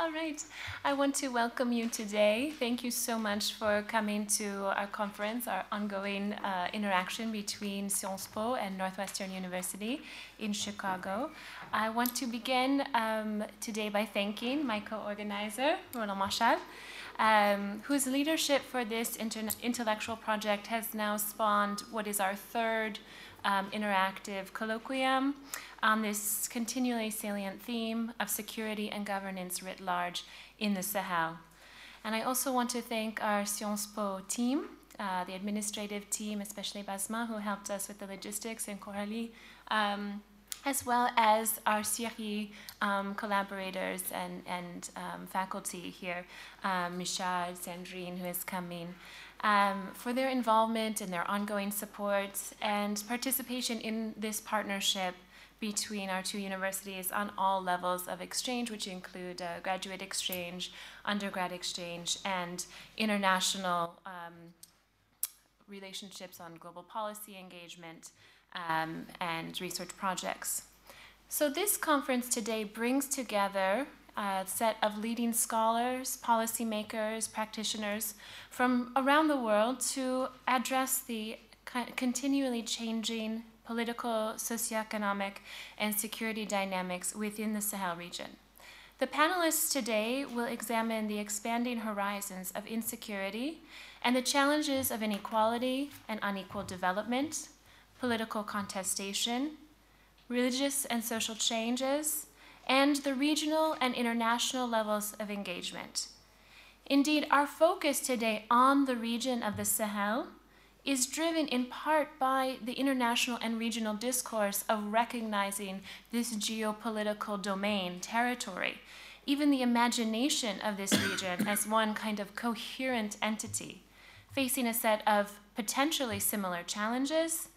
All right. I want to welcome you today. Thank you so much for coming to our conference, our ongoing uh, interaction between Sciences Po and Northwestern University in Chicago. I want to begin um, today by thanking my co organizer, Roland Marchal. Um, whose leadership for this intellectual project has now spawned what is our third um, interactive colloquium on this continually salient theme of security and governance writ large in the Sahel. And I also want to thank our Sciences Po team, uh, the administrative team, especially Basma, who helped us with the logistics, and Coralie, um, as well as our CRI um, collaborators and, and um, faculty here, um, Michal, Sandrine, who is coming um, for their involvement and their ongoing support and participation in this partnership between our two universities on all levels of exchange, which include uh, graduate exchange, undergrad exchange, and international um, relationships on global policy engagement um, and research projects. So, this conference today brings together a set of leading scholars, policymakers, practitioners from around the world to address the continually changing political, socioeconomic, and security dynamics within the Sahel region. The panelists today will examine the expanding horizons of insecurity and the challenges of inequality and unequal development, political contestation, religious and social changes, and the regional and international levels of engagement. Indeed, our focus today on the region of the Sahel is driven in part by the international and regional discourse of recognizing this geopolitical domain, territory, even the imagination of this region as one kind of coherent entity, facing a set of potentially similar challenges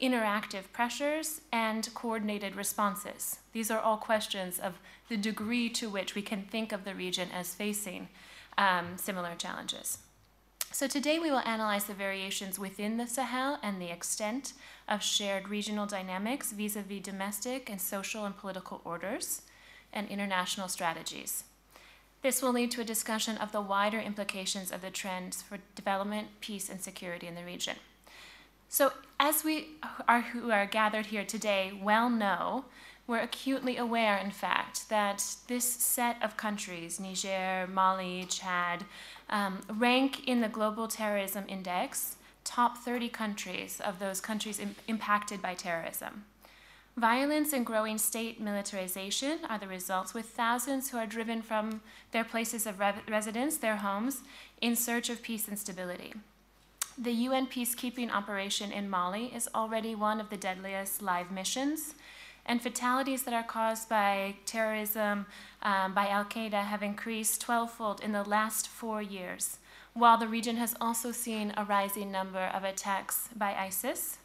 interactive pressures, and coordinated responses. These are all questions of the degree to which we can think of the region as facing um, similar challenges. So, today we will analyze the variations within the Sahel and the extent of shared regional dynamics vis a vis domestic and social and political orders and international strategies. This will lead to a discussion of the wider implications of the trends for development, peace, and security in the region. So, as we are who are gathered here today well know, we're acutely aware, in fact, that this set of countries, Niger, Mali, Chad, um, rank in the Global Terrorism Index top 30 countries of those countries Im- impacted by terrorism. Violence and growing state militarization are the results, with thousands who are driven from their places of re- residence, their homes, in search of peace and stability. The UN peacekeeping operation in Mali is already one of the deadliest live missions, and fatalities that are caused by terrorism um, by Al Qaeda have increased 12 fold in the last four years, while the region has also seen a rising number of attacks by ISIS.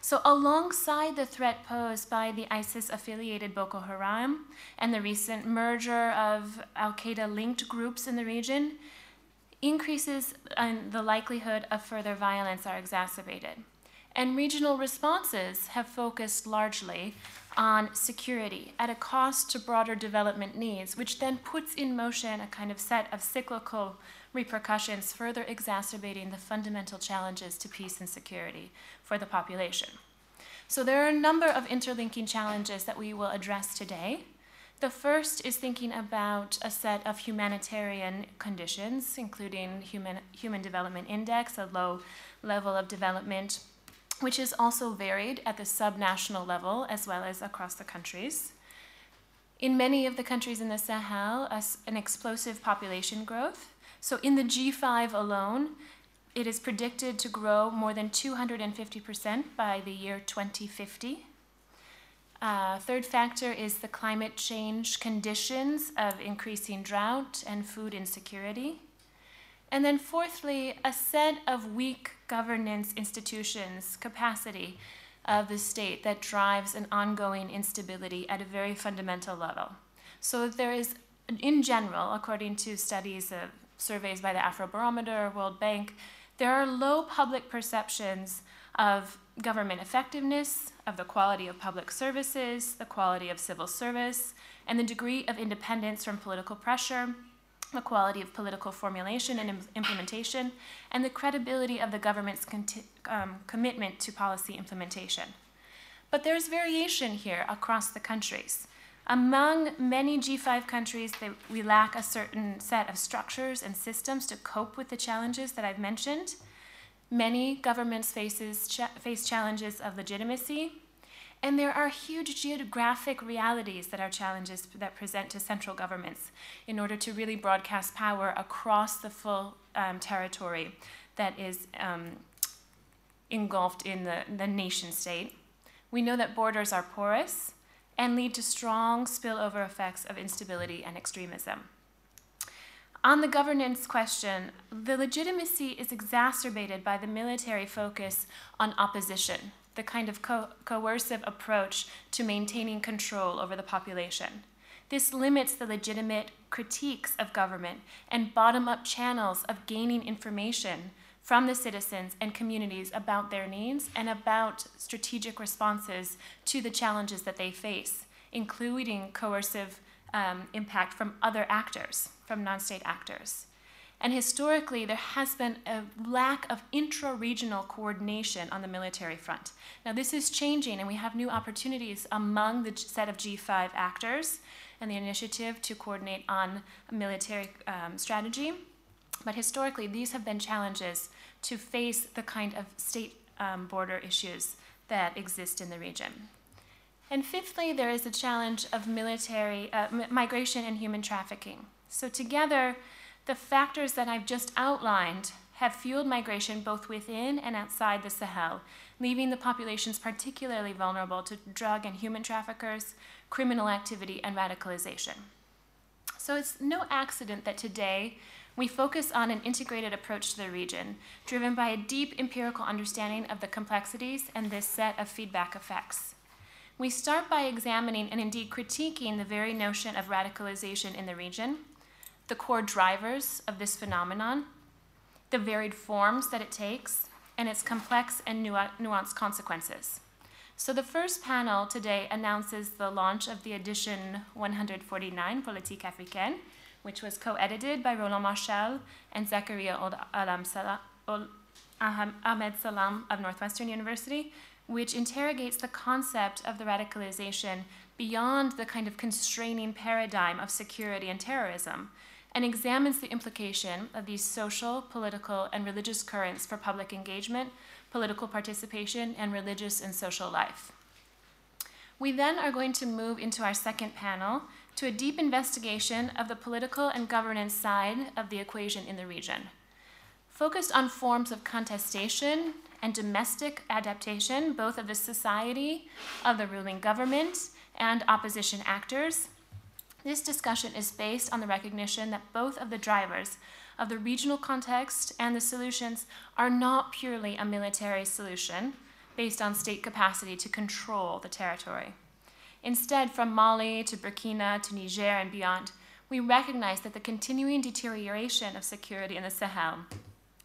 So, alongside the threat posed by the ISIS affiliated Boko Haram and the recent merger of Al Qaeda linked groups in the region, increases in the likelihood of further violence are exacerbated. And regional responses have focused largely on security at a cost to broader development needs, which then puts in motion a kind of set of cyclical repercussions, further exacerbating the fundamental challenges to peace and security for the population. So, there are a number of interlinking challenges that we will address today. The first is thinking about a set of humanitarian conditions, including human, human development index, a low level of development, which is also varied at the subnational level as well as across the countries. In many of the countries in the Sahel, an explosive population growth. So in the G5 alone, it is predicted to grow more than 250% by the year 2050. Uh, third factor is the climate change conditions of increasing drought and food insecurity. And then, fourthly, a set of weak governance institutions, capacity of the state that drives an ongoing instability at a very fundamental level. So, there is, in general, according to studies of surveys by the Afrobarometer, World Bank, there are low public perceptions of government effectiveness, of the quality of public services, the quality of civil service, and the degree of independence from political pressure, the quality of political formulation and Im- implementation, and the credibility of the government's um, commitment to policy implementation. But there's variation here across the countries. Among many G5 countries, they, we lack a certain set of structures and systems to cope with the challenges that I've mentioned. Many governments faces cha- face challenges of legitimacy, and there are huge geographic realities that are challenges that present to central governments in order to really broadcast power across the full um, territory that is um, engulfed in the, the nation state. We know that borders are porous and lead to strong spillover effects of instability and extremism. On the governance question, the legitimacy is exacerbated by the military focus on opposition, the kind of co- coercive approach to maintaining control over the population. This limits the legitimate critiques of government and bottom up channels of gaining information from the citizens and communities about their needs and about strategic responses to the challenges that they face, including coercive um, impact from other actors, from non state actors. And historically, there has been a lack of intra regional coordination on the military front. Now, this is changing, and we have new opportunities among the set of G5 actors and the initiative to coordinate on military um, strategy. But historically, these have been challenges to face the kind of state um, border issues that exist in the region. And fifthly, there is the challenge of military uh, migration and human trafficking. So, together, the factors that I've just outlined have fueled migration both within and outside the Sahel, leaving the populations particularly vulnerable to drug and human traffickers, criminal activity, and radicalization. So, it's no accident that today we focus on an integrated approach to the region, driven by a deep empirical understanding of the complexities and this set of feedback effects. We start by examining and indeed critiquing the very notion of radicalization in the region, the core drivers of this phenomenon, the varied forms that it takes, and its complex and nuanced consequences. So, the first panel today announces the launch of the edition 149, Politique Africaine, which was co edited by Roland Marshall and Zakaria Ahmed Salam of Northwestern University, which interrogates the concept of the radicalization beyond the kind of constraining paradigm of security and terrorism and examines the implication of these social, political, and religious currents for public engagement, political participation, and religious and social life. We then are going to move into our second panel to a deep investigation of the political and governance side of the equation in the region. Focused on forms of contestation and domestic adaptation, both of the society, of the ruling government, and opposition actors, this discussion is based on the recognition that both of the drivers of the regional context and the solutions are not purely a military solution based on state capacity to control the territory. Instead, from Mali to Burkina to Niger and beyond, we recognize that the continuing deterioration of security in the Sahel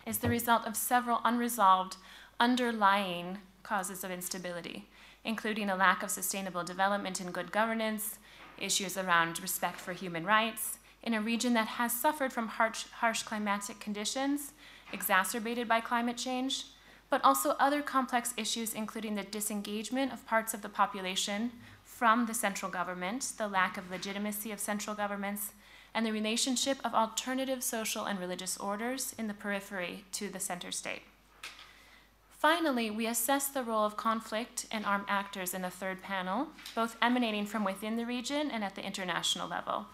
is the result of several unresolved underlying causes of instability, including a lack of sustainable development and good governance, issues around respect for human rights, in a region that has suffered from harsh, harsh climatic conditions exacerbated by climate change, but also other complex issues, including the disengagement of parts of the population from the central government, the lack of legitimacy of central governments, and the relationship of alternative social and religious orders in the periphery to the center state. Finally, we assess the role of conflict and armed actors in the third panel, both emanating from within the region and at the international level.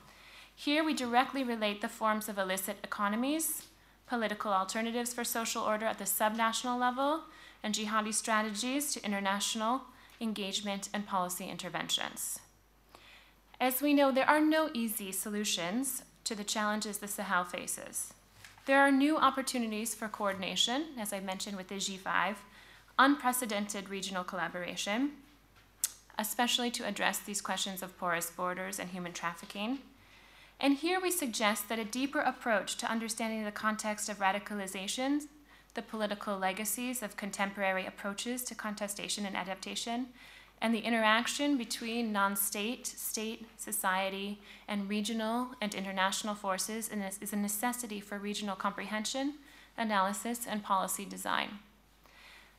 Here, we directly relate the forms of illicit economies, political alternatives for social order at the subnational level, and jihadi strategies to international engagement and policy interventions. As we know, there are no easy solutions to the challenges the Sahel faces. There are new opportunities for coordination, as I mentioned with the G5, unprecedented regional collaboration, especially to address these questions of porous borders and human trafficking. And here we suggest that a deeper approach to understanding the context of radicalization the political legacies of contemporary approaches to contestation and adaptation, and the interaction between non state, state, society, and regional and international forces is a necessity for regional comprehension, analysis, and policy design.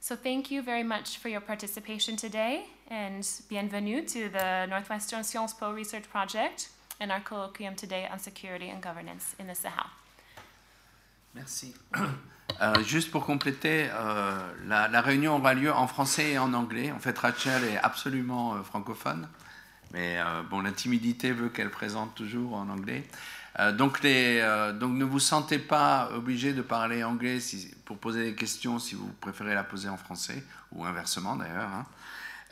So, thank you very much for your participation today, and bienvenue to the Northwestern Sciences Po Research Project and our colloquium today on security and governance in the Sahel. Merci. Euh, juste pour compléter, euh, la, réunion aura lieu en français et en anglais. En fait, Rachel est absolument euh, francophone, mais bon, la timidité veut qu'elle présente toujours en anglais. Donc, ne vous sentez pas obligé de parler anglais pour poser des questions si vous préférez la poser en français, ou inversement d'ailleurs.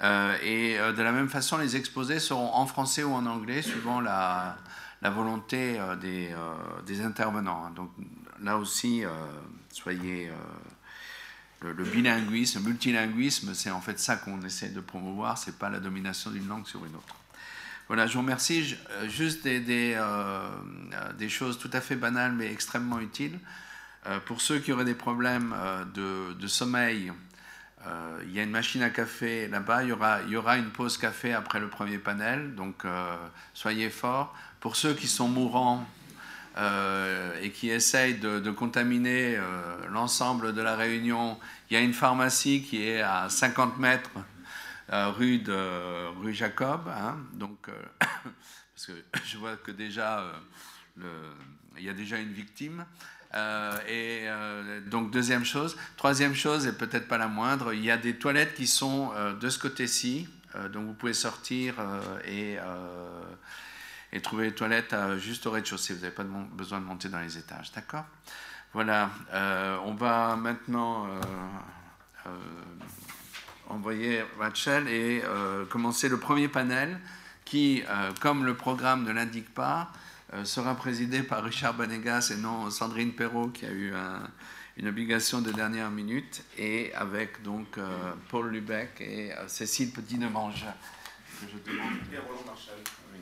Hein. et de la même façon, les exposés seront en français ou en anglais, suivant la, volonté des, des, intervenants. Hein. Donc, là aussi, soyez le, le, bilinguisme, le multilinguisme, c'est en fait ça qu'on essaie de promouvoir, c'est pas la domination d'une langue sur une autre. Voilà, je vous remercie. Juste des, euh, des, choses tout à fait banales mais extrêmement utiles. Euh, pour ceux qui auraient des problèmes euh, de, de, sommeil, euh, il y a une machine à café là-bas. Il y aura, y aura une pause café après le premier panel, donc euh, soyez forts. Pour ceux qui sont mourants, euh, et qui essaye de, contaminer euh, l'ensemble de la Réunion. Il y a une pharmacie qui est à 50 mètres euh, rue, Jacob. Hein, donc, parce que je vois que déjà, il y a déjà une victime. et donc, deuxième chose. Troisième chose, et peut-être pas la moindre, il y a des toilettes qui sont de ce côté-ci. donc, vous pouvez sortir et et trouver les toilettes juste au rez-de-chaussée. Vous n'avez pas besoin de monter dans les étages, d'accord? Voilà, euh, on va maintenant euh, euh, envoyer Rachel et euh, commencer le premier panel qui, euh, comme le programme ne l'indique pas, euh, sera présidé par Richard Banegas et non Sandrine Perrault qui a eu un, une obligation de dernière minute et avec donc Paul Lubeck et Cécile Petit-Demange. Je demande. Et Roland Marshall. Oui.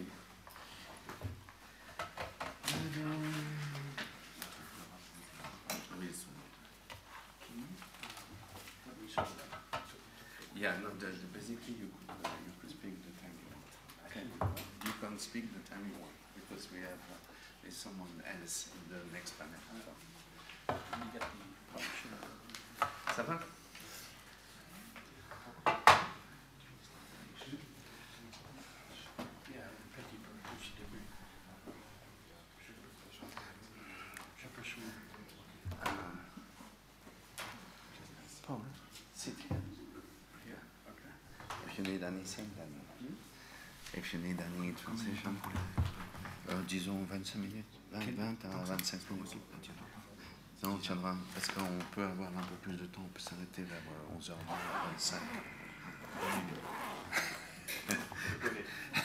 Yeah, no, the, the basically you could, uh, you could speak the time you want. Okay. You can speak the time you want because we have uh, someone else in the next panel. Ça va? Anything, then if you need any transition, euh, disons 25 minutes, 20, 20 à 25 minutes. Non, on tiendra, parce qu'on peut avoir un peu plus de temps, on peut s'arrêter vers 11h25.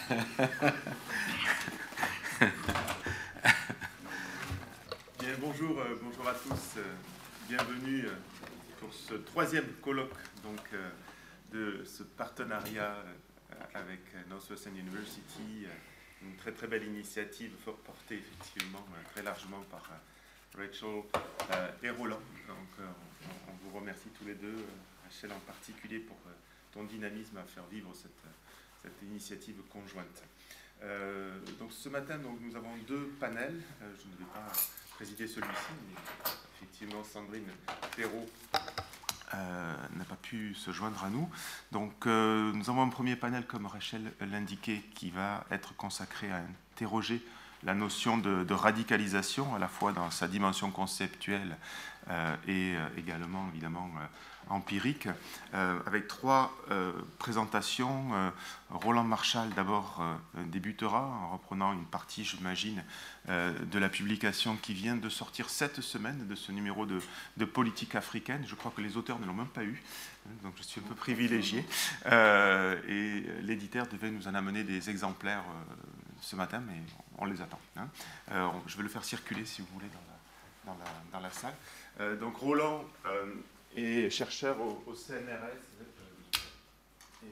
Bien, bonjour, euh, bonjour à tous. Euh, bienvenue euh, pour ce troisième colloque donc, euh, de ce partenariat euh, avec Northwestern University, euh, une très très belle initiative portée effectivement euh, très largement par Rachel et Roland. Donc on, vous remercie tous les deux, Rachel en particulier pour ton dynamisme à faire vivre cette, cette initiative conjointe. Donc ce matin, donc, nous avons deux panels. Je ne vais pas présider celui-ci, mais effectivement Sandrine Perrault euh, n'a pas pu se joindre à nous. Donc euh, nous avons un premier panel, comme Rachel l'indiquait, qui va être consacré à interroger la notion de, radicalisation, à la fois dans sa dimension conceptuelle euh, et également, évidemment, empirique, euh, avec trois euh, présentations. Euh, Roland Marshall d'abord débutera en reprenant une partie, j'imagine, de la publication qui vient de sortir cette semaine de ce numéro de, de Politique africaine. Je crois que les auteurs ne l'ont même pas eu, donc je suis un peu privilégié. et l'éditeur devait nous en amener des exemplaires ce matin, mais on les attend. Hein. je vais le faire circuler, si vous voulez, dans la, dans la, dans la salle. donc Roland et chercheur au, CNRS, euh,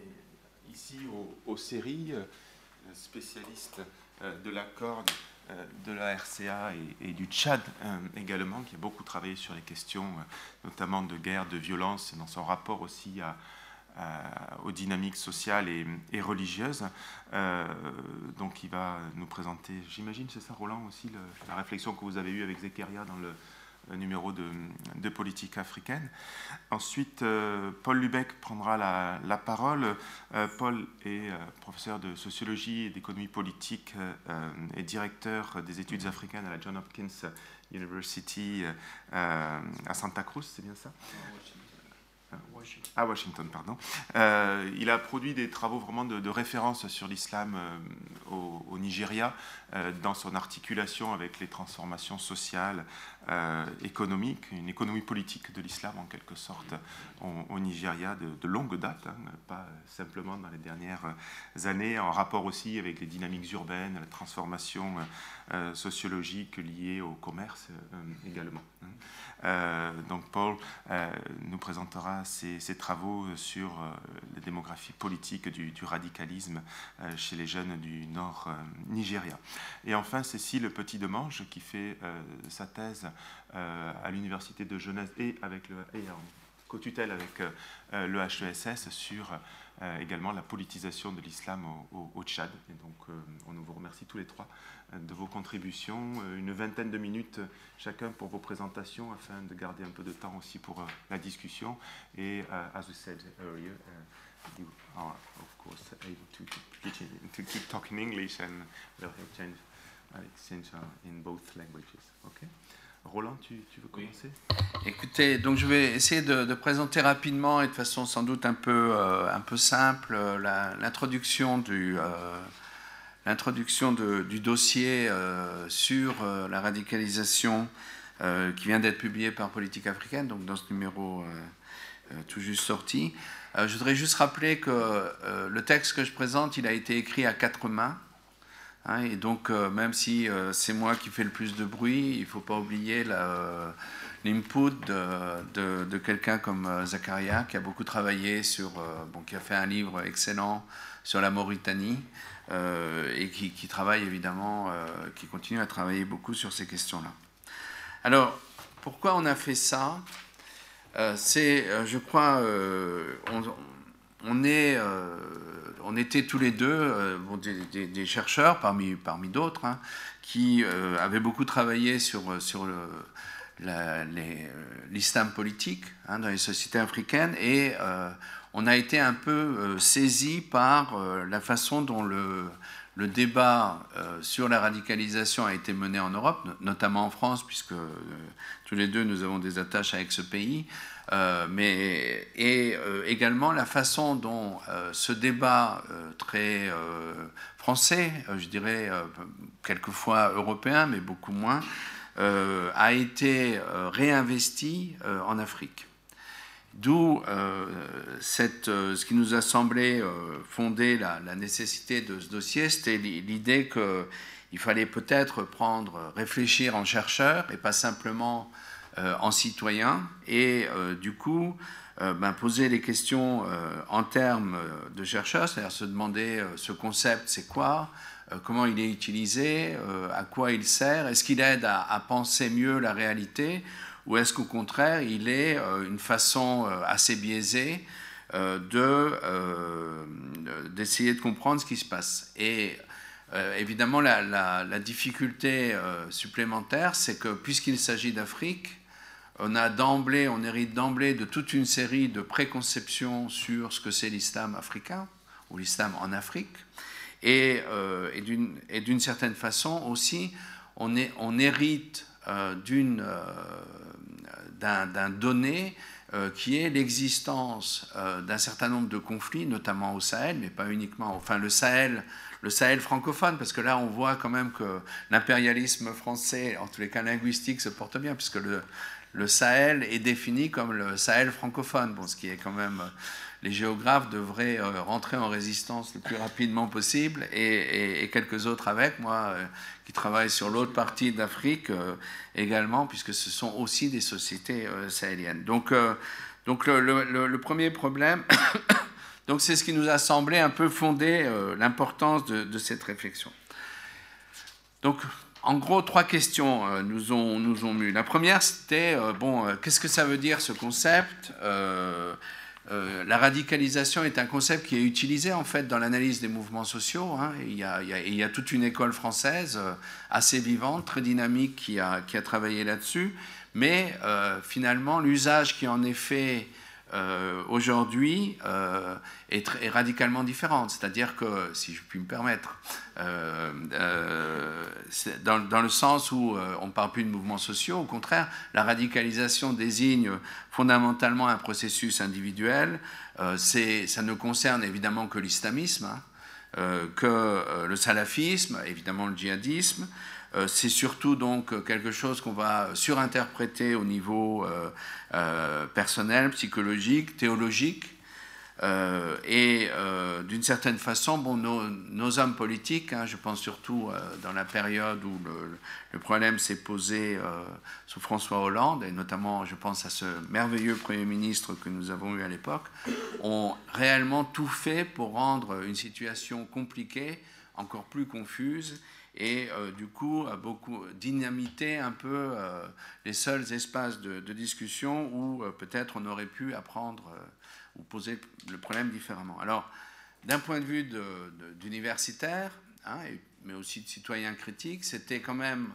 ici au, CERI, spécialiste euh, de la corde de la RCA et, du Tchad également, qui a beaucoup travaillé sur les questions notamment de guerre, de violence, dans son rapport aussi aux dynamiques sociales et, religieuses. donc il va nous présenter, j'imagine c'est ça Roland aussi, la réflexion que vous avez eue avec Zekaria dans le, numéro de, politique africaine. Ensuite, euh, Paul Lubeck prendra la, parole. Euh, Paul est euh, professeur de sociologie et d'économie politique et directeur des études africaines à la John Hopkins University à Santa Cruz, c'est bien ça? À Washington, pardon. Euh, il a produit des travaux vraiment de, référence sur l'islam euh, au, Nigeria, euh, dans son articulation avec les transformations sociales, économiques, une économie politique de l'islam en quelque sorte au, Nigeria de, longue date, hein, pas simplement dans les dernières années, en rapport aussi avec les dynamiques urbaines, la transformation sociologique liée au commerce également. Euh, donc Paul euh, nous présentera ses, travaux sur euh, la démographie politique du, radicalisme chez les jeunes du nord Nigeria. Et enfin Cécile Petit-Demange qui fait sa thèse à l'université de Genève et avec le et en co-tutelle avec le HESS sur également la politisation de l'islam au, Tchad. Et donc, on vous remercie tous les trois de vos contributions, euh, une vingtaine de minutes chacun pour vos présentations afin de garder un peu de temps aussi pour euh, la discussion. Et uh, as we said earlier, uh, you are of course able to, to, to talk in English and we'll exchange, uh, exchange in both languages. Okay? Roland, tu, tu veux commencer? Écoutez, donc je vais essayer de, présenter rapidement et de façon sans doute un peu, euh, un peu simple l'introduction du, l'introduction du dossier euh, sur euh, la radicalisation euh, qui vient d'être publié par Politique africaine, donc dans ce numéro tout juste sorti. je voudrais juste rappeler que le texte que je présente, il a été écrit à quatre mains. Hein, et donc, même si c'est moi qui fais le plus de bruit, il ne faut pas oublier l'input de, de, quelqu'un comme Zakaria, qui a beaucoup travaillé sur, bon, qui a fait un livre excellent sur la Mauritanie, et qui, travaille évidemment, euh, qui continue à travailler beaucoup sur ces questions-là. Alors, pourquoi on a fait ça? Euh, C'est, je crois, on, est, on était tous les deux des, chercheurs parmi, d'autres hein, qui avaient beaucoup travaillé sur, sur l'islam politique hein, dans les sociétés africaines et on a été un peu euh, saisi par euh, la façon dont le, débat euh, sur la radicalisation a été mené en Europe, notamment en France, puisque tous les deux nous avons des attaches avec ce pays, mais, et également la façon dont ce débat très français, je dirais quelquefois européen, mais beaucoup moins, a été réinvesti en Afrique. D'où euh, euh, ce qui nous a semblé euh, fonder la, nécessité de ce dossier, c'était l'idée qu'il fallait peut-être prendre, réfléchir en chercheur et pas simplement en citoyen, et du coup ben, poser les questions en termes de chercheur, c'est-à-dire se demander ce concept c'est quoi, comment il est utilisé, à quoi il sert, est-ce qu'il aide à penser mieux la réalité ou est-ce qu'au contraire, il est euh, une façon euh, assez biaisée euh, de, d'essayer de comprendre ce qui se passe Et évidemment, la, difficulté supplémentaire, c'est que puisqu'il s'agit d'Afrique, on a d'emblée, on hérite d'emblée de toute une série de préconceptions sur ce que c'est l'islam africain ou l'islam en Afrique. Et, et d'une certaine façon aussi, on hérite d'une d'un donné euh, qui est l'existence euh, d'un certain nombre de conflits, notamment au Sahel, mais pas uniquement. Enfin, le Sahel, le Sahel francophone, parce que là, on voit quand même que l'impérialisme français, en tous les cas linguistique, se porte bien, puisque le, le Sahel est défini comme le Sahel francophone, bon, ce qui est quand même les géographes devraient euh, rentrer en résistance le plus rapidement possible et, quelques autres avec moi euh, qui travaillent sur l'autre partie d'Afrique euh, également, puisque ce sont aussi des sociétés sahéliennes. Donc, donc le, premier problème, donc c'est ce qui nous a semblé un peu fonder l'importance de, cette réflexion. Donc en gros, trois questions nous ont, nous ont mu. La première, c'était, bon, qu'est-ce que ça veut dire ce concept la radicalisation est un concept qui est utilisé en fait dans l'analyse des mouvements sociaux. Hein. Il, y a, toute une école française assez vivante, très dynamique, qui a, qui a travaillé là-dessus. Mais finalement, l'usage qui en est fait euh, aujourd'hui euh, est, radicalement différente. C'est-à-dire que, si je puis me permettre, euh, dans, le sens où on ne parle plus de mouvements sociaux, au contraire, la radicalisation désigne fondamentalement un processus individuel. ça ne concerne évidemment que l'islamisme, hein, que le salafisme, évidemment le djihadisme, c'est surtout donc quelque chose qu'on va surinterpréter au niveau euh, euh, personnel, psychologique, théologique. et d'une certaine façon, bon, nos, hommes politiques, hein, je pense surtout dans la période où le, problème s'est posé sous François Hollande, et notamment je pense à ce merveilleux Premier ministre que nous avons eu à l'époque, ont réellement tout fait pour rendre une situation compliquée encore plus confuse et euh, du coup a beaucoup dynamité un peu euh, les seuls espaces de, discussion où euh, peut-être on aurait pu apprendre ou poser le problème différemment. Alors, d'un point de vue d'universitaire, hein, mais aussi de citoyen critique, c'était quand même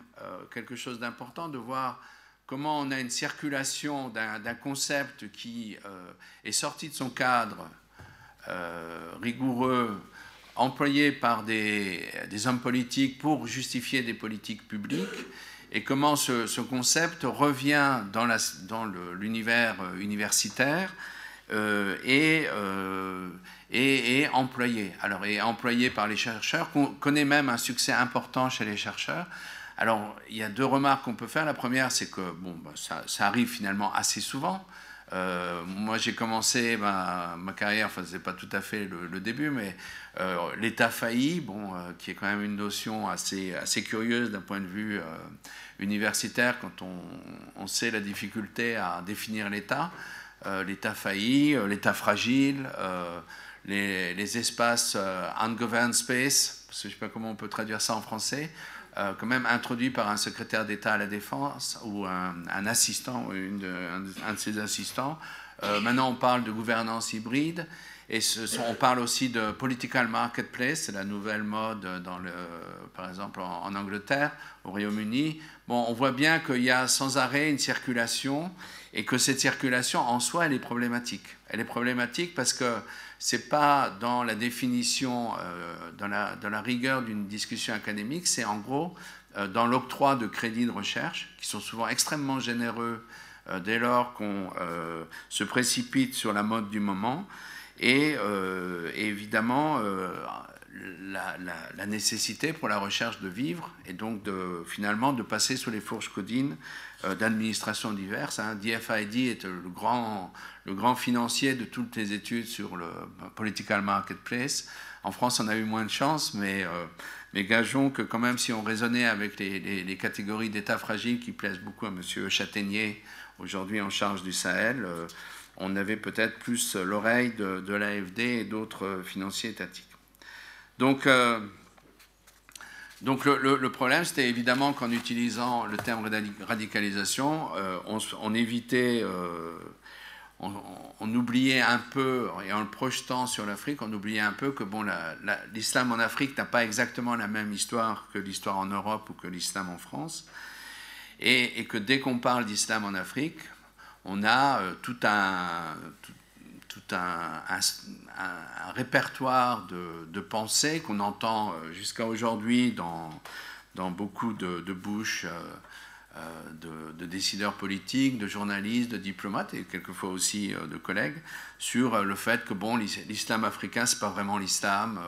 quelque chose d'important de voir comment on a une circulation d'un concept qui est sorti de son cadre rigoureux employé par des, hommes politiques pour justifier des politiques publiques et comment ce, concept revient dans l'univers euh, universitaire euh, et, euh, employé. Alors, et employé par les chercheurs, qu'on connaît même un succès important chez les chercheurs. Alors, il y a deux remarques qu'on peut faire. La première, c'est que bon, bah, ça, arrive finalement assez souvent. Euh, moi, j'ai commencé ma, carrière, enfin, c'est pas tout à fait le, début, mais l'État failli, bon, euh, qui est quand même une notion assez, assez curieuse d'un point de vue universitaire quand on, on, sait la difficulté à définir l'État. L'État failli, l'État fragile, les, espaces ungoverned space, je ne sais pas comment on peut traduire ça en français. Euh, quand même introduit par un secrétaire d'État à la Défense ou un, assistant, une un, de ses assistants. Euh, maintenant, on parle de gouvernance hybride et on parle aussi de political marketplace, c'est la nouvelle mode, par exemple en, Angleterre, au Royaume-Uni. Bon, on voit bien qu'il y a sans arrêt une circulation et que cette circulation en soi, elle est problématique. Elle est problématique parce que c'est pas dans la définition, euh, dans, la, dans, la, rigueur d'une discussion académique, c'est en gros euh, dans l'octroi de crédits de recherche, qui sont souvent extrêmement généreux euh, dès lors qu'on se précipite sur la mode du moment, et, évidemment la, la, nécessité pour la recherche de vivre, et donc de, finalement de passer sous les fourches codines d'administrations diverses. Hein. DFID est le grand le grand financier de toutes les études sur le political marketplace. En France, on a eu moins de chance, mais, euh, mais gageons que quand même, si on raisonnait avec les, catégories d'État fragiles qui plaisent beaucoup à M. Châtaignier, aujourd'hui en charge du Sahel, euh, on avait peut-être plus l'oreille de, l'AFD et d'autres financiers étatiques. Donc, euh, donc le, problème, c'était évidemment qu'en utilisant le terme radicalisation, on, on, évitait on, oubliait un peu, et en le projetant sur l'Afrique, on oubliait un peu que bon, l'islam en Afrique n'a pas exactement la même histoire que l'histoire en Europe ou que l'islam en France, et, que dès qu'on parle d'islam en Afrique, on a euh, tout un, tout, un, répertoire de, pensées qu'on entend euh, jusqu'à aujourd'hui dans, dans beaucoup de, bouches. Euh, euh, de, décideurs politiques, de journalistes, de diplomates et quelquefois aussi euh, de collègues sur euh, le fait que bon, l'islam africain, c'est pas vraiment l'islam,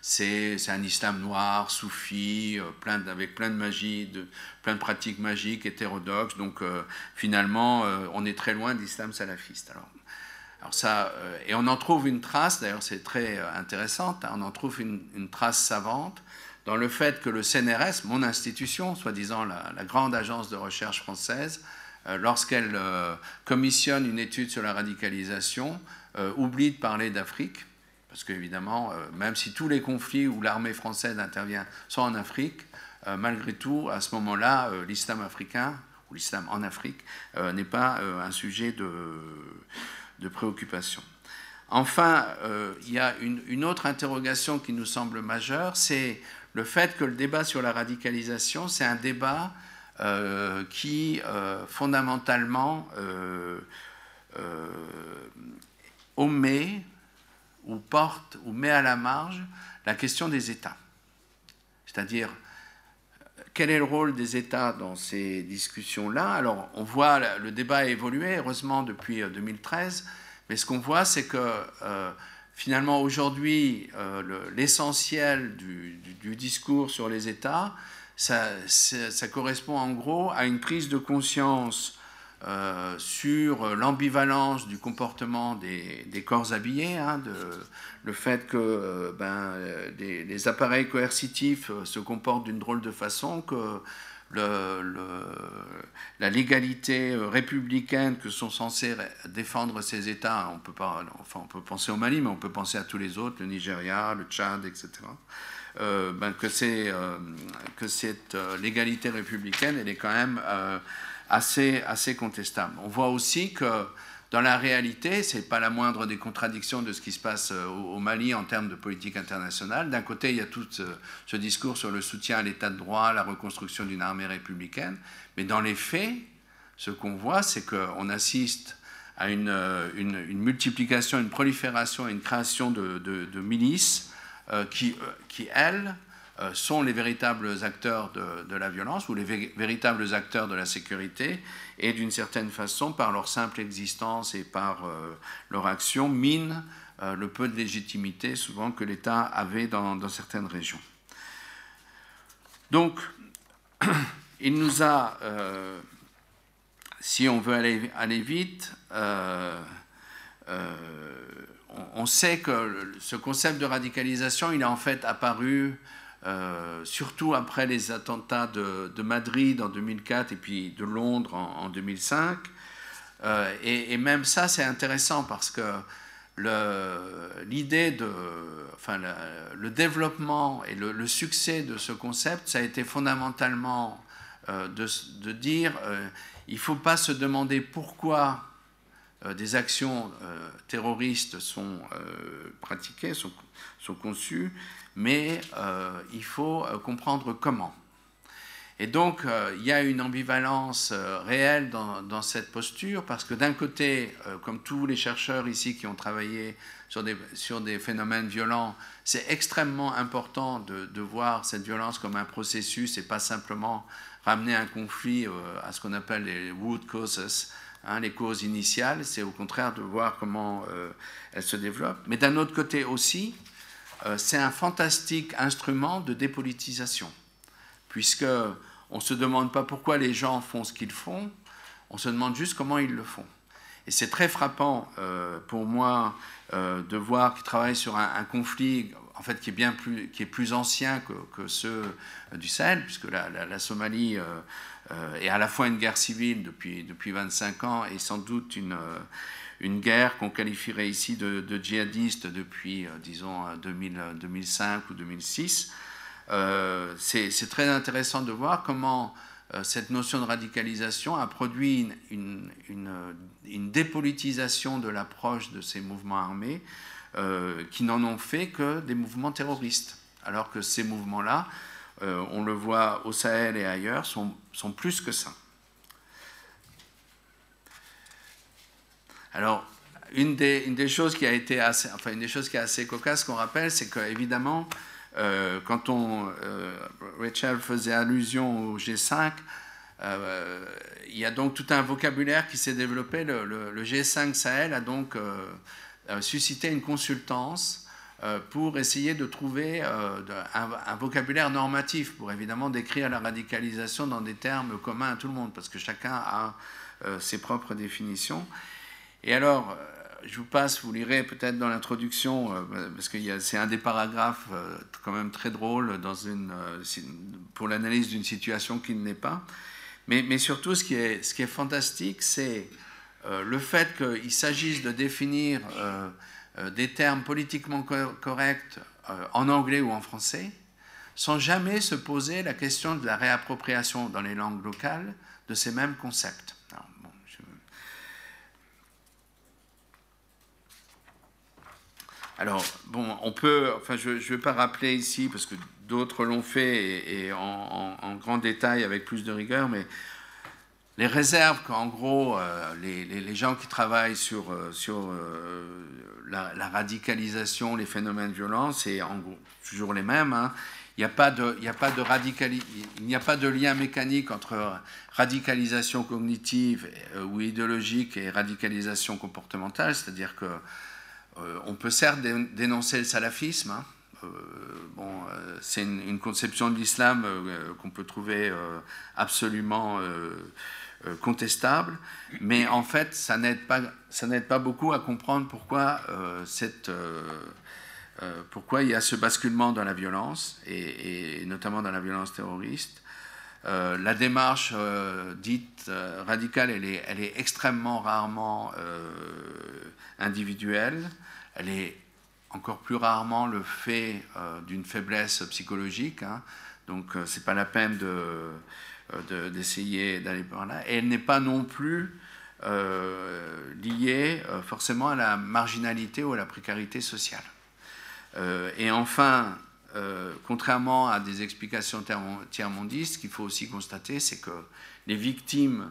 c'est un islam noir, soufi, plein avec plein de magie, de, plein de pratiques magiques, hétérodoxes. Donc finalement, on est très loin de l'islam salafiste. Alors, alors ça, et on en trouve une trace, d'ailleurs c'est très intéressant, hein, on en trouve une, une trace savante dans le fait que le CNRS, mon institution, soi-disant la, grande agence de recherche française, euh, lorsqu'elle euh, commissionne une étude sur la radicalisation, euh, oublie de parler d'Afrique, parce qu'évidemment, même si tous les conflits où l'armée française intervient sont en Afrique, malgré tout, à ce moment-là, l'islam africain, ou l'islam en Afrique, n'est pas un sujet de, préoccupation. Enfin, il y a une, autre interrogation qui nous semble majeure, c'est le fait que le débat sur la radicalisation, c'est un débat qui, fondamentalement, omet ou porte ou met à la marge la question des États. C'est-à-dire, quel est le rôle des États dans ces discussions-là? Alors, on voit le débat évoluer, heureusement, depuis 2013, euh, mais ce qu'on voit, c'est que euh, finalement, aujourd'hui, euh, l'essentiel du, discours sur les États, ça, correspond en gros à une prise de conscience euh, sur l'ambivalence du comportement des, corps habillés, hein, de, le fait que euh, ben, les, appareils coercitifs se comportent d'une drôle de façon, que la légalité républicaine que sont censés défendre ces États, on peut, pas, enfin, on peut penser au Mali, mais on peut penser à tous les autres, le Nigeria, le Tchad, etc. ben, que, que cette légalité républicaine, elle est quand même assez, assez contestable. On voit aussi que dans la réalité, ce n'est pas la moindre des contradictions de ce qui se passe euh, au Mali en termes de politique internationale. D'un côté, il y a tout ce, discours sur le soutien à l'état de droit, la reconstruction d'une armée républicaine, mais dans les faits, ce qu'on voit, c'est qu'on assiste à une, euh, multiplication, une prolifération une création de, milices euh, qui, qui, elles, sont les véritables acteurs de, la violence ou les véritables acteurs de la sécurité et d'une certaine façon, par leur simple existence et par euh, leur action, minent euh, le peu de légitimité souvent que l'État avait dans, certaines régions. Donc, il nous a, si on veut aller vite, on, sait que ce concept de radicalisation, il est en fait apparu euh, surtout après les attentats de, Madrid en 2004 et puis de Londres en, 2005. Euh, et, même ça, c'est intéressant parce que l'idée de, enfin, le, développement et le, succès de ce concept, ça a été fondamentalement euh, de, dire, il ne faut pas se demander pourquoi des actions terroristes sont pratiquées, sont, sont conçues, mais euh, il faut euh, comprendre comment. Et donc, euh, il y a une ambivalence réelle dans, cette posture, parce que d'un côté, comme tous les chercheurs ici qui ont travaillé sur des, sur des phénomènes violents, c'est extrêmement important de, voir cette violence comme un processus et pas simplement ramener un conflit à ce qu'on appelle les root causes, hein, les causes initiales, c'est au contraire de voir comment elles se développent. Mais d'un autre côté aussi, c'est un fantastique instrument de dépolitisation, puisque on ne se demande pas pourquoi les gens font ce qu'ils font, on se demande juste comment ils le font. Et c'est très frappant euh, pour moi euh, de voir qu'ils travaillent sur un, conflit en fait, qui, est bien plus, qui est plus ancien que, ceux du Sahel, puisque la, Somalie est à la fois une guerre civile depuis, depuis 25 ans et sans doute une, une guerre qu'on qualifierait ici de, djihadiste depuis, euh, disons, 2005 euh, ou 2006. Euh, c'est très intéressant de voir comment cette notion de radicalisation a produit une, une, dépolitisation de l'approche de ces mouvements armés qui n'en ont fait que des mouvements terroristes. Alors que ces mouvements-là, on le voit au Sahel et ailleurs, sont, sont plus que ça. Alors, une des, choses qui a été assez, enfin, une des choses qui est assez cocasse qu'on rappelle, c'est qu'évidemment, euh, quand on, euh, Rachel faisait allusion au G5, euh, il y a donc tout un vocabulaire qui s'est développé. Le, G5 Sahel a donc suscité une consultance pour essayer de trouver un, vocabulaire normatif pour évidemment décrire la radicalisation dans des termes communs à tout le monde, parce que chacun a ses propres définitions. Et alors, euh, je vous passe, vous lirez peut-être dans l'introduction, euh, parce que c'est un des paragraphes euh, quand même très drôle pour l'analyse d'une situation qui ne l'est pas. Mais, mais, surtout, ce qui est, ce qui est fantastique, c'est le fait qu'il s'agisse de définir des termes politiquement corrects en anglais ou en français, sans jamais se poser la question de la réappropriation dans les langues locales de ces mêmes concepts. Alors, bon, on peut, enfin, je ne vais pas rappeler ici, parce que d'autres l'ont fait et, en, grand détail avec plus de rigueur, mais les réserves qu'en gros, euh, les, gens qui travaillent sur, euh, euh, la, radicalisation, les phénomènes violents, c'est en gros toujours les mêmes. Hein. Il n'y a pas de, il a pas de il n'y a pas de lien mécanique entre radicalisation cognitive ou idéologique et radicalisation comportementale, c'est-à-dire que on peut certes dénoncer le salafisme. Hein. bon, c'est une, conception de l'islam qu'on peut trouver absolument euh, contestable, mais en fait, ça n'aide pas, pas beaucoup à comprendre pourquoi, euh, euh, il y a ce basculement dans la violence, et, notamment dans la violence terroriste. la démarche dite radicale, elle est, extrêmement rarement individuelle. Elle est encore plus rarement le fait d'une faiblesse psychologique. Hein. Donc, c'est pas la peine de euh, d'essayer d'aller par là. Et elle n'est pas non plus euh, liée euh, forcément à la marginalité ou à la précarité sociale. et enfin, contrairement à des explications tiers-mondistes, ce qu'il faut aussi constater, c'est que les victimes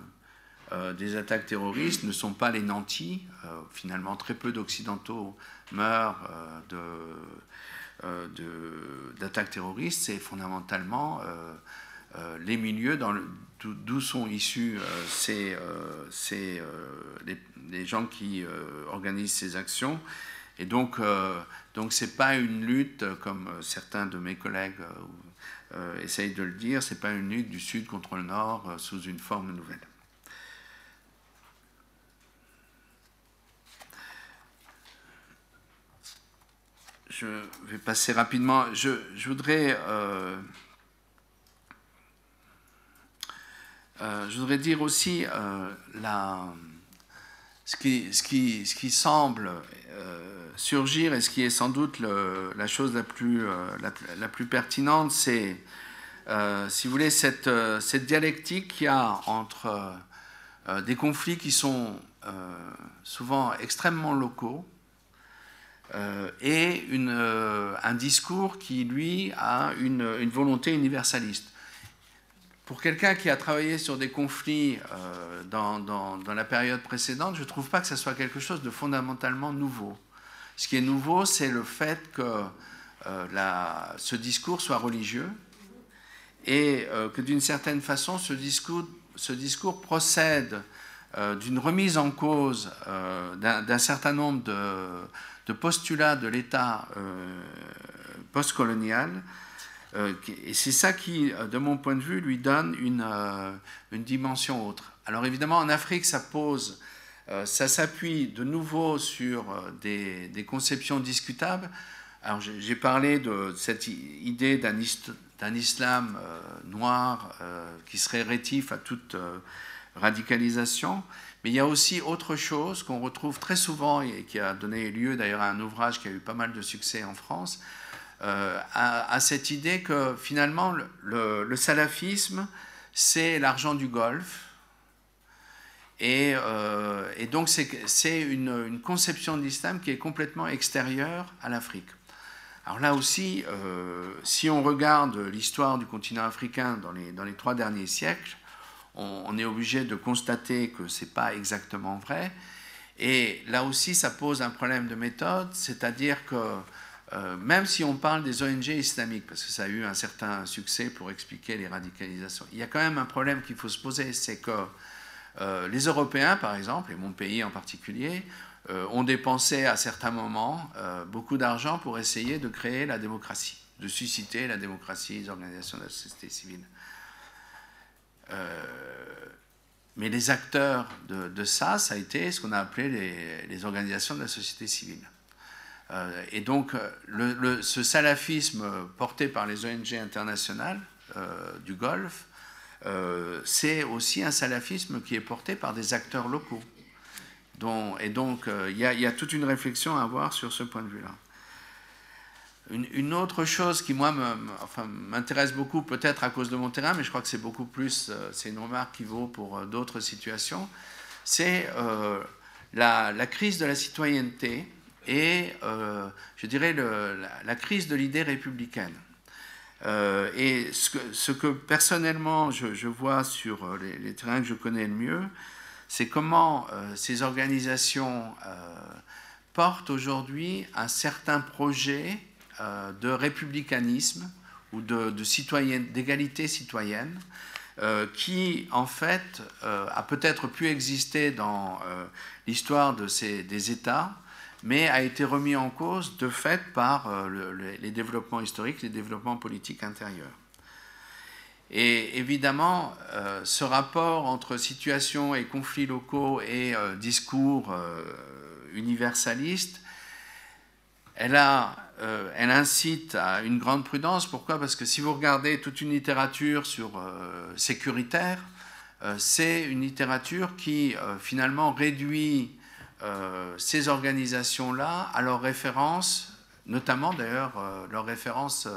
des attaques terroristes ne sont pas les nantis. finalement, très peu d'Occidentaux meurent d'attaques terroristes. C'est fondamentalement euh, les milieux d'où sont issus euh, ces, euh, les, gens qui organisent ces actions. Et donc, donc c'est pas une lutte comme certains de mes collègues essayent de le dire. C'est pas une lutte du Sud contre le Nord sous une forme nouvelle. Je vais passer rapidement. Je, voudrais Euh, je voudrais dire aussi euh, ce, qui, ce, qui, ce, qui, semble euh, surgir et ce qui est sans doute la chose la plus, la, plus pertinente, c'est, si vous voulez, cette, cette dialectique qu'il y a entre des conflits qui sont souvent extrêmement locaux et une, un discours qui, lui, a une, volonté universaliste pour quelqu'un qui a travaillé sur des conflits euh, dans, la période précédente, je ne trouve pas que ce soit quelque chose de fondamentalement nouveau. Ce qui est nouveau, c'est le fait que euh, ce discours soit religieux et euh, que d'une certaine façon, ce discours procède d'une remise en cause d'un certain nombre de, de postulats de l'État postcolonial euh, et c'est ça qui, euh, de mon point de vue, lui donne une, euh, une dimension autre. Alors évidemment, en Afrique, ça pose, ça s'appuie de nouveau sur des, des conceptions discutables. Alors j'ai parlé de cette idée d'un islam noir qui serait rétif à toute radicalisation. Mais il y a aussi autre chose qu'on retrouve très souvent et qui a donné lieu d'ailleurs à un ouvrage qui a eu pas mal de succès en France, euh, à, cette idée que finalement le, salafisme, c'est l'argent du Golfe. Et, euh, donc c'est une, conception de l'islam qui est complètement extérieure à l'Afrique. Alors là aussi, euh, si on regarde l'histoire du continent africain dans les trois derniers siècles, on, est obligé de constater que ce n'est pas exactement vrai. Et là aussi, ça pose un problème de méthode, c'est-à-dire que euh, même si on parle des ONG islamiques, parce que ça a eu un certain succès pour expliquer les radicalisations, il y a quand même un problème qu'il faut se poser, c'est que euh, les Européens, par exemple, et mon pays en particulier, euh, ont dépensé à certains moments beaucoup d'argent pour essayer de créer la démocratie, de susciter la démocratie, les organisations de la société civile. Mais les acteurs de, ça, ça a été ce qu'on a appelé les organisations de la société civile. Euh, et donc, euh, ce salafisme porté par les ONG internationales euh, du Golfe, c'est aussi un salafisme qui est porté par des acteurs locaux. et donc, il y, a toute une réflexion à avoir sur ce point de vue-là. Une, autre chose qui, moi, m'intéresse beaucoup, peut-être à cause de mon terrain, mais je crois que c'est beaucoup plus, euh, c'est une remarque qui vaut pour euh, d'autres situations, c'est euh, la, crise de la citoyenneté et, je dirais, la, crise de l'idée républicaine. et ce que, personnellement je, vois sur les, les, terrains que je connais le mieux, c'est comment ces organisations portent aujourd'hui un certain projet euh, de républicanisme ou de, d'égalité citoyenne euh, qui, en fait, euh, a peut-être pu exister dans l'histoire de ces, des États, mais a été remis en cause de fait par les développements historiques, les développements politiques intérieurs. Et évidemment, ce rapport entre situation et conflits locaux et discours universalistes, elle a euh, elle incite à une grande prudence. Pourquoi? Parce que si vous regardez toute une littérature sur euh, sécuritaire, euh, c'est une littérature qui finalement réduit ces organisations-là à leur référence, notamment d'ailleurs leur référence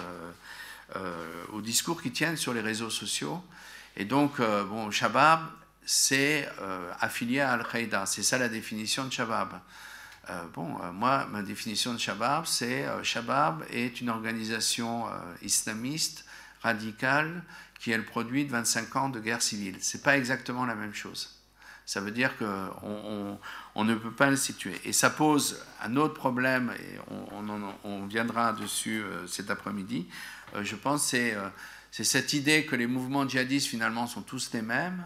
au discours qui tiennent sur les réseaux sociaux. Et donc, bon, Shabab, c'est affilié à Al-Qaïda. C'est ça la définition de Shabab. Euh, bon, euh, moi, ma définition de Shabab, c'est euh, Shabab est une organisation islamiste radicale qui est le produit de 25 ans de guerre civile. C'est pas exactement la même chose. Ça veut dire qu'on on, ne peut pas le situer. Et ça pose un autre problème, et on, on viendra dessus cet après-midi. je pense c'est cette idée que les mouvements djihadistes finalement sont tous les mêmes,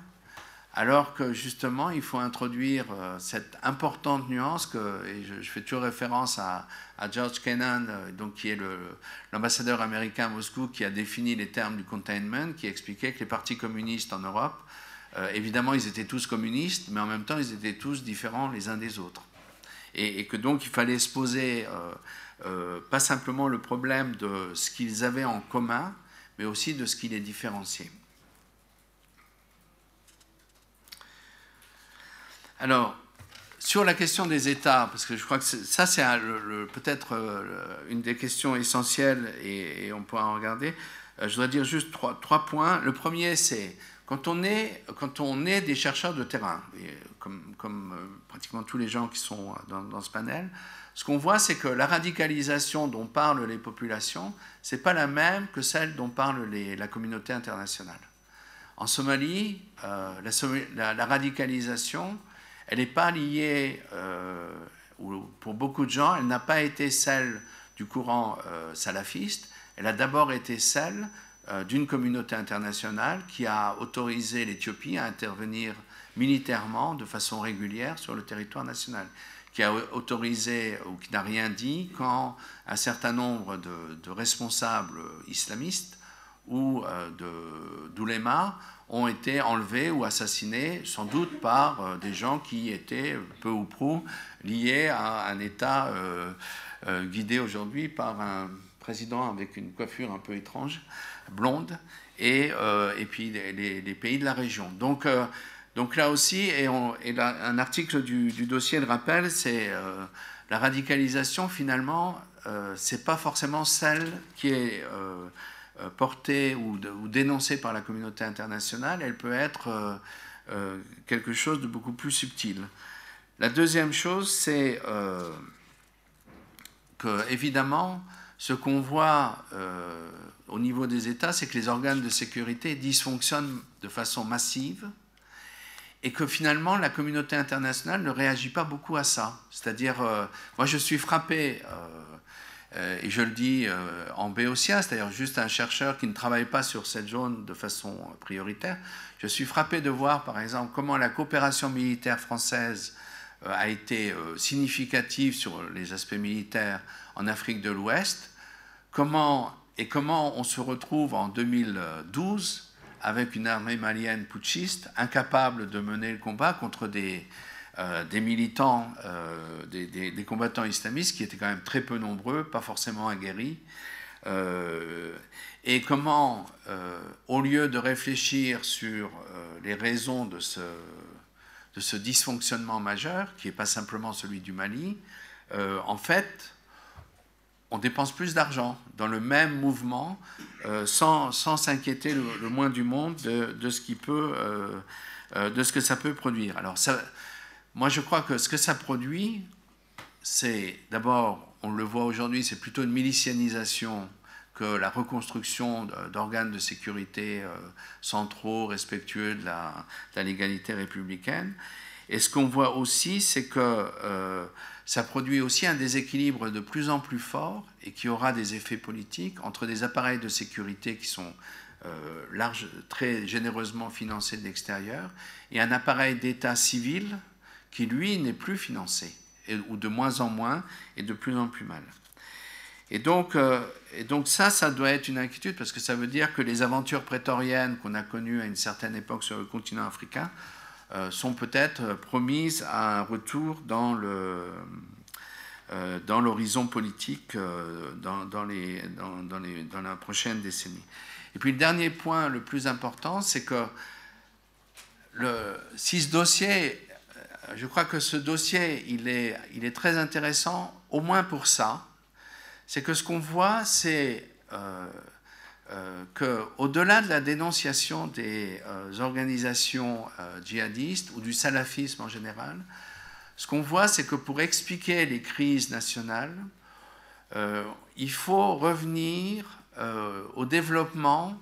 alors que justement, il faut introduire euh, cette importante nuance, que, et je, fais toujours référence à, George Kennan, euh, donc, qui est l'ambassadeur américain à Moscou, qui a défini les termes du containment, qui expliquait que les partis communistes en Europe, euh, évidemment, ils étaient tous communistes, mais en même temps, ils étaient tous différents les uns des autres. Et, que donc, il fallait se poser pas simplement le problème de ce qu'ils avaient en commun, mais aussi de ce qui les différenciait. Alors, sur la question des États, parce que je crois que ça, c'est peut-être euh, une des questions essentielles et, on pourra en regarder, euh, je voudrais dire juste trois, points. Le premier, c'est quand on est, quand on est des chercheurs de terrain, comme, euh, pratiquement tous les gens qui sont dans, ce panel, ce qu'on voit, c'est que la radicalisation dont parlent les populations, c'est pas la même que celle dont parle la communauté internationale. En Somalie, la, radicalisation, elle n'est pas liée, euh, pour beaucoup de gens, elle n'a pas été celle du courant euh, salafiste, elle a d'abord été celle euh, d'une communauté internationale qui a autorisé l'Éthiopie à intervenir militairement de façon régulière sur le territoire national, qui a autorisé ou qui n'a rien dit quand un certain nombre de, responsables islamistes ou d'oulémas ont été enlevés ou assassinés, sans doute par euh, des gens qui étaient peu ou prou liés à un État euh, euh, guidé aujourd'hui par un président avec une coiffure un peu étrange, blonde, et, et puis les, pays de la région. Donc, donc là aussi, et, un article du, du, dossier le rappelle, c'est la radicalisation finalement, c'est pas forcément celle qui est portée ou, dénoncée par la communauté internationale, elle peut être euh, euh, quelque chose de beaucoup plus subtil. La deuxième chose, c'est que, évidemment, ce qu'on voit au niveau des États, c'est que les organes de sécurité dysfonctionnent de façon massive et que finalement la communauté internationale ne réagit pas beaucoup à ça. C'est-à-dire, moi je suis frappé euh, et je le dis euh, en béotien, c'est-à-dire juste un chercheur qui ne travaille pas sur cette zone de façon prioritaire. Je suis frappé de voir, par exemple, comment la coopération militaire française euh, a été significative sur les aspects militaires en Afrique de l'Ouest, comment, et comment on se retrouve en 2012 avec une armée malienne putschiste incapable de mener le combat contre des, euh, des militants, euh, des, combattants islamistes qui étaient quand même très peu nombreux, pas forcément aguerris, euh, et comment, au lieu de réfléchir sur les raisons de ce, dysfonctionnement majeur, qui n'est pas simplement celui du Mali, en fait, on dépense plus d'argent dans le même mouvement sans s'inquiéter le, moins du monde de, ce qui peut, de ce que ça peut produire. Alors ça, moi je crois que ce que ça produit, c'est d'abord, on le voit aujourd'hui, c'est plutôt une milicianisation que la reconstruction d'organes de sécurité centraux, respectueux de la, légalité républicaine. Et ce qu'on voit aussi, c'est que ça produit aussi un déséquilibre de plus en plus fort et qui aura des effets politiques entre des appareils de sécurité qui sont euh, très généreusement financés de l'extérieur et un appareil d'État civil qui, lui, n'est plus financé, ou de moins en moins et de plus en plus mal. Et donc, euh, et donc ça, ça doit être une inquiétude parce que ça veut dire que les aventures prétoriennes qu'on a connues à une certaine époque sur le continent africain euh, sont peut-être promises à un retour dans le euh, dans l'horizon politique dans, dans, les, dans, dans, les, dans, la prochaine décennie. Et puis le dernier point le plus important, c'est que le, si ce dossier, je crois que ce dossier, il est, très intéressant, au moins pour ça, c'est que ce qu'on voit, c'est euh, euh, qu'au-delà de la dénonciation des euh, organisations euh, djihadistes ou du salafisme en général, ce qu'on voit, c'est que pour expliquer les crises nationales, il faut revenir au développement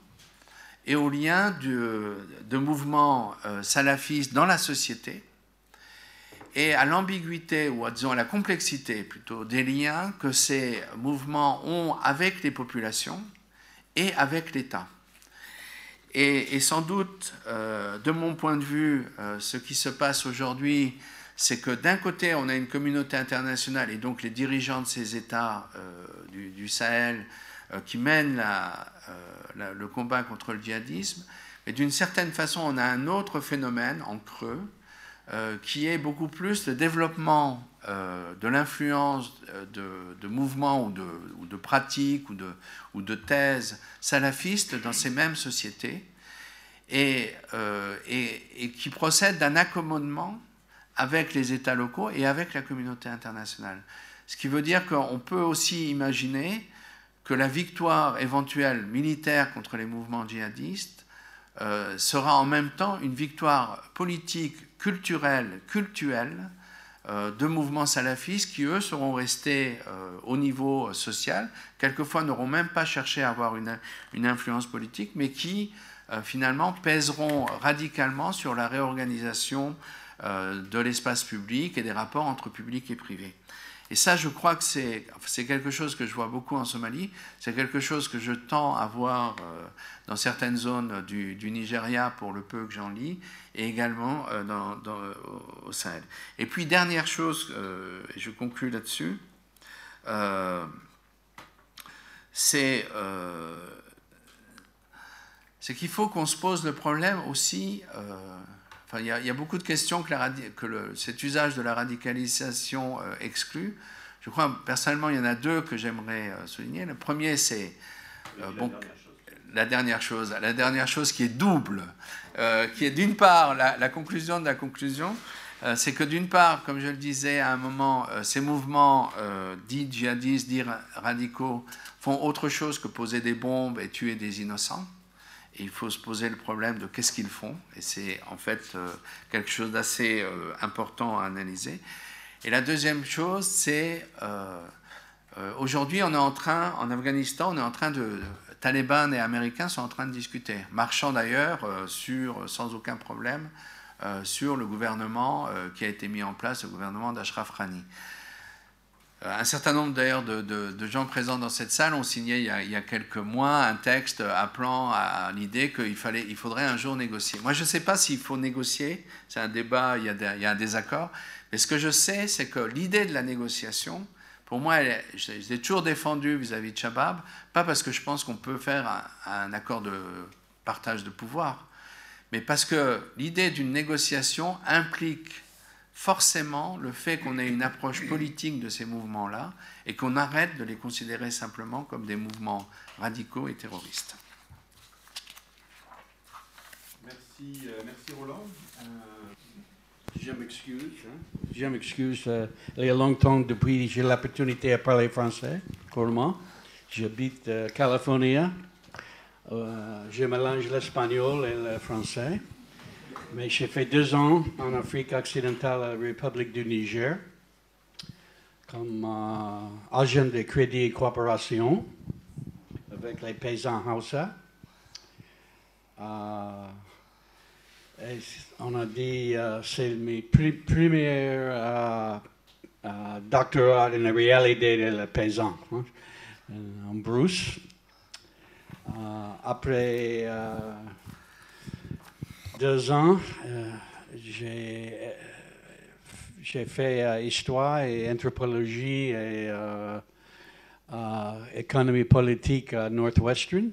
et au lien de, de mouvements salafistes dans la société et à l'ambiguïté ou à, la complexité plutôt des liens que ces mouvements ont avec les populations et avec l'État. Et, sans doute, euh, de mon point de vue, euh, ce qui se passe aujourd'hui, c'est que d'un côté, on a une communauté internationale et donc les dirigeants de ces États euh, du, Sahel qui mènent le combat contre le djihadisme, mais d'une certaine façon, on a un autre phénomène en creux, qui est beaucoup plus le développement euh, de l'influence euh, de, mouvements ou de, pratiques ou de, thèses salafistes dans ces mêmes sociétés et, euh, qui procèdent d'un accommodement avec les États locaux et avec la communauté internationale. Ce qui veut dire qu'on peut aussi imaginer que la victoire éventuelle militaire contre les mouvements djihadistes sera en même temps une victoire politique, culturelle, culturelle, euh, de mouvements salafistes qui, eux, seront restés euh, au niveau social, quelquefois n'auront même pas cherché à avoir une, une influence politique, mais qui, euh, finalement, pèseront radicalement sur la réorganisation de l'espace public et des rapports entre public et privé. Et ça, je crois que c'est quelque chose que je vois beaucoup en Somalie, c'est quelque chose que je tends à voir euh, dans certaines zones du, Nigeria pour le peu que j'en lis, et également euh, au Sahel. Et puis, dernière chose, euh, et je conclus là-dessus, c'est qu'il faut qu'on se pose le problème aussi il, y a, beaucoup de questions que, cet usage de la radicalisation euh, exclut. Je crois, personnellement, il y en a deux que j'aimerais euh, souligner. Le premier, c'est euh, bon, la dernière chose. La dernière chose qui est double, qui est d'une part la, conclusion de la conclusion, c'est que d'une part, comme je le disais à un moment, ces mouvements dits djihadistes, dits radicaux, font autre chose que poser des bombes et tuer des innocents il faut se poser le problème de qu'est-ce qu'ils font. Et c'est en fait euh, quelque chose d'assez euh, important à analyser. Et la deuxième chose, c'est euh, aujourd'hui, on est en train, en Afghanistan, on est en train de. Taliban et Américains sont en train de discuter, marchant d'ailleurs sur, sans aucun problème sur le gouvernement qui a été mis en place, le gouvernement d'Ashraf Rani. Euh, un certain nombre d'ailleurs de, gens présents dans cette salle ont signé il y a, quelques mois un texte appelant à, l'idée qu'il fallait, il faudrait un jour négocier. Moi, je ne sais pas s'il faut négocier, c'est un débat, il y, a un désaccord, mais ce que je sais, c'est que l'idée de la négociation, pour moi, je l'ai toujours défendue vis-à-vis de Shabab, pas parce que je pense qu'on peut faire un accord de partage de pouvoir, mais parce que l'idée d'une négociation implique forcément le fait qu'on ait une approche politique de ces mouvements-là et qu'on arrête de les considérer simplement comme des mouvements radicaux et terroristes. Merci, euh, merci Roland. Euh... Je m'excuse. Hein? Je m'excuse. Euh, il y a longtemps depuis j'ai l'opportunité de parler français. moi. J'habite Californie. Je mélange l'espagnol et le français. Mais j'ai fait deux ans en Afrique occidentale, à la République du Niger, comme euh, agent de crédit et coopération avec les paysans Hausa. Euh, on a dit euh, c'est mes pri- premiers euh, doctorats en réalité de le paysan hein, en Bruce. Après deux ans, euh, j'ai euh, j'ai fait euh, histoire et anthropologie et économie politique à Northwestern.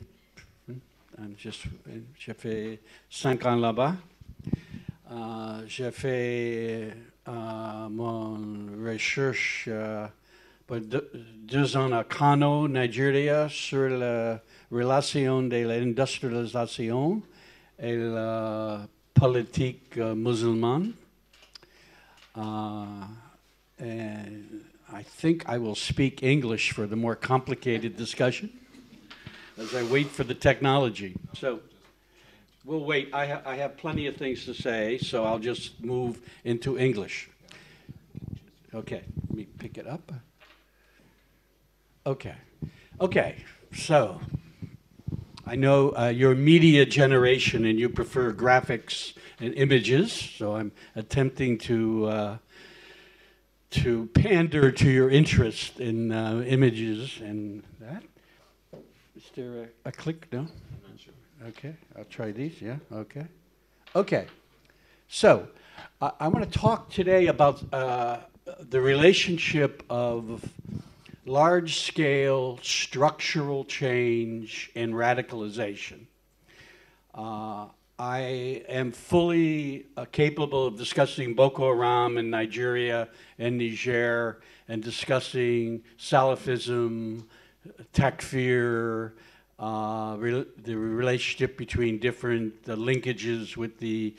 J'ai fait cinq ans là-bas. J'ai fait euh, mon recherche euh, pour deux, deux ans à Kano, Nigeria, sur la relation de l'industrialisation et la politique euh, musulmane. Uh, and I think I will speak English for the more complicated discussion as I wait for the technology. So we'll wait. I, ha- I have plenty of things to say, so I'll just move into English. Okay, let me pick it up. Okay, okay, so I know uh, you're a media generation and you prefer graphics and images, so I'm attempting to uh, to pander to your interest in uh, images and that. Is there a, a click? No. Okay, I'll try these. Yeah. Okay. Okay. So, I, I want to talk today about uh, the relationship of large scale structural change and radicalization. Uh, I am fully uh, capable of discussing Boko Haram in Nigeria and Niger and discussing Salafism, Takfir, uh, rel the relationship between different linkages with the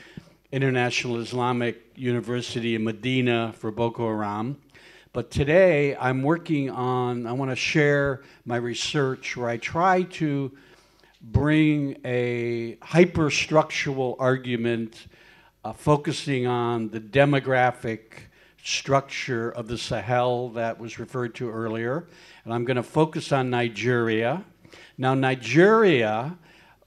International Islamic University in Medina for Boko Haram. But today I'm working on, I want to share my research where I try to bring a hyperstructural argument uh, focusing on the demographic structure of the Sahel that was referred to earlier. And I'm going to focus on Nigeria. Now, Nigeria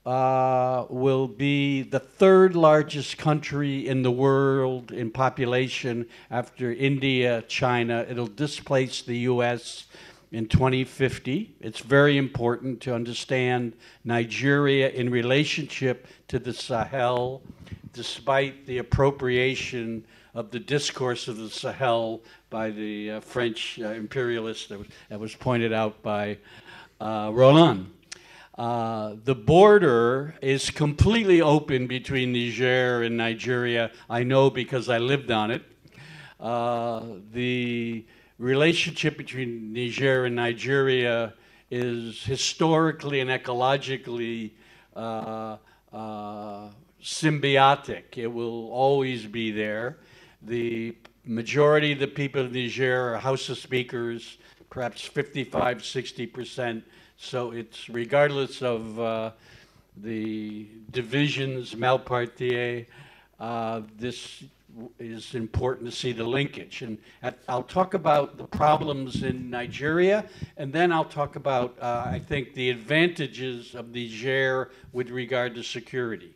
uh, will be the third largest country in the world in population after India, China. It'll displace the US in 2050. It's very important to understand Nigeria in relationship to the Sahel, despite the appropriation of the discourse of the Sahel by the uh, French uh, imperialists that was, that was pointed out by uh, Roland. Uh, the border is completely open between Niger and Nigeria. I know because I lived on it. Uh, the relationship between Niger and Nigeria is historically and ecologically uh, uh, symbiotic. It will always be there. The majority of the people of Niger are Hausa speakers, perhaps 55, 60 percent. So it's regardless of uh, the divisions, Malpartier, uh, this is important to see the linkage. And at, I'll talk about the problems in Nigeria, and then I'll talk about, uh, I think, the advantages of Niger with regard to security.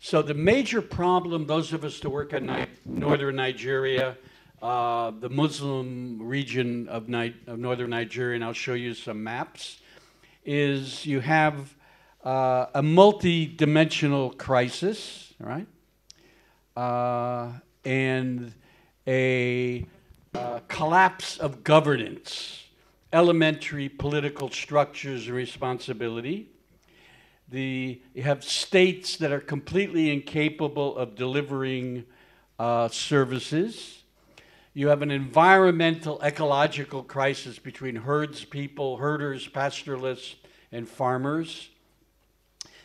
So the major problem, those of us that work in Ni- northern Nigeria, uh, the Muslim region of, Ni- of northern Nigeria, and I'll show you some maps, is you have uh, a multi-dimensional crisis, right, uh, and a uh, collapse of governance, elementary political structures and responsibility. The, you have states that are completely incapable of delivering uh, services. You have an environmental, ecological crisis between herds people, herders, pastoralists, and farmers.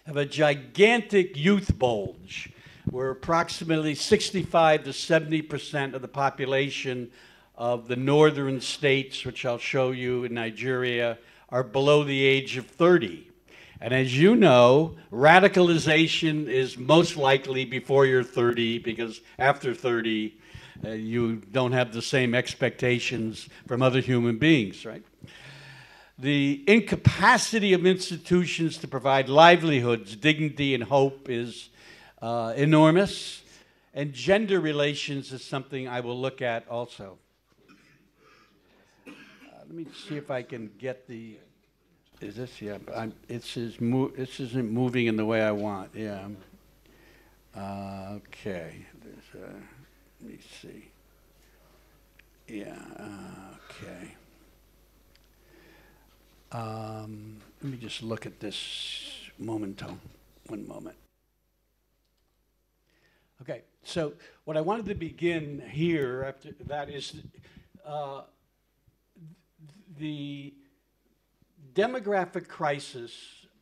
Have a gigantic youth bulge where approximately 65 to 70 percent of the population of the northern states, which I'll show you in Nigeria, are below the age of 30. And as you know, radicalization is most likely before you're 30 because after 30, uh, you don't have the same expectations from other human beings, right? The incapacity of institutions to provide livelihoods, dignity, and hope is uh, enormous. And gender relations is something I will look at also. Uh, let me see if I can get the. Is this yeah? I'm, it's is mo- this isn't moving in the way I want. Yeah. Uh, okay. There's me see. Yeah. Uh, okay. Um, let me just look at this momento. One moment. Okay, so what I wanted to begin here after that is uh, the demographic crisis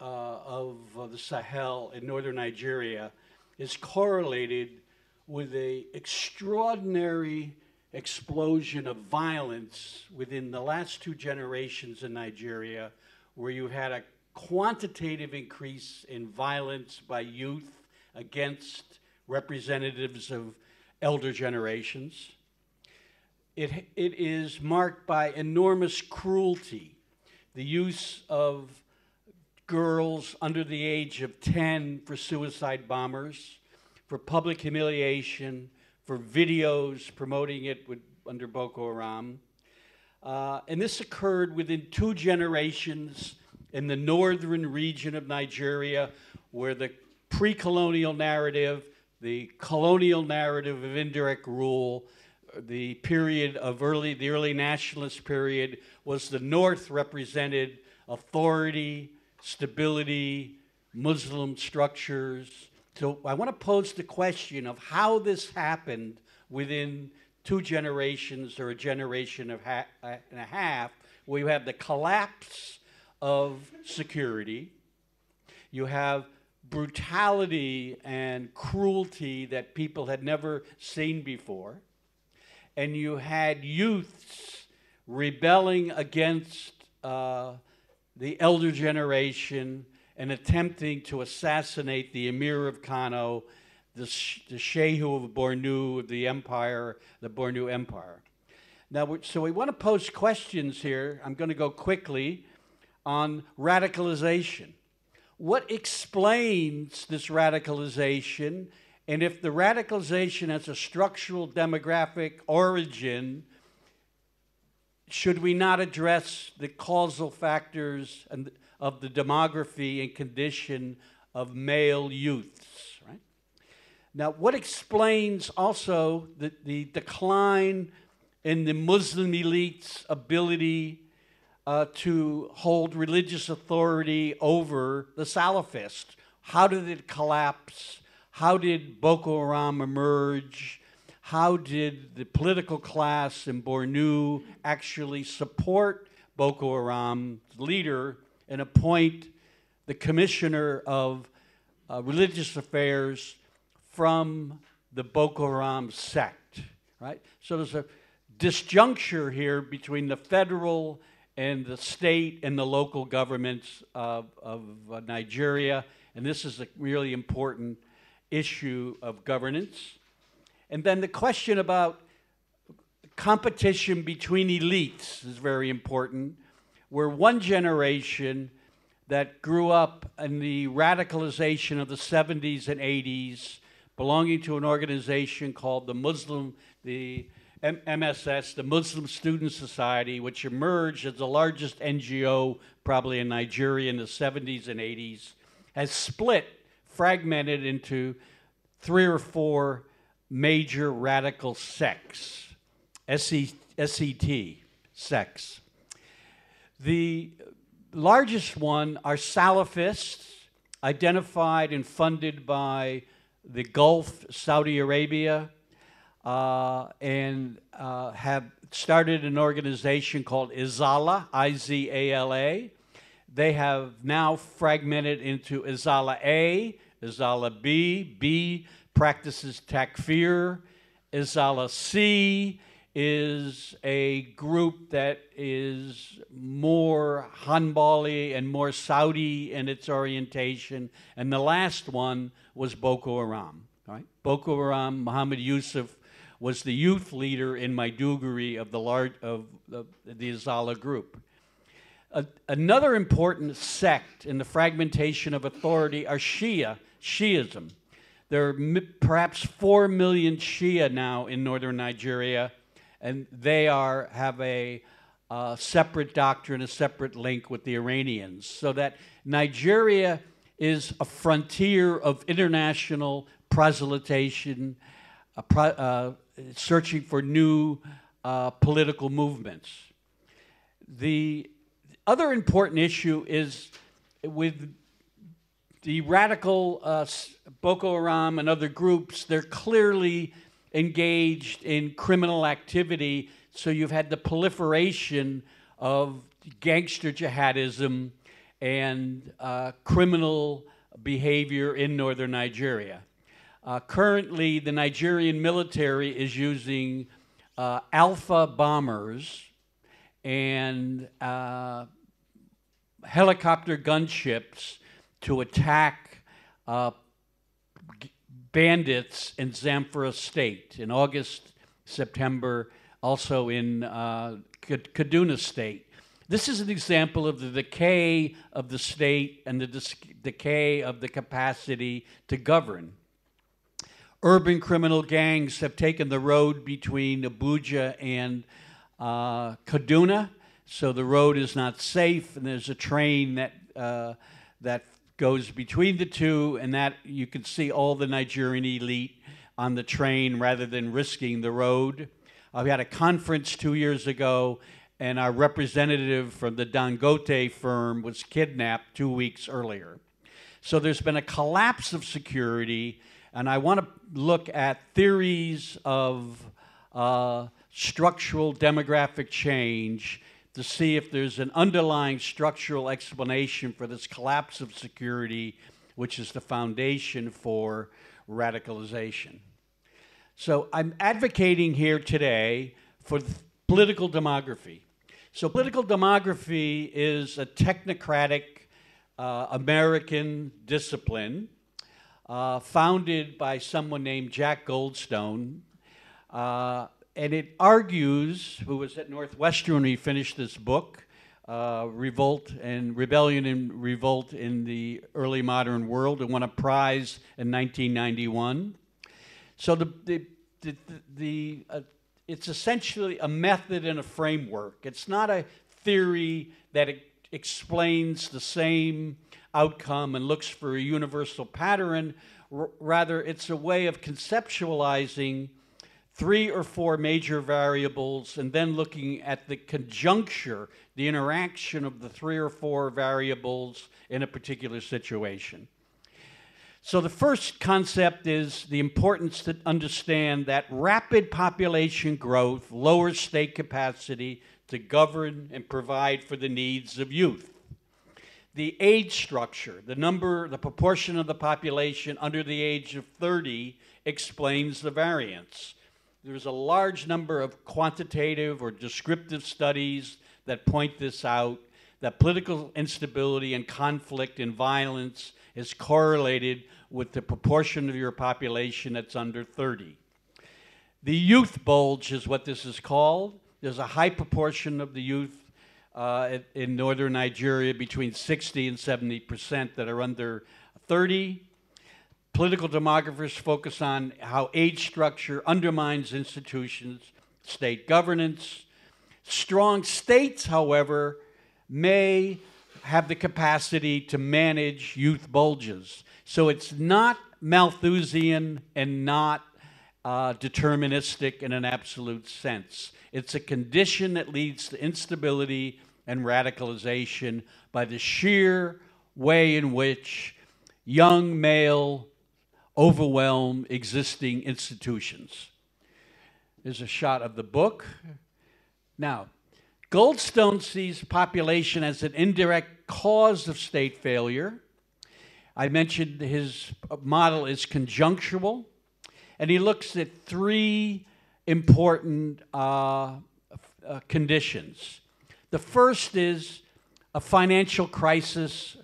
uh, of uh, the Sahel in northern Nigeria is correlated with a extraordinary explosion of violence within the last two generations in Nigeria, where you had a quantitative increase in violence by youth against representatives of elder generations. It, it is marked by enormous cruelty, the use of girls under the age of 10 for suicide bombers, for public humiliation, for videos promoting it with, under Boko Haram. Uh, and this occurred within two generations in the northern region of Nigeria, where the pre colonial narrative, the colonial narrative of indirect rule, the period of early, the early nationalist period, was the North represented authority, stability, Muslim structures, so I want to pose the question of how this happened within two generations or a generation of ha- uh, and a half, where you have the collapse of security, you have brutality and cruelty that people had never seen before, and you had youths rebelling against uh, the elder generation and attempting to assassinate the Emir of Kano, the, the Shehu of Bornu, the empire, the Bornu Empire. Now, so we want to pose questions here. I'm going to go quickly on radicalization. What explains this radicalization? And if the radicalization has a structural demographic origin, should we not address the causal factors and of the demography and condition of male youths, right? Now, what explains also the, the decline in the Muslim elite's ability uh, to hold religious authority over the Salafists? How did it collapse? How did Boko Haram emerge? How did the political class in Bornu actually support Boko Haram's leader and appoint the commissioner of uh, religious affairs from the Boko Haram sect, right? So there's a disjuncture here between the federal and the state and the local governments of, of uh, Nigeria, and this is a really important issue of governance. And then the question about competition between elites is very important we're one generation that grew up in the radicalization of the 70s and 80s, belonging to an organization called the Muslim, the M- MSS, the Muslim Student Society, which emerged as the largest NGO probably in Nigeria in the 70s and 80s, has split, fragmented into three or four major radical sects, SET, sects. The largest one are Salafists, identified and funded by the Gulf, Saudi Arabia, uh, and uh, have started an organization called Izala, I Z A L A. They have now fragmented into Izala A, Izala B, B practices takfir, Izala C is a group that is more Hanbali and more Saudi in its orientation. And the last one was Boko Haram. Right? Boko Haram, Muhammad Yusuf was the youth leader in Maiduguri of the large of the, Azala group. Another important sect in the fragmentation of authority are Shia, Shiism. There are perhaps four million Shia now in northern Nigeria, and they are have a uh, separate doctrine, a separate link with the Iranians, so that Nigeria is a frontier of international proselytization, uh, pro- uh, searching for new uh, political movements. The other important issue is with the radical uh, Boko Haram and other groups, they're clearly engaged in criminal activity. So you've had the proliferation of gangster jihadism and uh, criminal behavior in northern Nigeria. Uh, currently, the Nigerian military is using uh, Alpha bombers and uh, helicopter gunships to attack uh, bandits in Zamfara State in August, September, also in uh, Kaduna State. This is an example of the decay of the state and the dis- decay of the capacity to govern. Urban criminal gangs have taken the road between Abuja and uh, Kaduna, so the road is not safe, and there's a train that uh, that goes between the two, and that you can see all the Nigerian elite on the train rather than risking the road. Uh, we had a conference two years ago, and our representative from the Dangote firm was kidnapped two weeks earlier. So there's been a collapse of security, and I want to look at theories of uh, structural demographic change to see if there's an underlying structural explanation for this collapse of security, which is the foundation for radicalization. So I'm advocating here today for political demography. So political demography is a technocratic uh, American discipline uh, founded by someone named Jack Goldstone. Uh, and it argues, who was at Northwestern when he finished this book, uh, Revolt and Rebellion and Revolt in the Early Modern World, and won a prize in 1991. So the, the, the, the uh, it's essentially a method and a framework. It's not a theory that explains the same outcome and looks for a universal pattern. R- rather, it's a way of conceptualizing three or four major variables and then looking at the conjuncture, the interaction of the three or four variables in a particular situation. So, the first concept is the importance to understand that rapid population growth lowers state capacity to govern and provide for the needs of youth. The age structure, the number, the proportion of the population under the age of 30 explains the variance. There's a large number of quantitative or descriptive studies that point this out that political instability and conflict and violence is correlated with the proportion of your population that's under 30. The youth bulge is what this is called. There's a high proportion of the youth uh, in- northern Nigeria, between 60 and 70 percent, that are under 30. Political demographers focus on how age structure undermines institutions, state governance. Strong states, however, may have the capacity to manage youth bulges. So it's not Malthusian and not uh, deterministic in an absolute sense. It's a condition that leads to instability and radicalization by the sheer way in which young male overwhelm existing institutions. There's a shot of the book. Now, Goldstone sees population as an indirect cause of state failure. I mentioned his model is conjunctural, and he looks at three important uh, uh, conditions. The first is a financial crisis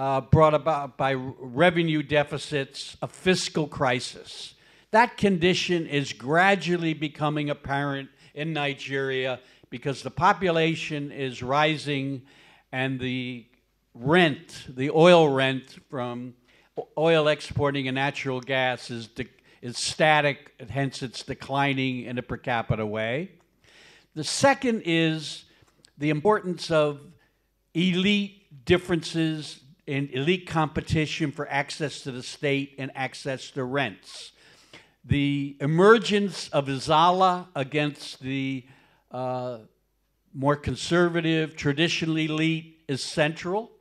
uh, brought about by revenue deficits, a fiscal crisis. That condition is gradually becoming apparent in Nigeria because the population is rising and the rent, the oil rent from oil exporting and natural gas is, is static, hence it's declining in a per capita way. The second is the importance of elite differences in elite competition for access to the state and access to rents. The emergence of Izala against the uh, more conservative, traditional elite is central.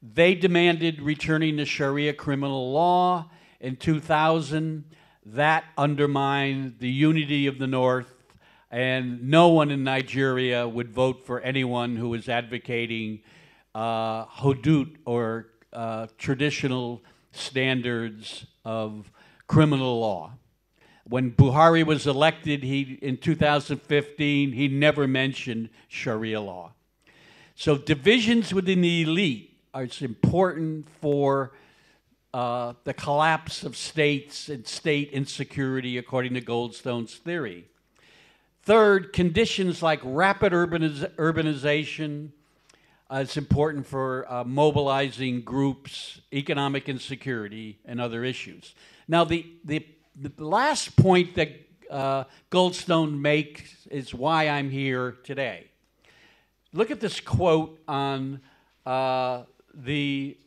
They demanded returning to Sharia criminal law in 2000. That undermined the unity of the North, and no one in Nigeria would vote for anyone who was advocating uh, hudud or uh, traditional standards of criminal law. When Buhari was elected he, in 2015, he never mentioned Sharia law. So divisions within the elite are important for uh, the collapse of states and state insecurity, according to Goldstone's theory. Third, conditions like rapid urbaniz- urbanization. Uh, it's important for uh, mobilizing groups, economic insecurity, and other issues. Now, the, the, the last point that uh, Goldstone makes is why I'm here today. Look at this quote on uh, the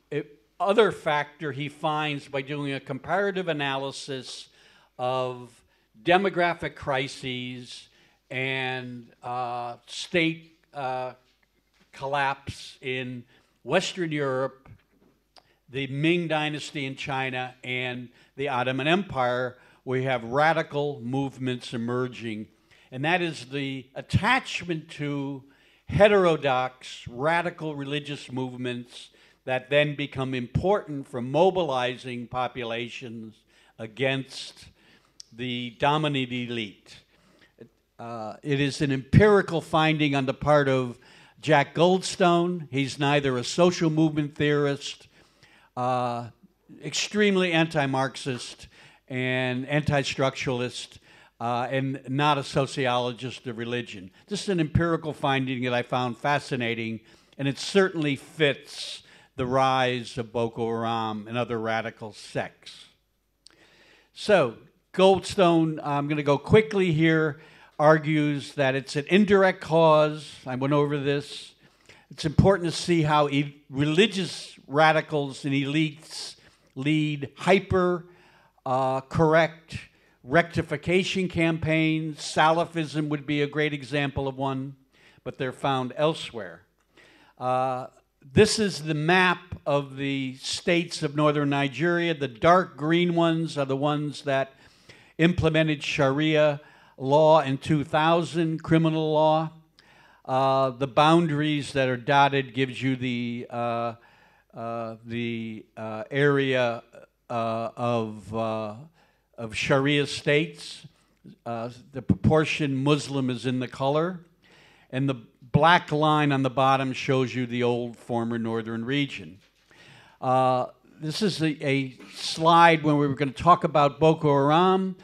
other factor he finds by doing a comparative analysis of demographic crises and uh, state uh, collapse in Western Europe, the Ming Dynasty in China, and the Ottoman Empire, we have radical movements emerging. And that is the attachment to heterodox, radical religious movements that then become important for mobilizing populations against the dominant elite. Uh, it is an empirical finding on the part of Jack Goldstone. He's neither a social movement theorist, uh, extremely anti Marxist, and anti structuralist, uh, and not a sociologist of religion. This is an empirical finding that I found fascinating, and it certainly fits the rise of Boko Haram and other radical sects. So, Goldstone, I'm going to go quickly here, argues that it's an indirect cause. I went over this. It's important to see how e- religious radicals and elites lead hyper uh, correct rectification campaigns. Salafism would be a great example of one, but they're found elsewhere. Uh, this is the map of the states of northern Nigeria. The dark green ones are the ones that implemented Sharia law in 2000, criminal law. Uh, the boundaries that are dotted gives you the uh, uh, the uh, area uh, of uh, of Sharia states. the proportion Muslim is in the color, and the black line on the bottom shows you the old former northern region. This is a, a, slide when we were going to talk about Boko Haram.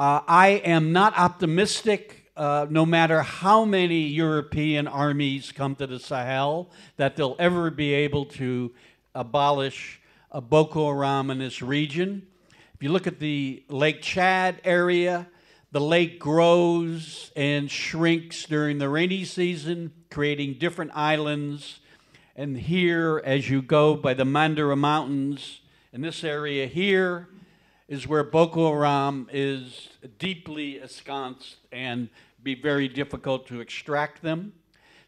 Uh, I am not optimistic, uh, no matter how many European armies come to the Sahel, that they'll ever be able to abolish Boko Haram in this region. If you look at the Lake Chad area, the lake grows and shrinks during the rainy season, creating different islands. And here, as you go by the Mandara Mountains, in this area here, is where Boko Haram is deeply ensconced and be very difficult to extract them.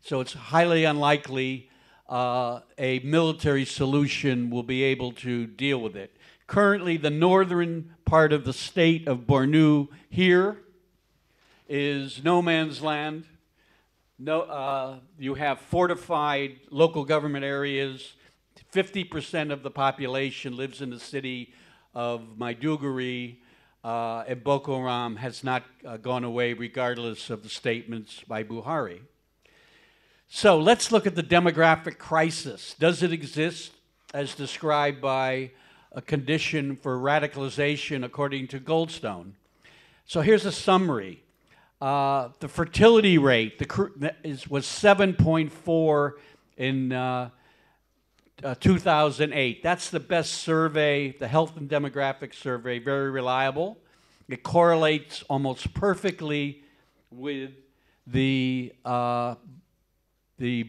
So it's highly unlikely uh, a military solution will be able to deal with it. Currently, the northern part of the state of Borno here is no man's land. No, uh, you have fortified local government areas. 50% of the population lives in the city of Maiduguri. uh, and Boko Haram has not uh, gone away, regardless of the statements by Buhari. So let's look at the demographic crisis. Does it exist as described by a condition for radicalization according to Goldstone? So here's a summary. Uh, the fertility rate the, is, was 7.4 in uh, uh, 2008. That's the best survey, the Health and Demographic Survey, very reliable. It correlates almost perfectly with the uh, the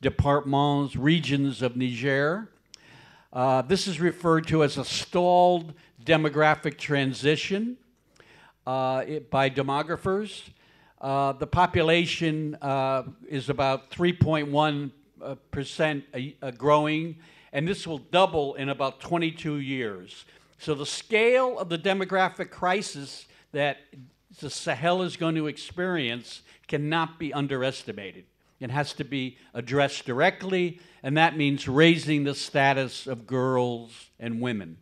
departments, regions of Niger. Uh, this is referred to as a stalled demographic transition uh, it, by demographers. Uh, the population uh, is about 3.1 uh, percent growing, and this will double in about 22 years. So the scale of the demographic crisis that the Sahel is going to experience cannot be underestimated. It has to be addressed directly, and that means raising the status of girls and women.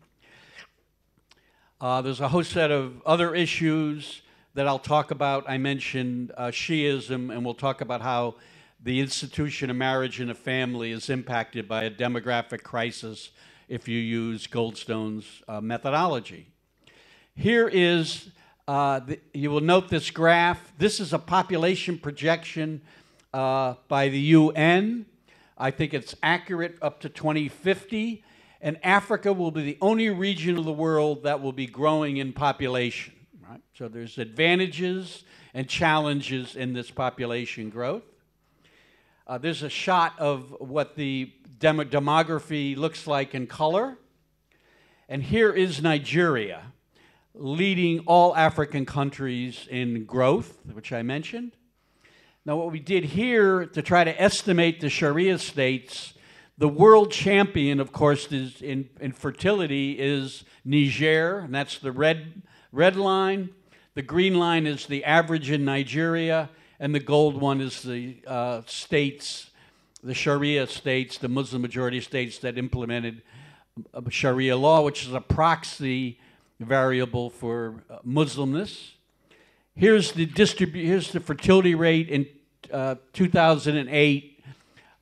Uh, there's a whole set of other issues that I'll talk about. I mentioned uh, Shiism, and we'll talk about how the institution of marriage and a family is impacted by a demographic crisis if you use Goldstone's uh, methodology. Here is, uh, the, you will note this graph. This is a population projection uh, by the UN. I think it's accurate up to 2050. And Africa will be the only region of the world that will be growing in population. Right? So there's advantages and challenges in this population growth. Uh, there's a shot of what the dem- demography looks like in color. And here is Nigeria, leading all African countries in growth, which I mentioned. Now, what we did here to try to estimate the Sharia states, the world champion, of course, is in, in fertility is Niger, and that's the red, red line. The green line is the average in Nigeria, and the gold one is the uh, states, the Sharia states, the Muslim majority states that implemented uh, Sharia law, which is a proxy variable for uh, Muslimness. Here's the distribu- Here's the fertility rate in uh, 2008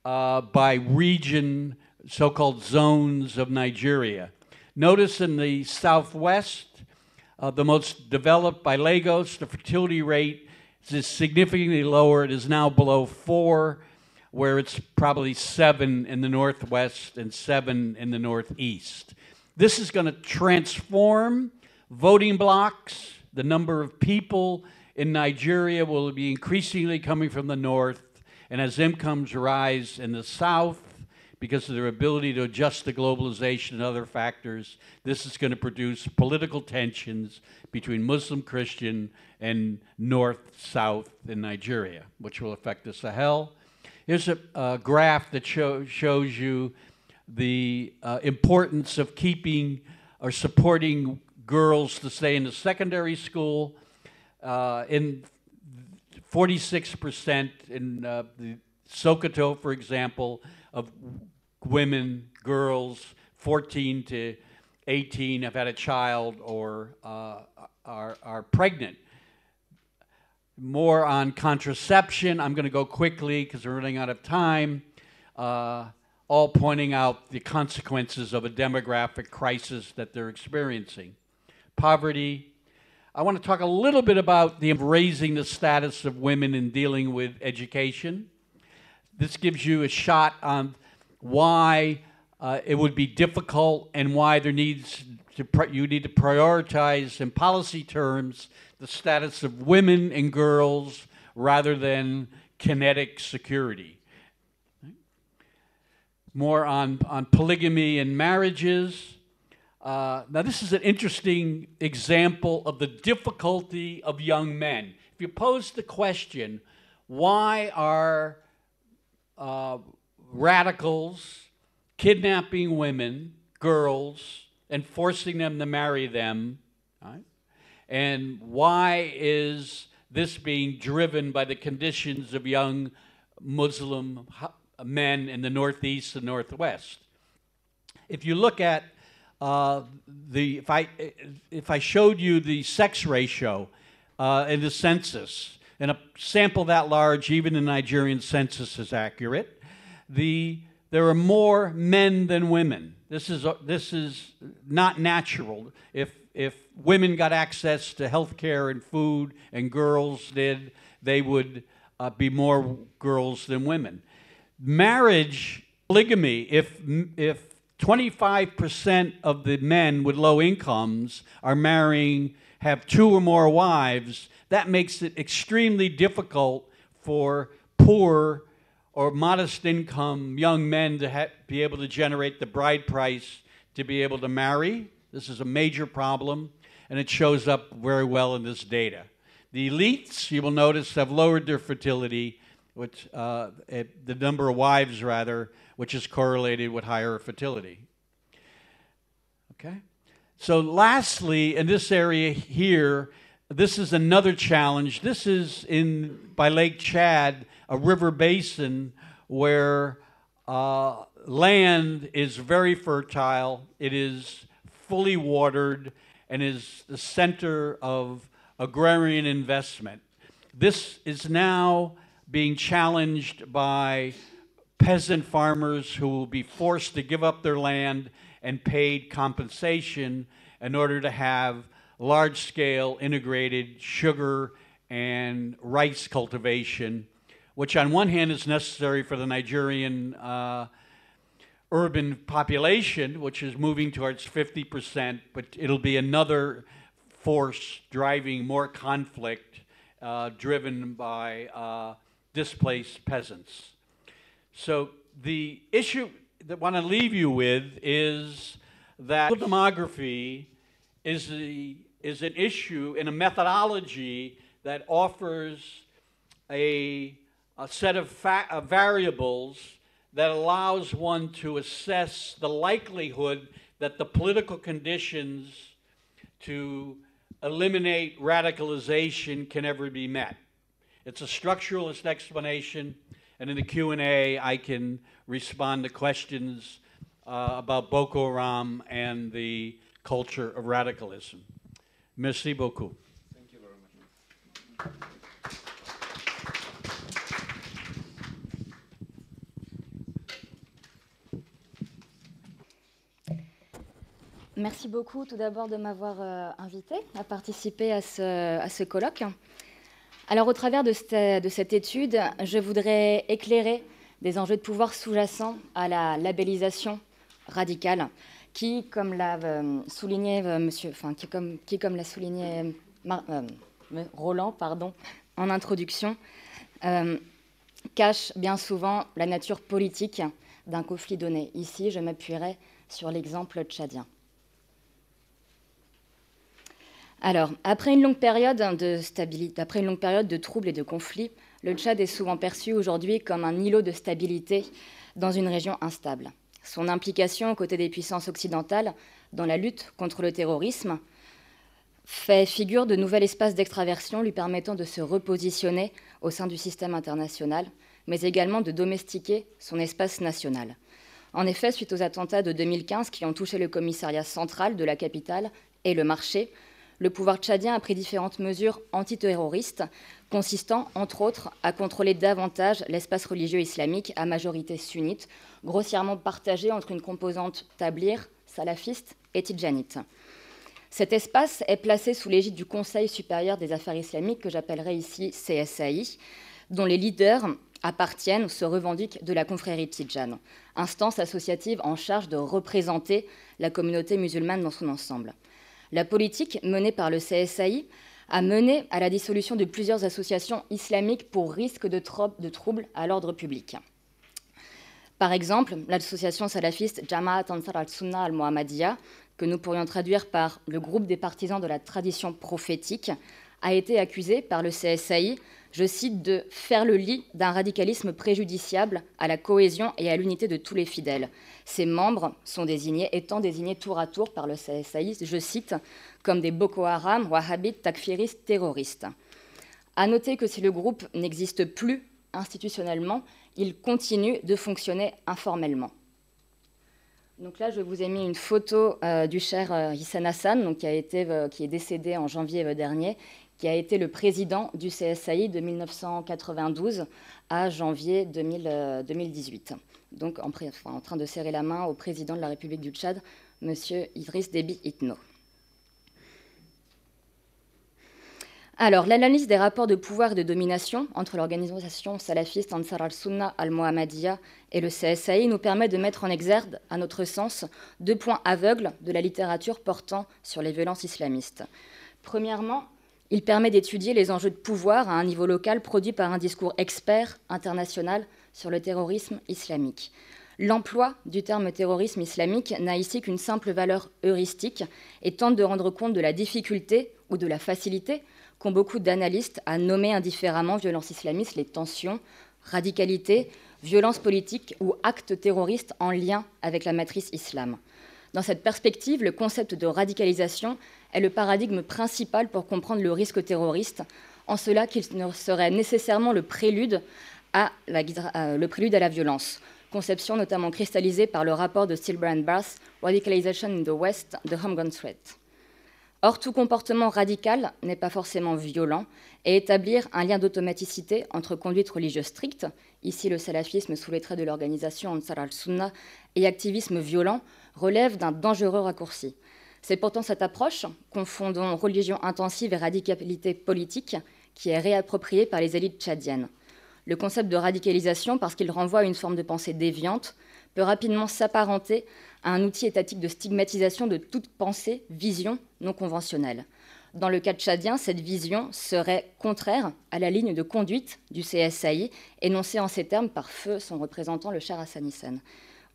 uh, by region, so-called zones of Nigeria. Notice in the southwest, uh, the most developed by Lagos, the fertility rate is significantly lower. It is now below four, where it's probably seven in the northwest and seven in the northeast. This is going to transform voting blocks. The number of people in Nigeria will be increasingly coming from the north. And as incomes rise in the south, because of their ability to adjust to globalization and other factors, this is going to produce political tensions between Muslim, Christian, and North South in Nigeria, which will affect the Sahel. Here's a, a graph that show, shows you the uh, importance of keeping or supporting girls to stay in the secondary school. Uh, in 46% in uh, the Sokoto, for example, of women, girls, 14 to 18 have had a child or uh, are, are pregnant. More on contraception. I'm going to go quickly because we're running out of time. Uh, all pointing out the consequences of a demographic crisis that they're experiencing. Poverty. I want to talk a little bit about the raising the status of women in dealing with education. This gives you a shot on why uh, it would be difficult and why there needs you need to prioritize in policy terms the status of women and girls rather than kinetic security. More on, on polygamy and marriages. Uh, now, this is an interesting example of the difficulty of young men. If you pose the question, why are uh, radicals kidnapping women, girls, and forcing them to marry them. Right? And why is this being driven by the conditions of young Muslim men in the Northeast and Northwest? If you look at uh, the if I if I showed you the sex ratio uh, in the census, and a sample that large, even the Nigerian census is accurate, the there are more men than women. This is this is not natural. If if women got access to health care and food, and girls did, they would uh, be more girls than women. Marriage, polygamy, if, if 25% of the men with low incomes are marrying, have two or more wives, that makes it extremely difficult for poor or modest income young men to ha- be able to generate the bride price to be able to marry. This is a major problem, and it shows up very well in this data. The elites, you will notice, have lowered their fertility, which, uh, it, the number of wives, rather, which is correlated with higher fertility. Okay? So, lastly, in this area here, this is another challenge. This is in by Lake Chad, a river basin where uh, land is very fertile. It is fully watered and is the center of agrarian investment. This is now being challenged by peasant farmers who will be forced to give up their land and paid compensation in order to have large scale integrated sugar and rice cultivation, which on one hand is necessary for the Nigerian uh, urban population, which is moving towards 50%, but it'll be another force driving more conflict uh, driven by uh, displaced peasants. So the issue that I want to leave you with is that demography is, the, is an issue in a methodology that offers a, a set of fa- variables that allows one to assess the likelihood that the political conditions to eliminate radicalization can ever be met. It's a structuralist explanation, and in the Q&A I can respond to questions uh, about Boko Haram and the culture of radicalism. Merci beaucoup. Thank you very much. Merci beaucoup tout d'abord de m'avoir euh, invité à participer à ce, colloque. Alors au travers de cette, de cette, étude, je voudrais éclairer des enjeux de pouvoir sous-jacents à la labellisation radicale qui, comme l'a euh, souligné euh, monsieur, enfin, qui, comme, qui, comme l'a souligné Roland pardon, en introduction, cache bien souvent la nature politique d'un conflit donné. Ici, je m'appuierai sur l'exemple tchadien. Alors, après une longue période de troubles et de conflits, le Tchad est souvent perçu aujourd'hui comme un îlot de stabilité dans une région instable. Son implication aux côtés des puissances occidentales dans la lutte contre le terrorisme fait figure de nouvel espace d'extraversion lui permettant de se repositionner au sein du système international, mais également de domestiquer son espace national. En effet, suite aux attentats de 2015 qui ont touché le commissariat central de la capitale et le marché, le pouvoir tchadien a pris différentes mesures antiterroristes, consistant, entre autres, à contrôler davantage l'espace religieux islamique à majorité sunnite, grossièrement partagé entre une composante tablir, salafiste et tidjanite. Cet espace est placé sous l'égide du Conseil supérieur des affaires islamiques, que j'appellerai ici CSAI, dont les leaders appartiennent ou se revendiquent de la confrérie Tidjan, instance associative en charge de représenter la communauté musulmane dans son ensemble. La politique menée par le CSAI a mené à la dissolution de plusieurs associations islamiques pour risque de, troubles à l'ordre public. Par exemple, l'association salafiste Jamaat Ansar al-Sunnah al-Muhammadiyya, que nous pourrions traduire par le groupe des partisans de la tradition prophétique, a été accusée par le CSAI je cite, de faire le lit d'un radicalisme préjudiciable à la cohésion et à l'unité de tous les fidèles. Ses membres sont désignés, étant désignés tour à tour par le CSAI, je cite, comme des Boko Haram, wahhabites, takfiristes, terroristes. À noter que si le groupe n'existe plus institutionnellement, il continue de fonctionner informellement. Donc là, je vous ai mis une photo euh, du cher euh, Hissène Hassan, euh, qui est décédé en janvier dernier, qui a été le président du CSAI de 1992 à janvier 2018. Donc en, en, train de serrer la main au président de la République du Tchad, M. Idriss Déby Itno. Alors, l'analyse des rapports de pouvoir et de domination entre l'organisation salafiste Ansar al-Sunna al-Mohammadiyya et le CSAI nous permet de mettre en exergue, à notre sens, deux points aveugles de la littérature portant sur les violences islamistes. Premièrement, il permet d'étudier les enjeux de pouvoir à un niveau local produits par un discours expert international sur le terrorisme islamique. L'emploi du terme terrorisme islamique n'a ici qu'une simple valeur heuristique et tente de rendre compte de la difficulté ou de la facilité qu'ont beaucoup d'analystes à nommer indifféremment violence islamiste les tensions, radicalité, violence politique ou actes terroristes en lien avec la matrice islam. Dans cette perspective, le concept de radicalisation est le paradigme principal pour comprendre le risque terroriste, en cela qu'il serait nécessairement le prélude à la, violence, conception notamment cristallisée par le rapport de Stilbrand Bass, Radicalization in the West, The Home Gun Threat. Or, tout comportement radical n'est pas forcément violent, et établir un lien d'automaticité entre conduite religieuse stricte, ici le salafisme sous les traits de l'organisation Ansar al-Sunna, et activisme violent, relève d'un dangereux raccourci. C'est pourtant cette approche, confondant religion intensive et radicalité politique, qui est réappropriée par les élites tchadiennes. Le concept de radicalisation, parce qu'il renvoie à une forme de pensée déviante, peut rapidement s'apparenter à un outil étatique de stigmatisation de toute pensée, vision non conventionnelle. Dans le cas tchadien, cette vision serait contraire à la ligne de conduite du CSAI, énoncée en ces termes par feu son représentant, le cher Hassanissen.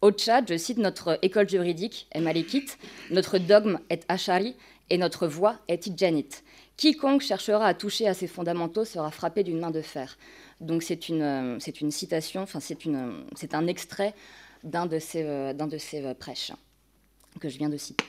Au Tchad, je cite notre école juridique est malékite, notre dogme est ashari et notre voix est tidjanite. Quiconque cherchera à toucher à ces fondamentaux sera frappé d'une main de fer. Donc c'est une, euh, une, citation, enfin c'est un extrait d'un de ces, euh, de ces euh, prêches que je viens de citer.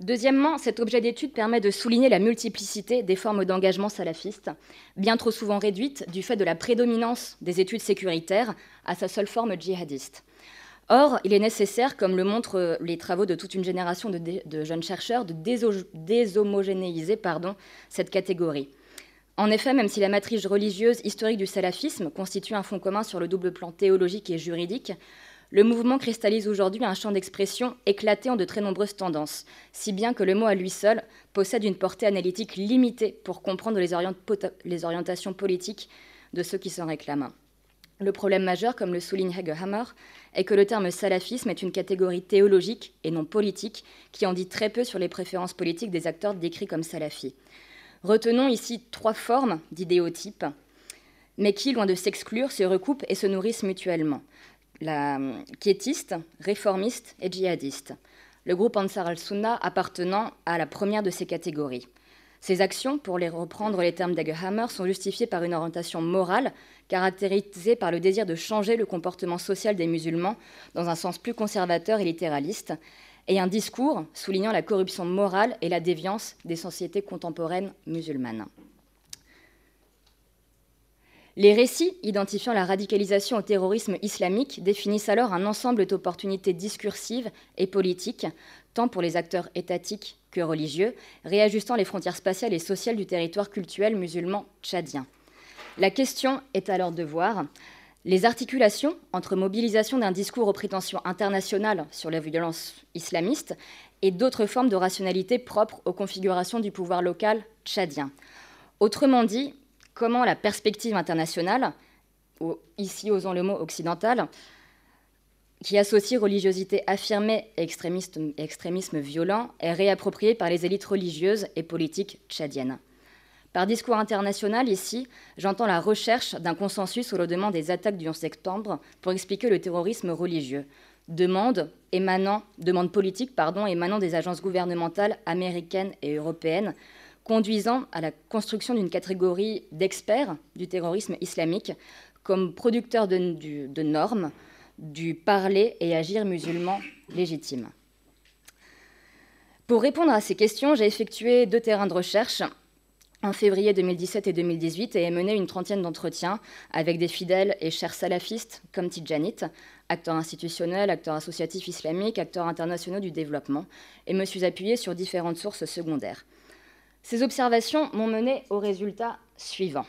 Deuxièmement, cet objet d'étude permet de souligner la multiplicité des formes d'engagement salafiste, bien trop souvent réduites du fait de la prédominance des études sécuritaires à sa seule forme djihadiste. Or, il est nécessaire, comme le montrent les travaux de toute une génération de, jeunes chercheurs, de déshomogénéiser cette catégorie. En effet, même si la matrice religieuse historique du salafisme constitue un fond commun sur le double plan théologique et juridique, le mouvement cristallise aujourd'hui un champ d'expression éclaté en de très nombreuses tendances, si bien que le mot à lui seul possède une portée analytique limitée pour comprendre les, orientations politiques de ceux qui s'en réclament. Le problème majeur, comme le souligne Hegerhammer, est que le terme salafisme est une catégorie théologique et non politique qui en dit très peu sur les préférences politiques des acteurs décrits comme salafis. Retenons ici trois formes d'idéotypes, mais qui, loin de s'exclure, se recoupent et se nourrissent mutuellement. La quiétiste, réformiste et djihadiste. Le groupe Ansar al-Sunna appartenant à la première de ces catégories. Ces actions, pour les reprendre les termes d'Egerhammer, sont justifiées par une orientation morale caractérisée par le désir de changer le comportement social des musulmans dans un sens plus conservateur et littéraliste, et un discours soulignant la corruption morale et la déviance des sociétés contemporaines musulmanes. Les récits identifiant la radicalisation au terrorisme islamique définissent alors un ensemble d'opportunités discursives et politiques, tant pour les acteurs étatiques que religieux, réajustant les frontières spatiales et sociales du territoire cultuel musulman tchadien. La question est alors de voir les articulations entre mobilisation d'un discours aux prétentions internationales sur la violence islamiste et d'autres formes de rationalité propres aux configurations du pouvoir local tchadien. Autrement dit, comment la perspective internationale, ici osons le mot occidental, qui associe religiosité affirmée et extrémisme violent, est réappropriée par les élites religieuses et politiques tchadiennes. Par discours international, ici, j'entends la recherche d'un consensus sur le demande des attaques du 11 septembre pour expliquer le terrorisme religieux. Demande, émanant, demande politique émanant des agences gouvernementales américaines et européennes, conduisant à la construction d'une catégorie d'experts du terrorisme islamique comme producteurs de, normes du parler et agir musulman légitime. Pour répondre à ces questions, j'ai effectué deux terrains de recherche en février 2017 et 2018 et a mené une trentaine d'entretiens avec des fidèles et chers salafistes comme Tidjanit, acteurs institutionnels, acteurs associatifs islamiques, acteurs internationaux du développement, et me suis appuyée sur différentes sources secondaires. Ces observations m'ont mené au résultat suivant.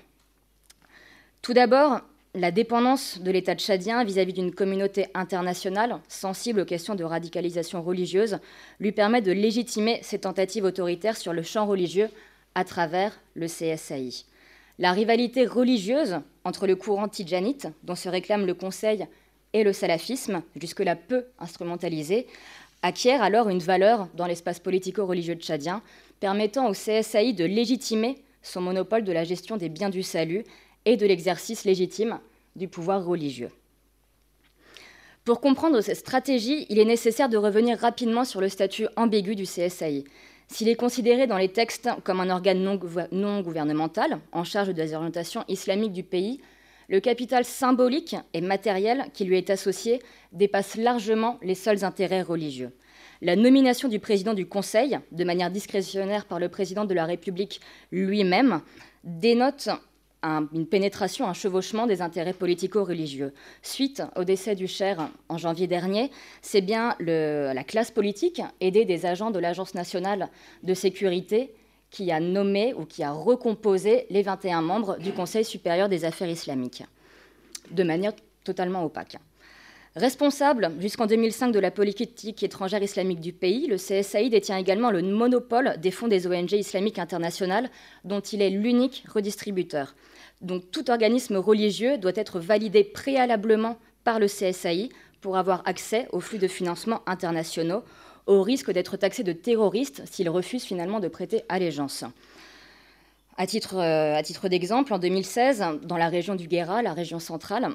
Tout d'abord, la dépendance de l'État tchadien vis-à-vis d'une communauté internationale sensible aux questions de radicalisation religieuse lui permet de légitimer ses tentatives autoritaires sur le champ religieux à travers le CSAI. La rivalité religieuse entre le courant tidjanite, dont se réclame le Conseil, et le salafisme, jusque-là peu instrumentalisé, acquiert alors une valeur dans l'espace politico-religieux tchadien, permettant au CSAI de légitimer son monopole de la gestion des biens du salut et de l'exercice légitime du pouvoir religieux. Pour comprendre cette stratégie, il est nécessaire de revenir rapidement sur le statut ambigu du CSAI. S'il est considéré dans les textes comme un organe non, gouvernemental en charge des orientations islamiques du pays, le capital symbolique et matériel qui lui est associé dépasse largement les seuls intérêts religieux. La nomination du président du Conseil, de manière discrétionnaire par le président de la République lui-même, dénote une pénétration, un chevauchement des intérêts politico-religieux. Suite au décès du Cher en janvier dernier, c'est bien la classe politique, aidée des agents de l'Agence nationale de sécurité, qui a nommé ou qui a recomposé les 21 membres du Conseil supérieur des affaires islamiques, de manière totalement opaque. Responsable jusqu'en 2005 de la politique étrangère islamique du pays, le CSAI détient également le monopole des fonds des ONG islamiques internationales, dont il est l'unique redistributeur. Donc tout organisme religieux doit être validé préalablement par le CSAI pour avoir accès aux flux de financement internationaux, au risque d'être taxé de terroriste s'il refuse finalement de prêter allégeance. À titre, euh, d'exemple, en 2016, dans la région du Guéra, la région centrale,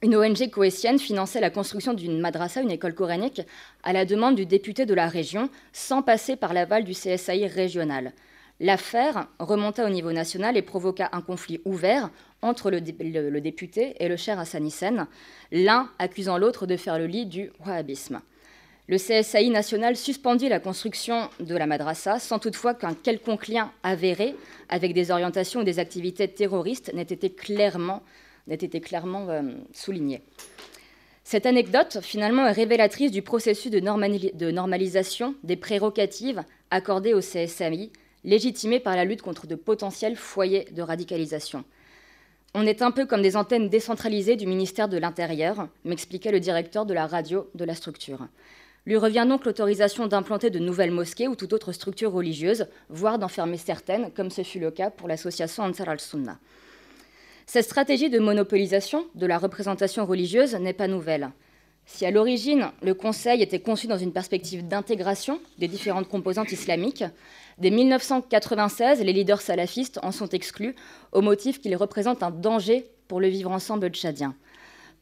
une ONG coétienne finançait la construction d'une madrasa, une école coranique, à la demande du député de la région, sans passer par l'aval du CSAI régional. L'affaire remonta au niveau national et provoqua un conflit ouvert entre le, député et le cher Hassanissen, l'un accusant l'autre de faire le lit du wahhabisme. Le CSAI national suspendit la construction de la madrasa sans toutefois qu'un quelconque lien avéré avec des orientations ou des activités terroristes n'ait été clairement, euh, souligné. Cette anecdote, finalement, est révélatrice du processus de, normalisation des prérogatives accordées au CSAI légitimée par la lutte contre de potentiels foyers de radicalisation. On est un peu comme des antennes décentralisées du ministère de l'Intérieur, m'expliquait le directeur de la radio de la structure. Lui revient donc l'autorisation d'implanter de nouvelles mosquées ou toute autre structure religieuse, voire d'enfermer certaines, comme ce fut le cas pour l'association Ansar al-Sunna. Cette stratégie de monopolisation de la représentation religieuse n'est pas nouvelle. Si à l'origine, le Conseil était conçu dans une perspective d'intégration des différentes composantes islamiques, Dès 1996, les leaders salafistes en sont exclus au motif qu'ils représentent un danger pour le vivre ensemble tchadien.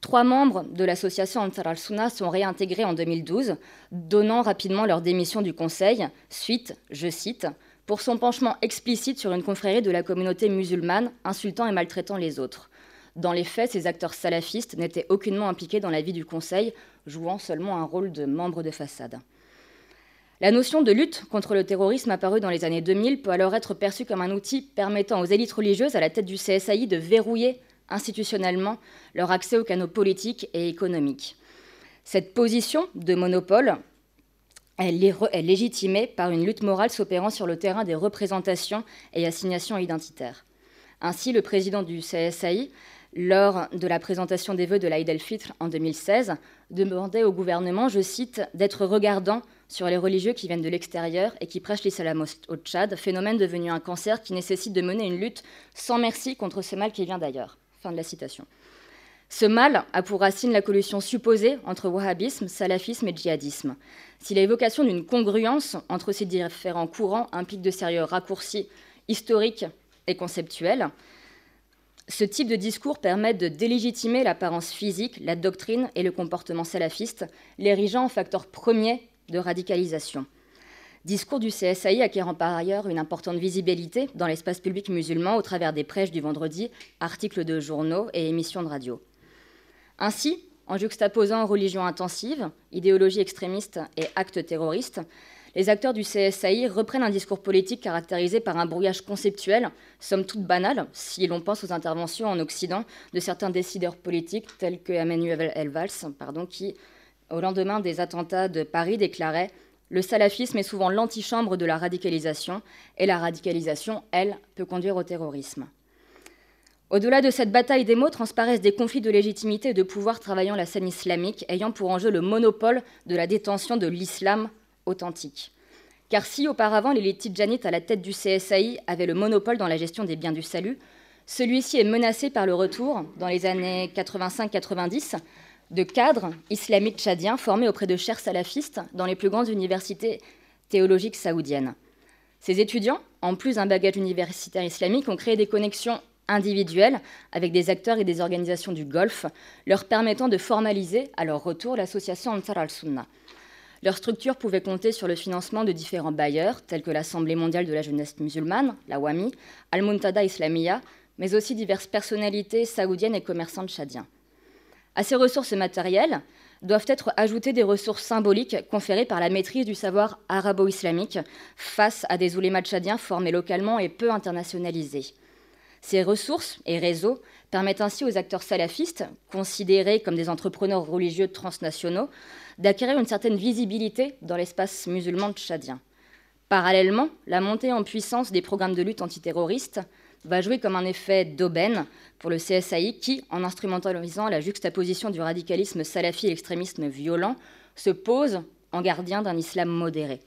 Trois membres de l'association Ansar al-Sunna sont réintégrés en 2012, donnant rapidement leur démission du Conseil, suite, je cite, pour son penchement explicite sur une confrérie de la communauté musulmane, insultant et maltraitant les autres. Dans les faits, ces acteurs salafistes n'étaient aucunement impliqués dans la vie du Conseil, jouant seulement un rôle de membre de façade. La notion de lutte contre le terrorisme apparue dans les années 2000 peut alors être perçue comme un outil permettant aux élites religieuses à la tête du CSAI de verrouiller institutionnellement leur accès aux canaux politiques et économiques. Cette position de monopole est légitimée par une lutte morale s'opérant sur le terrain des représentations et assignations identitaires. Ainsi, le président du CSAI, lors de la présentation des vœux de l'Aïd el-Fitr en 2016, demandait au gouvernement, je cite, d'être regardant sur les religieux qui viennent de l'extérieur et qui prêchent l'islam au Tchad, phénomène devenu un cancer qui nécessite de mener une lutte sans merci contre ce mal qui vient d'ailleurs. Fin de la citation. Ce mal a pour racine la collusion supposée entre wahhabisme, salafisme et djihadisme. Si l'évocation d'une congruence entre ces différents courants implique de sérieux raccourcis historiques et conceptuels, ce type de discours permet de délégitimer l'apparence physique, la doctrine et le comportement salafiste, l'érigeant en facteur premier de radicalisation. Discours du CSAI acquérant par ailleurs une importante visibilité dans l'espace public musulman au travers des prêches du vendredi, articles de journaux et émissions de radio. Ainsi, en juxtaposant religion intensive, idéologie extrémiste et actes terroristes, les acteurs du CSAI reprennent un discours politique caractérisé par un brouillage conceptuel, somme toute banal, si l'on pense aux interventions en Occident de certains décideurs politiques tels que Emmanuel Valls, pardon, qui, au lendemain des attentats de Paris, déclarait Le salafisme est souvent l'antichambre de la radicalisation, et la radicalisation, elle, peut conduire au terrorisme. Au-delà de cette bataille des mots transparaissent des conflits de légitimité et de pouvoir travaillant la scène islamique, ayant pour enjeu le monopole de la détention de l'islam authentique. Car si auparavant l'élite tidjanite à la tête du CSAI avait le monopole dans la gestion des biens du salut, celui-ci est menacé par le retour, dans les années 85-90, de cadres islamiques tchadiens formés auprès de chers salafistes dans les plus grandes universités théologiques saoudiennes. Ces étudiants, en plus d'un bagage universitaire islamique, ont créé des connexions individuelles avec des acteurs et des organisations du Golfe, leur permettant de formaliser à leur retour l'association Ansar al-Sunna. Leur structure pouvait compter sur le financement de différents bailleurs, tels que l'Assemblée mondiale de la jeunesse musulmane, la WAMI, Al-Muntada Islamia, mais aussi diverses personnalités saoudiennes et commerçants tchadiens. À ces ressources matérielles doivent être ajoutées des ressources symboliques conférées par la maîtrise du savoir arabo-islamique face à des oulémas tchadiens formés localement et peu internationalisés. Ces ressources et réseaux permettent ainsi aux acteurs salafistes, considérés comme des entrepreneurs religieux transnationaux, d'acquérir une certaine visibilité dans l'espace musulman tchadien. Parallèlement, la montée en puissance des programmes de lutte antiterroriste va jouer comme un effet d'aubaine pour le CSAI qui, en instrumentalisant la juxtaposition du radicalisme salafi et l'extrémisme violent, se pose en gardien d'un islam modéré.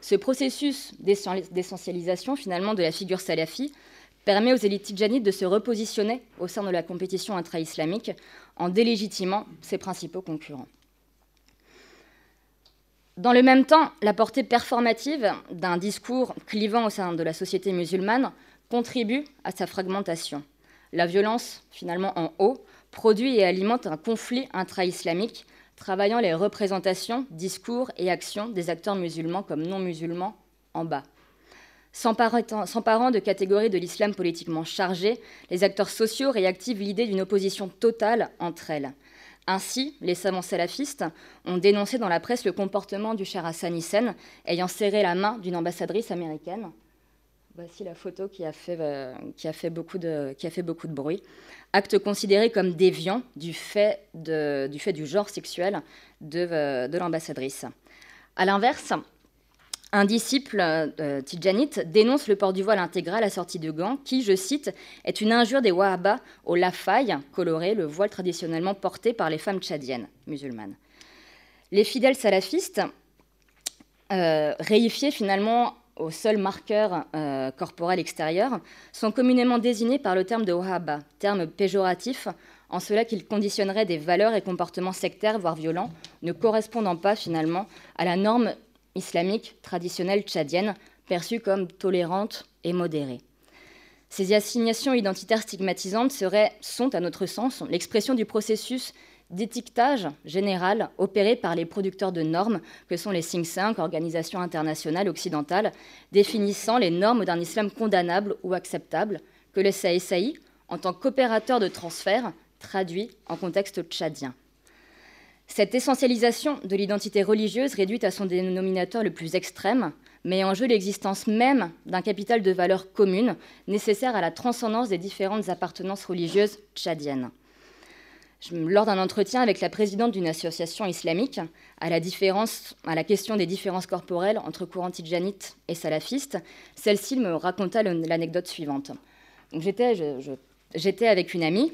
Ce processus d'essentialisation finalement de la figure salafi permet aux élites tidjanites de se repositionner au sein de la compétition intra-islamique en délégitimant ses principaux concurrents. Dans le même temps, la portée performative d'un discours clivant au sein de la société musulmane contribue à sa fragmentation. La violence, finalement en haut, produit et alimente un conflit intra-islamique, travaillant les représentations, discours et actions des acteurs musulmans comme non musulmans en bas. S'emparant de catégories de l'islam politiquement chargé, les acteurs sociaux réactivent l'idée d'une opposition totale entre elles. Ainsi, les savants salafistes ont dénoncé dans la presse le comportement du cher Hassan Hissène, ayant serré la main d'une ambassadrice américaine. Voici la photo qui a, fait, euh, qui, a fait beaucoup de, bruit. Acte considéré comme déviant du fait, du, genre sexuel de, euh, de l'ambassadrice. A l'inverse, un disciple euh, Tidjanite dénonce le port du voile intégral à sortie de gants, qui, je cite, est une injure des Wahhabas au lafaille coloré, le voile traditionnellement porté par les femmes tchadiennes musulmanes. Les fidèles salafistes, euh, réifiés finalement au seul marqueur euh, corporel extérieur, sont communément désignés par le terme de Wahhaba, terme péjoratif en cela qu'il conditionnerait des valeurs et comportements sectaires, voire violents, ne correspondant pas finalement à la norme islamique traditionnelle tchadienne, perçue comme tolérante et modérée. Ces assignations identitaires stigmatisantes sont, à notre sens, l'expression du processus d'étiquetage général opéré par les producteurs de normes, que sont les think 5, organisations internationales occidentales, définissant les normes d'un islam condamnable ou acceptable, que le CSAI, en tant qu'opérateur de transfert, traduit en contexte tchadien. Cette essentialisation de l'identité religieuse réduite à son dénominateur le plus extrême met en jeu l'existence même d'un capital de valeurs communes nécessaire à la transcendance des différentes appartenances religieuses tchadiennes. Lors d'un entretien avec la présidente d'une association islamique, à la, à la, question des différences corporelles entre courants tidjanites et salafistes, celle-ci me raconta l'anecdote suivante. J'étais avec une amie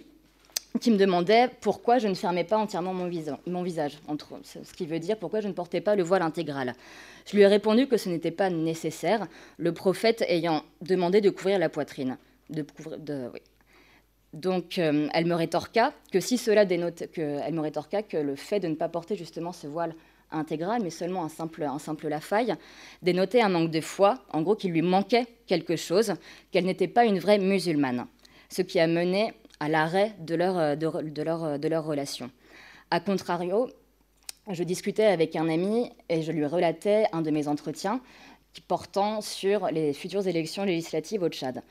qui me demandait pourquoi je ne fermais pas entièrement mon, visage, ce qui veut dire pourquoi je ne portais pas le voile intégral. Je lui ai répondu que ce n'était pas nécessaire, le prophète ayant demandé de couvrir la poitrine. Donc, euh, elle me rétorqua que si cela dénote, que, me que le fait de ne pas porter justement ce voile intégral, mais seulement un simple, un simple lafaille, dénotait un manque de foi, en gros qu'il lui manquait quelque chose, qu'elle n'était pas une vraie musulmane. Ce qui a mené à l'arrêt de leur, euh, de, leur, euh, de leur relation. A contrario, je discutais avec un ami et je lui relatais un de mes entretiens portant sur les futures élections législatives au Tchad.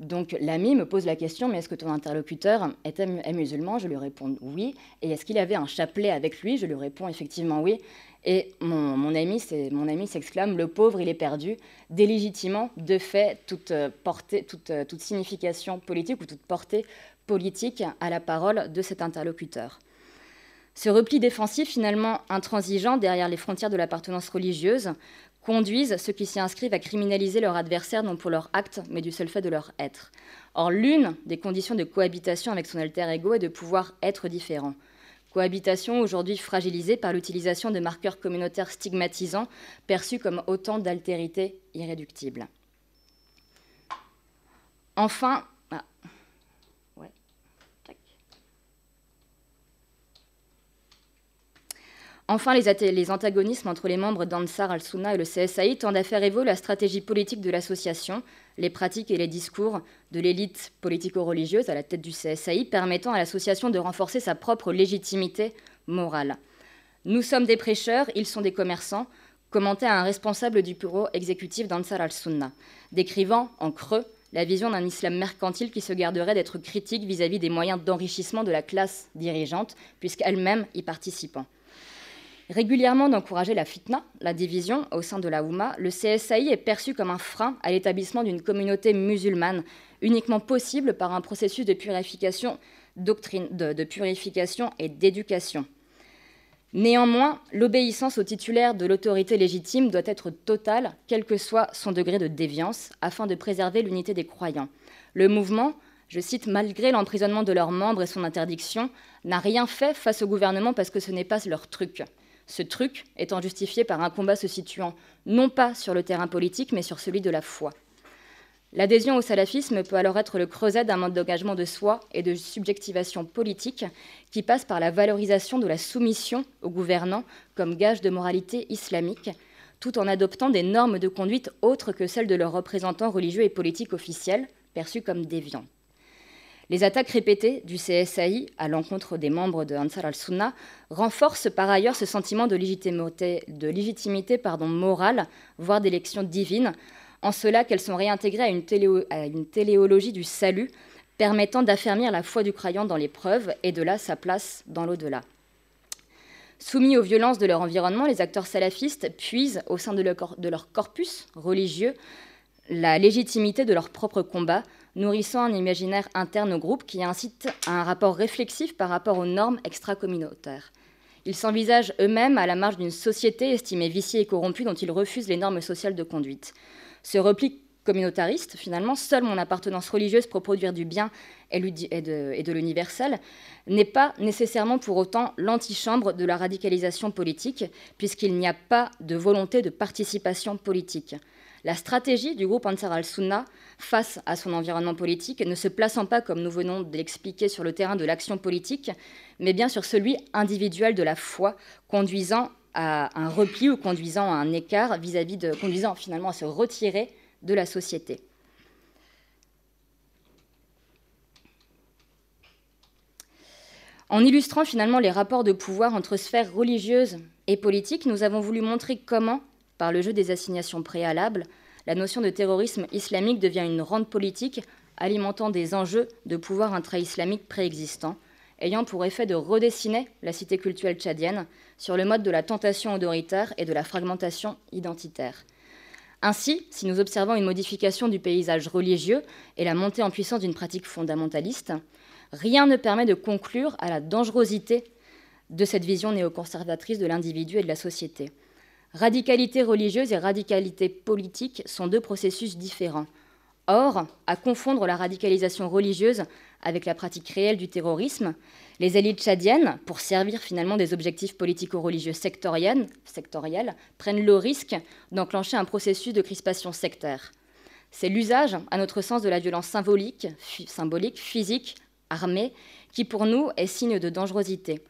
Donc l'ami me pose la question, mais est-ce que ton interlocuteur est, musulman? Je lui réponds oui. Et est-ce qu'il avait un chapelet avec lui? Je lui réponds effectivement oui. Et mon, mon ami s'exclame, le pauvre, il est perdu, délégitimant de fait toute, euh, portée, euh, toute signification politique ou toute portée politique à la parole de cet interlocuteur. Ce repli défensif, finalement intransigeant derrière les frontières de l'appartenance religieuse, conduisent ceux qui s'y inscrivent à criminaliser leur adversaire non pour leur acte, mais du seul fait de leur être. Or, l'une des conditions de cohabitation avec son alter ego est de pouvoir être différent. Cohabitation aujourd'hui fragilisée par l'utilisation de marqueurs communautaires stigmatisants, perçus comme autant d'altérité irréductibles. Enfin, Enfin, les, antagonismes entre les membres d'Ansar al-Sunna et le CSAI tendent à faire évoluer la stratégie politique de l'association, les pratiques et les discours de l'élite politico-religieuse à la tête du CSAI, permettant à l'association de renforcer sa propre légitimité morale. Nous sommes des prêcheurs, ils sont des commerçants, commentait un responsable du bureau exécutif d'Ansar al-Sunna, décrivant en creux la vision d'un islam mercantile qui se garderait d'être critique vis-à-vis des moyens d'enrichissement de la classe dirigeante, puisqu'elle-même y participant. Régulièrement d'encourager la fitna, la division au sein de la Oumma, le CSAI est perçu comme un frein à l'établissement d'une communauté musulmane, uniquement possible par un processus de purification, doctrine, de, purification et d'éducation. Néanmoins, l'obéissance au titulaire de l'autorité légitime doit être totale, quel que soit son degré de déviance, afin de préserver l'unité des croyants. Le mouvement, je cite, malgré l'emprisonnement de leurs membres et son interdiction, n'a rien fait face au gouvernement parce que ce n'est pas leur truc ce truc étant justifié par un combat se situant non pas sur le terrain politique, mais sur celui de la foi. L'adhésion au salafisme peut alors être le creuset d'un mode d'engagement de soi et de subjectivation politique qui passe par la valorisation de la soumission aux gouvernants comme gage de moralité islamique, tout en adoptant des normes de conduite autres que celles de leurs représentants religieux et politiques officiels, perçus comme déviants. Les attaques répétées du CSAI à l'encontre des membres de Ansar al-Sunna renforcent par ailleurs ce sentiment de légitimité, morale, voire d'élection divine, en cela qu'elles sont réintégrées à une, téléologie du salut, permettant d'affermir la foi du croyant dans l'épreuve et de là sa place dans l'au-delà. Soumis aux violences de leur environnement, les acteurs salafistes puisent au sein de leur, de leur corpus religieux la légitimité de leur propre combat, nourrissant un imaginaire interne au groupe qui incite à un rapport réflexif par rapport aux normes extra-communautaires. Ils s'envisagent eux-mêmes à la marge d'une société estimée viciée et corrompue dont ils refusent les normes sociales de conduite. Ce repli communautariste, finalement, seule mon appartenance religieuse pour produire du bien et de, l'universel, n'est pas nécessairement pour autant l'antichambre de la radicalisation politique, puisqu'il n'y a pas de volonté de participation politique. La stratégie du groupe Ansar al-Sunna face à son environnement politique, ne se plaçant pas, comme nous venons de l'expliquer, sur le terrain de l'action politique, mais bien sur celui individuel de la foi, conduisant à un repli ou conduisant à un écart vis-à-vis de, conduisant finalement à se retirer de la société. En illustrant finalement les rapports de pouvoir entre sphères religieuses et politiques, nous avons voulu montrer comment par le jeu des assignations préalables, la notion de terrorisme islamique devient une rente politique alimentant des enjeux de pouvoir intra-islamique préexistants, ayant pour effet de redessiner la cité culturelle tchadienne sur le mode de la tentation autoritaire et de la fragmentation identitaire. Ainsi, si nous observons une modification du paysage religieux et la montée en puissance d'une pratique fondamentaliste, rien ne permet de conclure à la dangerosité de cette vision néoconservatrice de l'individu et de la société. Radicalité religieuse et radicalité politique sont deux processus différents. Or, à confondre la radicalisation religieuse avec la pratique réelle du terrorisme, les élites tchadiennes, pour servir finalement des objectifs politico-religieux sectoriels, prennent le risque d'enclencher un processus de crispation sectaire. C'est l'usage, à notre sens, de la violence symbolique, symbolique, physique, armée, qui pour nous est signe de dangerosité.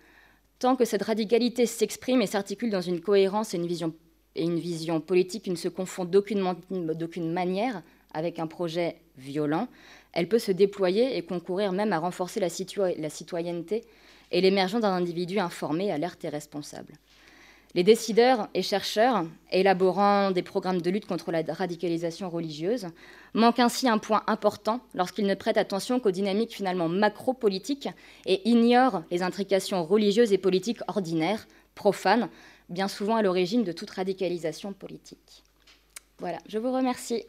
Tant que cette radicalité s'exprime et s'articule dans une cohérence et une vision, politique qui ne se confond d'aucune manière avec un projet violent, elle peut se déployer et concourir même à renforcer la citoyenneté et l'émergence d'un individu informé, alerte et responsable. Les décideurs et chercheurs, élaborant des programmes de lutte contre la radicalisation religieuse, manquent ainsi un point important lorsqu'ils ne prêtent attention qu'aux dynamiques finalement macro-politiques et ignorent les intrications religieuses et politiques ordinaires, profanes, bien souvent à l'origine de toute radicalisation politique. Voilà, je vous remercie.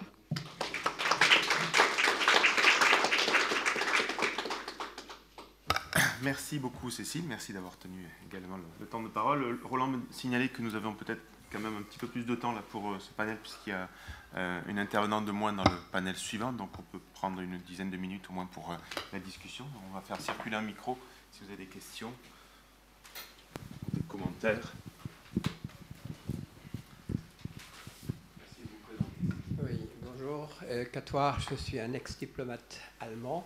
Merci beaucoup Cécile, merci d'avoir tenu également le, temps de parole. Roland me signalait que nous avions peut-être quand même un petit peu plus de temps là pour euh, ce panel puisqu'il y a euh, une intervenante de moins dans le panel suivant, donc on peut prendre une dizaine de minutes au moins pour euh, la discussion. On va faire circuler un micro si vous avez des questions, des commentaires. Oui, bonjour. Catoire, je suis un ex-diplomate allemand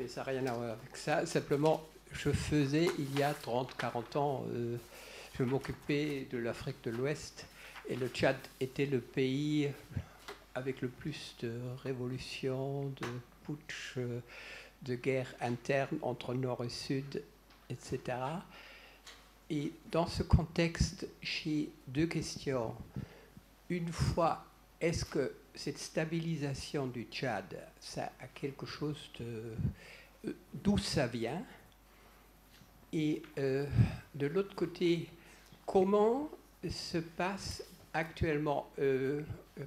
mais ça n'a rien à voir avec ça. Simplement, je faisais il y a 30-40 ans, euh, je m'occupais de l'Afrique de l'Ouest et le Tchad était le pays avec le plus de révolutions, de putsch, de guerres internes entre Nord et Sud, etc. Et dans ce contexte, j'ai deux questions. Une fois, est-ce que cette stabilisation du Tchad, ça a quelque chose de... Euh, d'où ça vient? Et euh, de l'autre côté, comment se passe actuellement euh,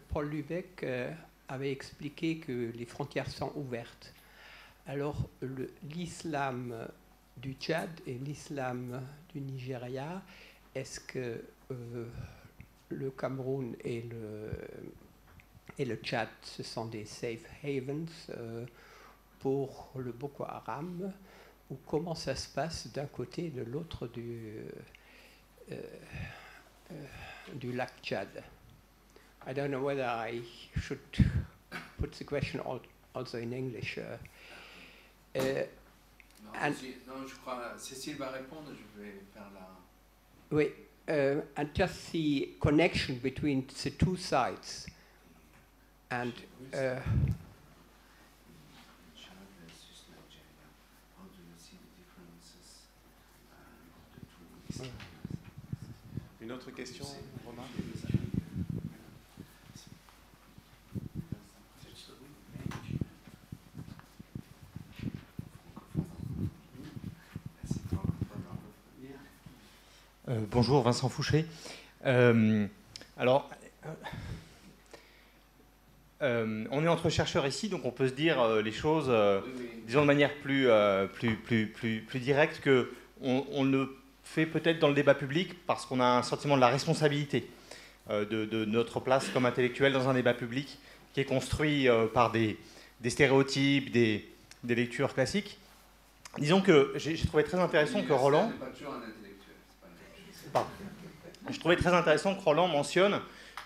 Paul Lubeck avait expliqué que les frontières sont ouvertes. Alors l'islam du Tchad et l'islam du Nigeria, est-ce que le Cameroun et le et le Tchad, ce sont des safe havens euh, pour le Boko Haram, ou comment ça se passe d'un côté et de l'autre du, euh, euh, du lac Tchad. I don't know whether I should put the question also in English. Uh, uh, non, non, je crois, Cécile va répondre, je vais faire la... Oui, uh, and just the connection between the two sides. And uh, Une autre question, Romain? Euh, bonjour, Vincent Fouché. Euh, alors, euh, on est entre chercheurs ici, donc on peut se dire euh, les choses, euh, disons de manière plus, plus, plus, plus, plus directe, que on, le fait peut-être dans le débat public parce qu'on a un sentiment de la responsabilité de, notre place comme intellectuel dans un débat public qui est construit par des, stéréotypes, des, des, lectures classiques. Disons que j'ai trouvé très intéressant que Roland... Je trouvais très intéressant que Roland mentionne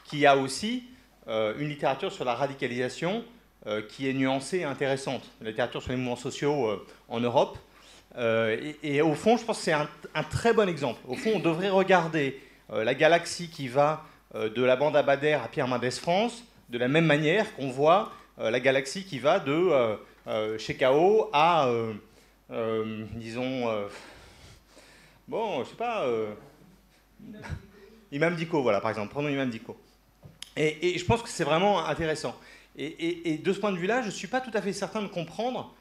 qu'il y a aussi une littérature sur la radicalisation euh, qui est nuancée et intéressante, la littérature sur les mouvements sociaux euh, en Europe. Et, au fond, je pense que c'est un, très bon exemple. Au fond, on devrait regarder la galaxie qui va de la bande Abadère à Pierre Mendès France de la même manière qu'on voit la galaxie qui va de chez K.O. à, disons, bon, je sais pas, Imam Diko, voilà, par exemple, prenons Imam Diko. Et, je pense que c'est vraiment intéressant. Et, de ce point de vue-là, je ne suis pas tout à fait certain de comprendre,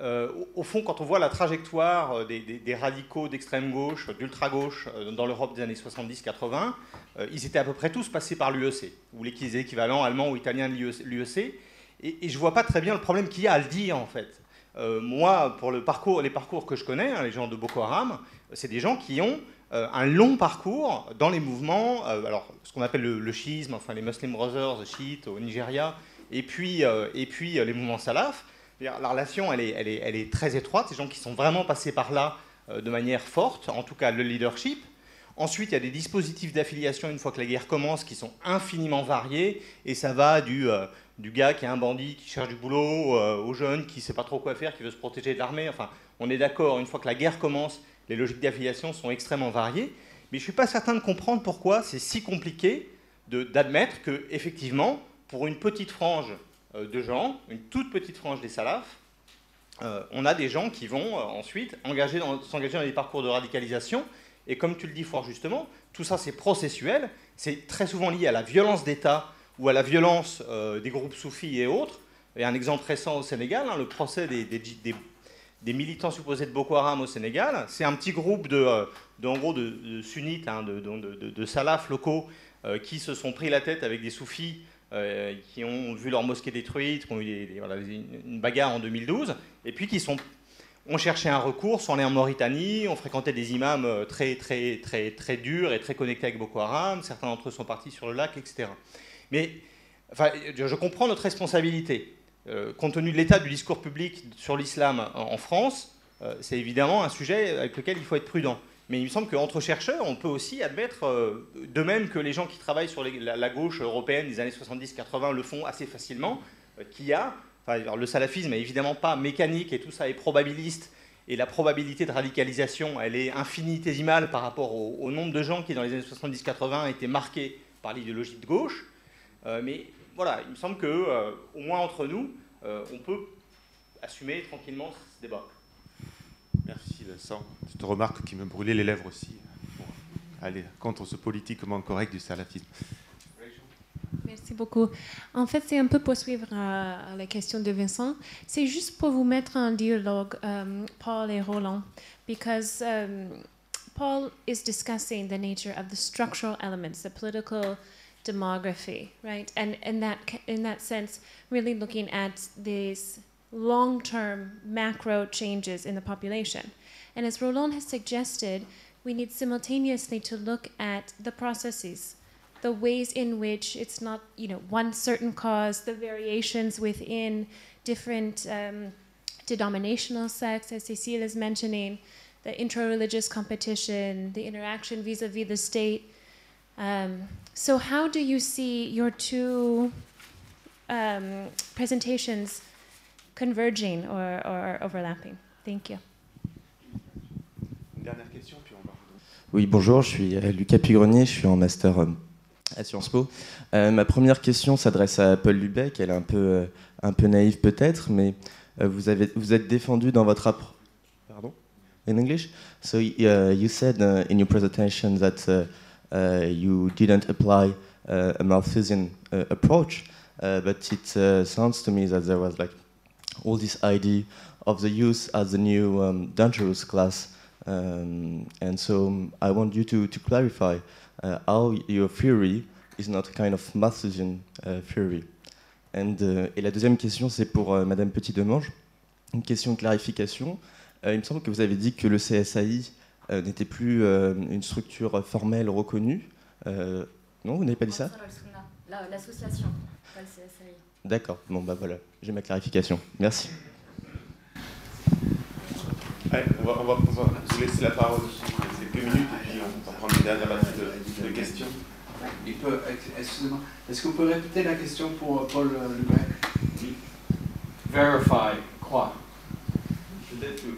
euh, au, fond, quand on voit la trajectoire euh, des, radicaux d'extrême gauche, d'ultra-gauche euh, dans l'Europe des années 70-80, ils étaient à peu près tous passés par l'UEC, ou les équivalents allemands ou italiens de l'UEC. Et, je ne vois pas très bien le problème qu'il y a à le dire, en fait. moi, pour les parcours que je connais, hein, les gens de Boko Haram, c'est des gens qui ont un long parcours dans les mouvements, euh, alors ce qu'on appelle le, le, enfin les Muslim Brothers chiites au Nigeria, et puis, euh, et puis les mouvements salaf. La relation, elle est, elle, est, très étroite. Ces gens qui sont vraiment passés par là de manière forte, en tout cas le leadership. Ensuite, il y a des dispositifs d'affiliation une fois que la guerre commence qui sont infiniment variés. Et ça va du, du gars qui est un bandit, qui cherche du boulot, au jeune qui ne sait pas trop quoi faire, qui veut se protéger de l'armée. Enfin, on est d'accord, une fois que la guerre commence, les logiques d'affiliation sont extrêmement variées, mais je ne suis pas certain de comprendre pourquoi c'est si compliqué d'admettre que, effectivement, pour une petite frange euh, de gens, une toute petite frange des salafs, euh, on a des gens qui vont euh, ensuite s'engager dans des parcours de radicalisation Et comme tu le dis fort justement, tout ça c'est processuel, c'est très souvent lié à la violence d'État ou à la violence des groupes soufis et autres. Et un exemple récent au Sénégal, hein, le procès des, militants supposés de Boko Haram au Sénégal. C'est un petit groupe de, euh, en gros, de, sunnites, hein, de, de, salafs locaux euh, qui se sont pris la tête avec des soufis qui ont vu leur mosquée détruite, qui ont eu une bagarre en 2012, et puis qui sont on cherchait un recours, sont allés en Mauritanie, on fréquentait des imams euh, très, très, très, très durs et très connectés avec Boko Haram, certains d'entre eux sont partis sur le lac, etc. Mais enfin, je comprends notre responsabilité. Euh, compte tenu de l'état du discours public sur l'islam en, France, euh, c'est évidemment un sujet avec lequel il faut être prudent. Mais il me semble qu'entre chercheurs, on peut aussi admettre, de même que les gens qui travaillent sur la, gauche européenne des années 70-80 le font assez facilement, qu'il y a le salafisme est évidemment pas mécanique et tout ça est probabiliste. Et la probabilité de radicalisation, elle est infinitésimale par rapport au, nombre de gens qui, dans les années 70-80, étaient marqués par l'idéologie de gauche. Euh, mais voilà, il me semble que, euh, au moins entre nous, euh, on peut assumer tranquillement ce débat. Merci Vincent. Cette remarque qui me brûlait les lèvres aussi, aller contre ce politiquement correct du salafisme. Merci beaucoup. En fait, c'est un peu pour suivre euh, la question de Vincent. C'est juste pour vous mettre en dialogue, um, Paul et Roland, because um, Paul is discussing the nature of the structural elements, the political demography, right? And in that in that sense, really looking at these long-term macro changes in the population. And as Roland has suggested, we need simultaneously to look at the processes the ways in which it's not, you know, one certain cause, the variations within different um, denominational sects, as Cecile is mentioning, the intra-religious competition, the interaction vis-a-vis the state. Um, so how do you see your two um, presentations converging or, or overlapping? Thank you. Oui, bonjour, je suis euh, Lucas Pigrenier, je suis en master euh, à Sciences Po. Euh, ma première question s'adresse à Paul Lubeck. Elle est un peu, euh, un peu naïve peut-être, mais euh, vous, avez, vous êtes défendu dans votre approche. Pardon? In English? So uh, you said uh, in your presentation that uh you didn't apply uh, a Malthusian uh, approach, but it sounds to me that there was like all this idea of the youth as the new um, dangerous class. Um, and so um, I want you to, to clarify uh, how your theory is not a kind of Malthusian uh, theory. And, uh, et la deuxième question, c'est pour euh, Madame Petit-Demange. Une question de clarification. Euh, il me semble que vous avez dit que le CSAI n'était plus une structure formelle reconnue. non, vous n'avez pas dit ça? L'association, pas le CSAI. D'accord, bon bah voilà, j'ai ma clarification. Merci. Allez, on, va, on, va, vous laisser la parole quelques minutes et puis on va prendre une dernière batterie de, de questions. Excusez-moi, est-ce que vous pouvez répéter la question pour euh, Paul euh, Lubec Oui. Verify, quoi Peut-être que,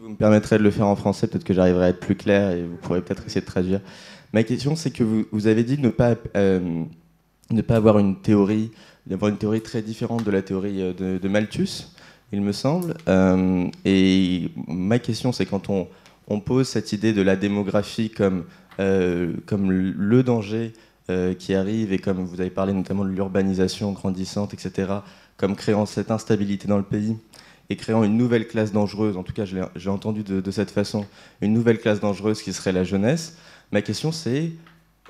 vous me permettrez de le faire en français, peut-être que j'arriverai à être plus clair et vous pourrez peut-être essayer de traduire. Ma question, c'est que vous, avez dit ne pas, euh, ne pas avoir une théorie, d'avoir une théorie très différente de la théorie de, de Malthus, il me semble. Euh, et ma question, c'est quand on, on pose cette idée de la démographie comme, euh, comme le danger euh, qui arrive, et comme vous avez parlé notamment de l'urbanisation grandissante, etc., comme créant cette instabilité dans le pays, et créant une nouvelle classe dangereuse, en tout cas j'ai entendu de, cette façon, une nouvelle classe dangereuse qui serait la jeunesse, ma question c'est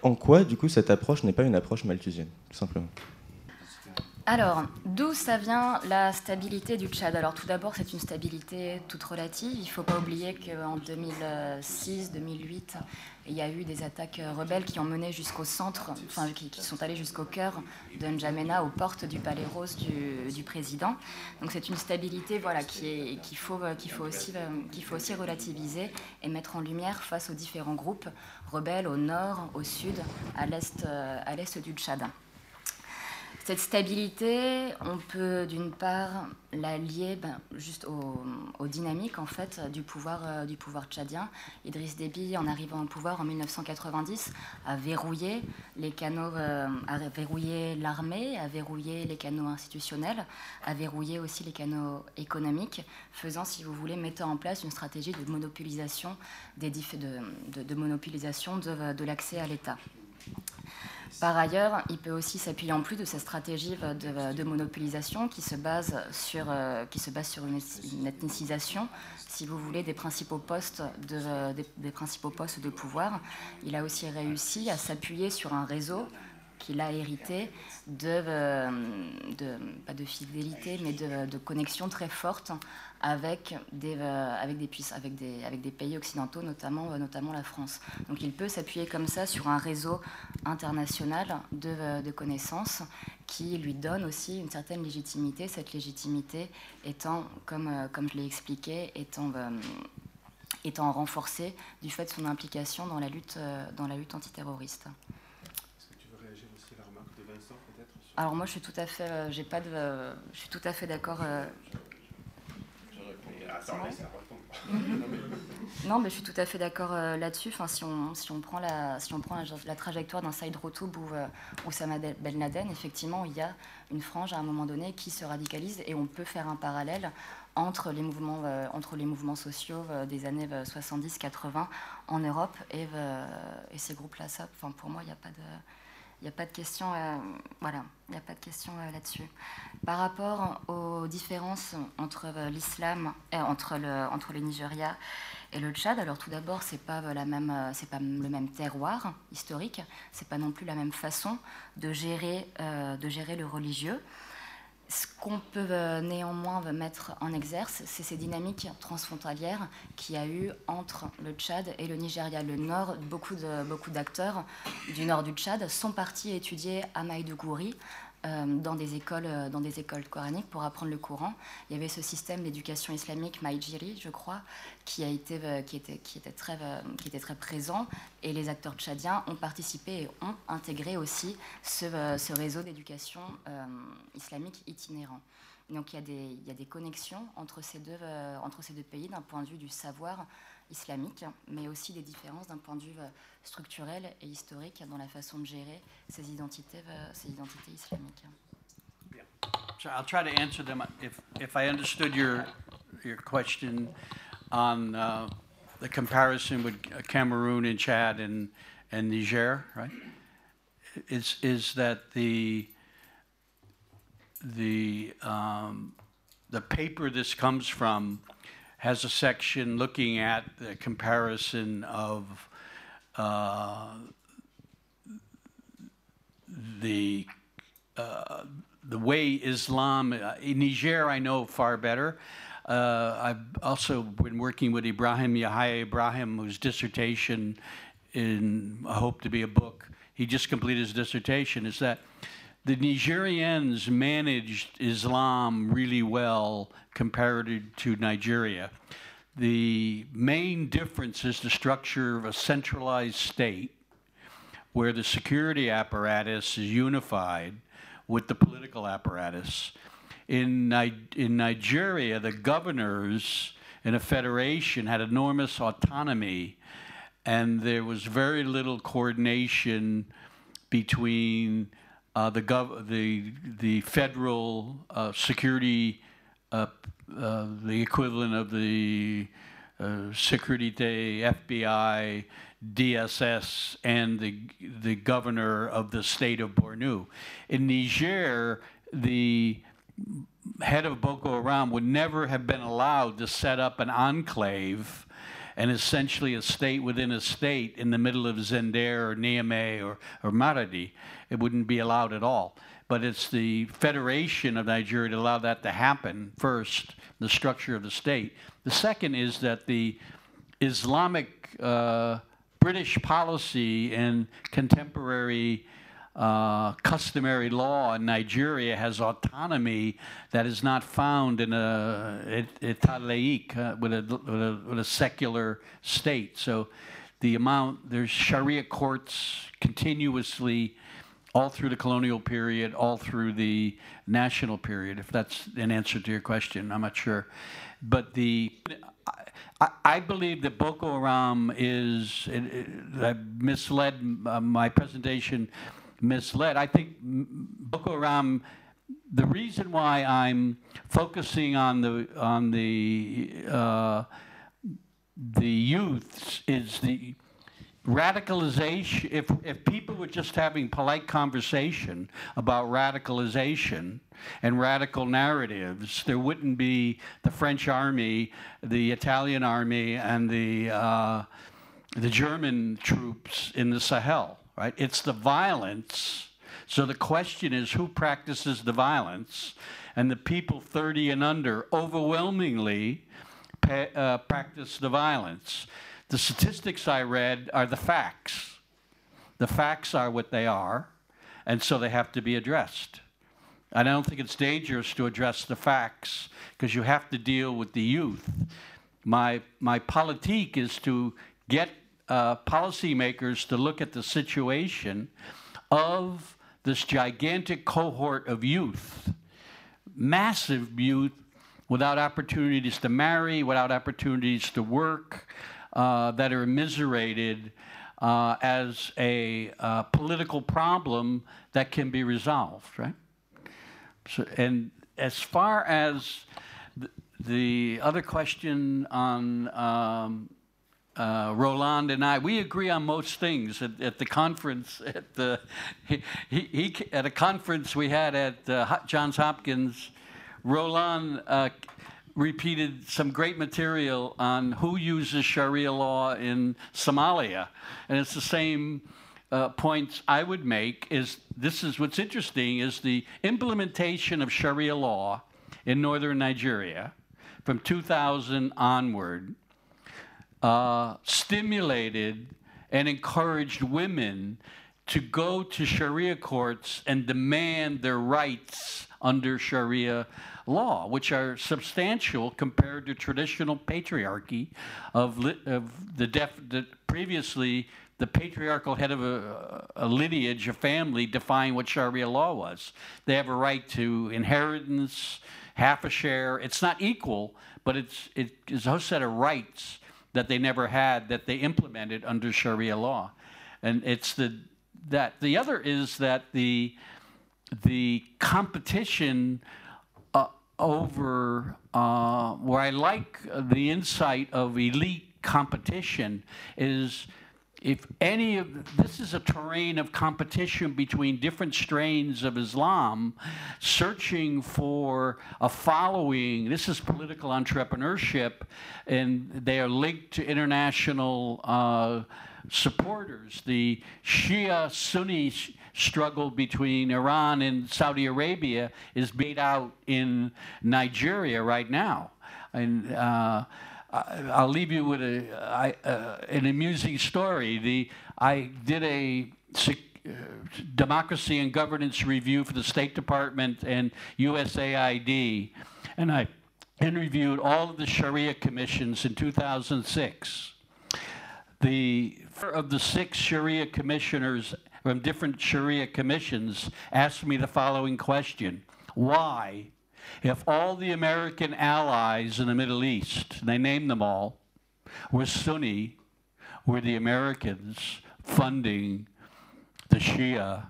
en quoi du coup cette approche n'est pas une approche malthusienne, tout simplement? Alors, d'où ça vient la stabilité du Tchad? Alors, tout d'abord, c'est une stabilité toute relative. Il ne faut pas oublier qu'en 2006-2008, il y a eu des attaques rebelles qui ont mené jusqu'au centre, enfin, qui, sont allées jusqu'au cœur de N'Djamena, aux portes du palais rose du, président. Donc, c'est une stabilité voilà, qu'il faut, faut, aussi, faut aussi relativiser et mettre en lumière face aux différents groupes rebelles au nord, au sud, à l'est du Tchad. Cette stabilité, on peut d'une part la lier ben, juste aux, dynamiques en fait du pouvoir, euh, du pouvoir tchadien. Idriss Déby, en arrivant au pouvoir en 1990, a verrouillé les canaux, euh, a verrouillé l'armée, a verrouillé les canaux institutionnels, a verrouillé aussi les canaux économiques, faisant, si vous voulez, mettant en place une stratégie de monopolisation des de, de, l'accès à l'État. Par ailleurs, il peut aussi s'appuyer en plus de sa stratégie de, monopolisation qui se base sur, euh, qui se base sur une, ethnicisation, si vous voulez, des principaux postes de, des, principaux postes de pouvoir. Il a aussi réussi à s'appuyer sur un réseau qu'il a hérité de, euh, de, pas de fidélité, mais de, de connexion très forte avec des, euh, avec des, avec des, avec des pays occidentaux, notamment, euh, notamment la France. Donc il peut s'appuyer comme ça sur un réseau international de, euh, de, connaissances qui lui donne aussi une certaine légitimité, cette légitimité étant, comme, comme je l'ai expliqué, étant, étant renforcée du fait de son implication dans la lutte, dans la lutte antiterroriste. Est-ce que tu veux réagir aussi à la remarque de Vincent peut-être Alors moi je suis tout à fait, j'ai pas de, je suis tout à fait d'accord. Non, mais je suis tout à fait d'accord euh, là-dessus. Enfin, si, on, si on prend la, si on prend la, trajectoire d'un Saïd Rotoub ou euh, Oussama Ben Laden, effectivement, il y a une frange à un moment donné qui se radicalise et on peut faire un parallèle entre les mouvements, euh, entre les mouvements sociaux des années 70-80 en Europe et, et ces groupes-là. Enfin, pour moi, il n'y a pas de il n'y a pas de question, euh, voilà, il n'y a pas de question euh, là-dessus. Par rapport aux différences entre euh, l'islam, entre le, entre Nigeria et le Tchad, alors tout d'abord, c'est pas pas le même terroir historique, c'est pas non plus la même façon de gérer le religieux. Ce qu'on peut euh, néanmoins mettre en exerce, c'est ces dynamiques transfrontalières qu'il y a eu entre le Tchad et le Nigeria. Le Nord, beaucoup d'acteurs beaucoup du nord du Tchad sont partis étudier à Maïdougouri euh, dans, des écoles, euh, dans des écoles coraniques pour apprendre le Coran. Il y avait ce système d'éducation islamique Maïjiri, je crois, qui, a été, euh, qui, était, qui, était très, qui était très présent. Et les acteurs tchadiens ont participé et ont intégré aussi ce, ce réseau d'éducation islamique itinérant. Donc il y, a des, il y a des connexions entre ces deux, entre ces deux pays d'un point de vue du savoir islamique, mais aussi des différences d'un point de vue euh, structurel et historique dans la façon de gérer ces identités, euh, ces identités islamiques. So I'll try to answer them if, if I understood your, your question on uh, the comparison with Cameroon and Chad and, and Niger, right? Is, is that the, the, um, the paper this comes from has a section looking at the comparison of uh, the uh, the way Islam uh, in Niger I know far better. Uh, I've also been working with Ibrahim Yahya Ibrahim, whose dissertation in I hope to be a book. He just completed his dissertation. Is that the Nigerians managed Islam really well compared to Nigeria. The main difference is the structure of a centralized state where the security apparatus is unified with the political apparatus. In, in Nigeria, the governors in a federation had enormous autonomy, and there was very little coordination between uh, the, gov- the, the federal uh, security, uh, uh the equivalent of the uh, Security FBI, DSS, and the, the governor of the state of Bornu. In Niger, the head of Boko Haram would never have been allowed to set up an enclave and essentially a state within a state in the middle of Zender or Niamey or, or Maradi. It wouldn't be allowed at all. But it's the Federation of Nigeria to allow that to happen first, the structure of the state. The second is that the Islamic uh, British policy and contemporary uh, customary law in Nigeria has autonomy that is not found in a État uh, with, a, with, a, secular state. So the amount, there's Sharia courts continuously all through the colonial period, all through the national period, if that's an answer to your question. I'm not sure. But the, I, I believe that Boko Haram is, it, it, misled, uh, my presentation misled. I think Boko Haram, the reason why I'm focusing on the, on the, uh, the youths is the, radicalization, if, if people were just having polite conversation about radicalization and radical narratives, there wouldn't be the French army, the Italian army, and the, uh, the German troops in the Sahel, right? It's the violence. So the question is who practices the violence? And the people 30 and under overwhelmingly uh, practice the violence. The statistics I read are the facts. The facts are what they are, and so they have to be addressed. And I don't think it's dangerous to address the facts because you have to deal with the youth. My, my politique is to get uh, policymakers to look at the situation of this gigantic cohort of youth, massive youth without opportunities to marry, without opportunities to work, uh, that are immiserated uh, as a uh, political problem that can be resolved, right? So, and as far as the, the other question on um, uh, Roland and I, we agree on most things at, at the conference. At the he, he, at a conference we had at uh, Johns Hopkins, Roland uh, repeated some great material on who uses Sharia law in Somalia. And it's the same uh, points I would make is this is what's interesting is the implementation of Sharia law in northern Nigeria from 2000 onward uh, stimulated and encouraged women to go to Sharia courts and demand their rights under Sharia law, which are substantial compared to traditional patriarchy of, of the, def, the previously the patriarchal head of a, a, lineage, a family, define what Sharia law was. They have a right to inheritance, half a share. It's not equal, but it's, it is a set of rights that they never had that they implemented under Sharia law. And it's the, that, the other is that the, the competition over uh, where I like the insight of elite competition is if any of this is a terrain of competition between different strains of Islam searching for a following this is political entrepreneurship and they are linked to international uh, supporters the Shia Sunni struggle between Iran and Saudi Arabia is beat out in Nigeria right now. And uh, I'll leave you with a, I, uh, an amusing story. The, I did a uh, democracy and governance review for the State Department and USAID, and I interviewed all of the Sharia commissions in 2006. The four of the six Sharia commissioners from different Sharia commissions asked me the following question Why, if all the American allies in the Middle East, they named them all, were Sunni, were the Americans funding the Shia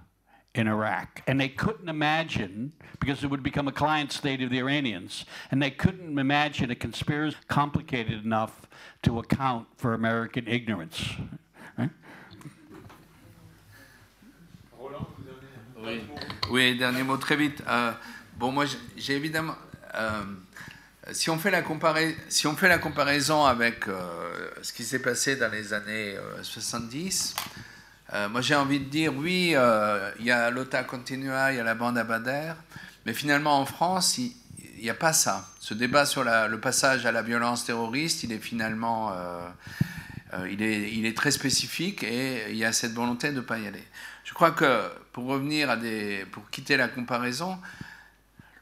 in Iraq. And they couldn't imagine, because it would become a client state of the Iranians, and they couldn't imagine a conspiracy complicated enough to account for American ignorance. Oui. dernier mot très vite. Euh, bon, moi, j'ai évidemment. Euh, si, on fait la comparaison avec euh, ce qui s'est passé dans les années 70, moi j'ai envie de dire oui, il y a l'OTA Continua, il y a la bande Abader, mais finalement en France, il n'y a pas ça. Ce débat sur le passage à la violence terroriste, il est finalement. il est très spécifique et il y a cette volonté de ne pas y aller. Je crois que pour revenir à des, pour quitter la comparaison,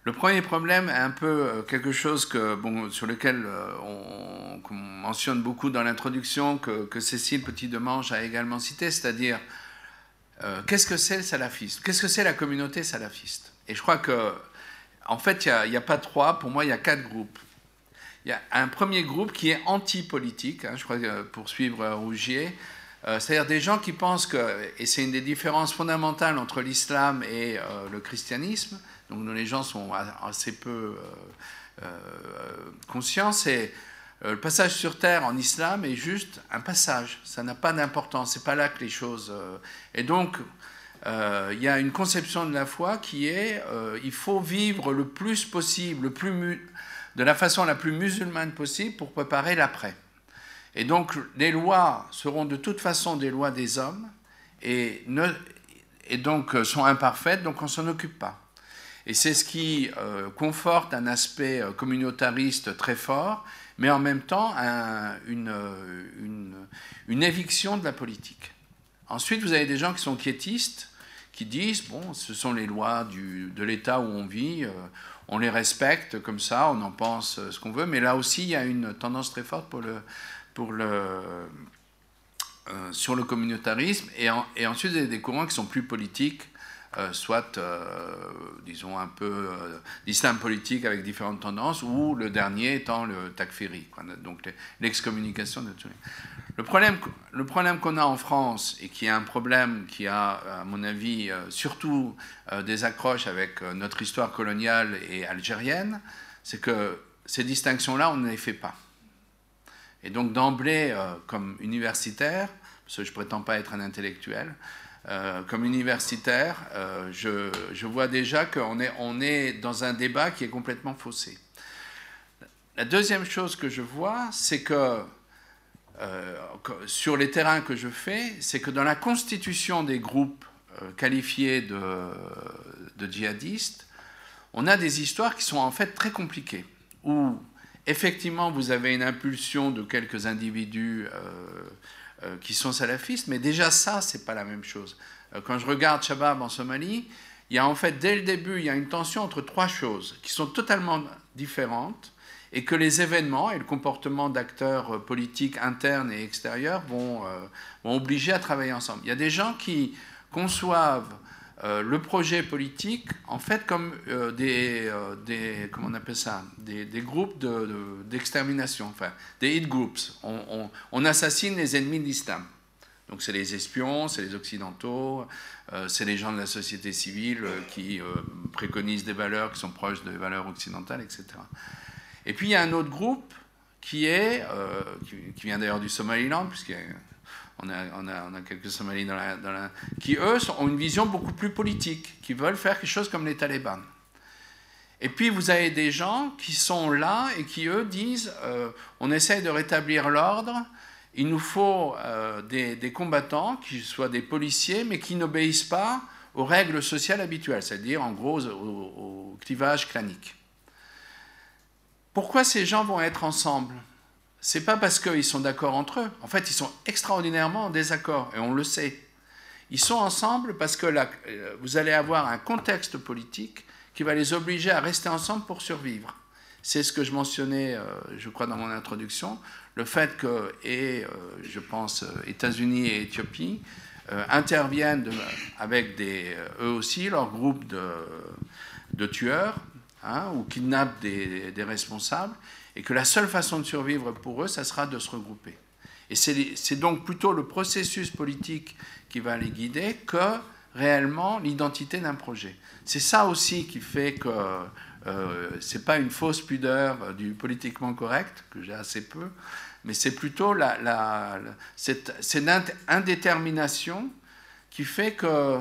le premier problème est un peu euh, quelque chose que, bon, sur lequel euh, on, mentionne beaucoup dans l'introduction, que, Cécile Petit-Demange a également cité, c'est-à-dire euh, qu'est-ce que c'est le salafiste Qu'est-ce que c'est la communauté salafiste? Et je crois que, en fait, il n'y a, pas trois, pour moi, il y a quatre groupes. Il y a un premier groupe qui est anti-politique, hein, je crois que pour suivre Rougier, c'est-à-dire des gens qui pensent que, et c'est une des différences fondamentales entre l'islam et le christianisme, donc les gens sont assez peu conscients, c'est euh, le passage sur terre en islam est juste un passage, ça n'a pas d'importance, c'est pas là que les choses. Euh, et donc, euh, il y a une conception de la foi qui est il faut vivre le plus possible, le plus de la façon la plus musulmane possible pour préparer l'après. Et donc, les lois seront de toute façon des lois des hommes et, ne, et donc sont imparfaites, donc on s'en occupe pas. Et c'est ce qui conforte un aspect communautariste très fort mais en même temps une, une, éviction de la politique. Ensuite, vous avez des gens qui sont quiétistes, qui disent, bon, ce sont les lois de l'État où on vit, euh, on les respecte comme ça, on en pense ce qu'on veut, mais là aussi, il y a une tendance très forte euh, sur le communautarisme, et, ensuite, vous avez des courants qui sont plus politiques, euh, soit, euh, disons, un peu euh, d'islam politique avec différentes tendances, ou le dernier étant le takfiri, donc l'excommunication de tous les... Le problème, le problème qu'on a en France, et qui est un problème qui a, à mon avis, surtout des accroches avec notre histoire coloniale et algérienne, c'est que ces distinctions-là, on ne les fait pas. Et donc d'emblée, comme universitaire, parce que je ne prétends pas être un intellectuel, euh, comme universitaire, euh, je, vois déjà qu'on est, dans un débat qui est complètement faussé. La deuxième chose que je vois, c'est que euh, sur les terrains que je fais, c'est que dans la constitution des groupes qualifiés de, djihadistes, on a des histoires qui sont en fait très compliquées, où effectivement vous avez une impulsion de quelques individus qui sont salafistes, mais déjà ça, c'est pas la même chose. Euh, quand je regarde Shabab en Somalie, il y a en fait, dès le début, il y a une tension entre trois choses qui sont totalement différentes et que les événements et le comportement d'acteurs euh, politiques internes et extérieurs vont, vont, obliger à travailler ensemble. Il y a des gens qui conçoivent euh, le projet politique, en fait, comme euh, des, euh, des, comment on appelle ça, des, groupes d'extermination, enfin, des hit groups. On, assassine les ennemis de l'islam. Donc c'est les espions, c'est les occidentaux, c'est les gens de la société civile qui préconisent des valeurs qui sont proches des valeurs occidentales, etc. Et puis il y a un autre groupe qui est, qui, qui, vient d'ailleurs du Somaliland, puisqu'il y a on a, quelques Somalis dans qui, eux, ont une vision beaucoup plus politique, qui veulent faire quelque chose comme les talibans. Et puis, vous avez des gens qui sont là et qui, eux, disent euh, on essaye de rétablir l'ordre, il nous faut euh, des, combattants, qui soient des policiers, mais qui n'obéissent pas aux règles sociales habituelles, c'est-à-dire, en gros, au clivage clanique. Pourquoi ces gens vont être ensemble? C'est pas parce qu'ils sont d'accord entre eux. En fait, ils sont extraordinairement en désaccord, et on le sait. Ils sont ensemble parce que là, euh, vous allez avoir un contexte politique qui va les obliger à rester ensemble pour survivre. C'est ce que je mentionnais, euh, je crois, dans mon introduction, le fait que, et euh, je pense, États-Unis et Éthiopie interviennent avec eux aussi leur groupe de, tueurs hein, ou kidnappent des responsables et que la seule façon de survivre pour eux, ça sera de se regrouper. Et c'est donc plutôt le processus politique qui va les guider que réellement l'identité d'un projet. C'est ça aussi qui fait que euh, ce n'est pas une fausse pudeur du politiquement correct, que j'ai assez peu, mais c'est plutôt la, la, cette, cette, indétermination qui fait que,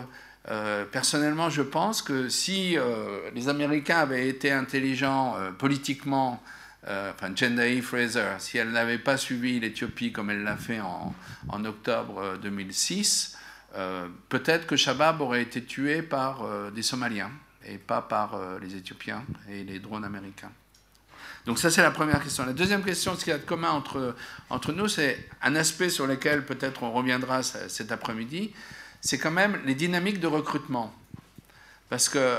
euh, personnellement, je pense que si euh, les Américains avaient été intelligents politiquement, euh, enfin Fraser, si elle n'avait pas suivi l'Éthiopie comme elle l'a fait en, en, octobre 2006, euh, euh, peut-être que Shabab aurait été tué par des Somaliens et pas par les Éthiopiens et les drones américains. Donc ça, c'est la première question. La deuxième question, ce qu'il y a de commun entre, entre nous, c'est un aspect sur lequel peut-être on reviendra cet après-midi, c'est quand même les dynamiques de recrutement. Parce que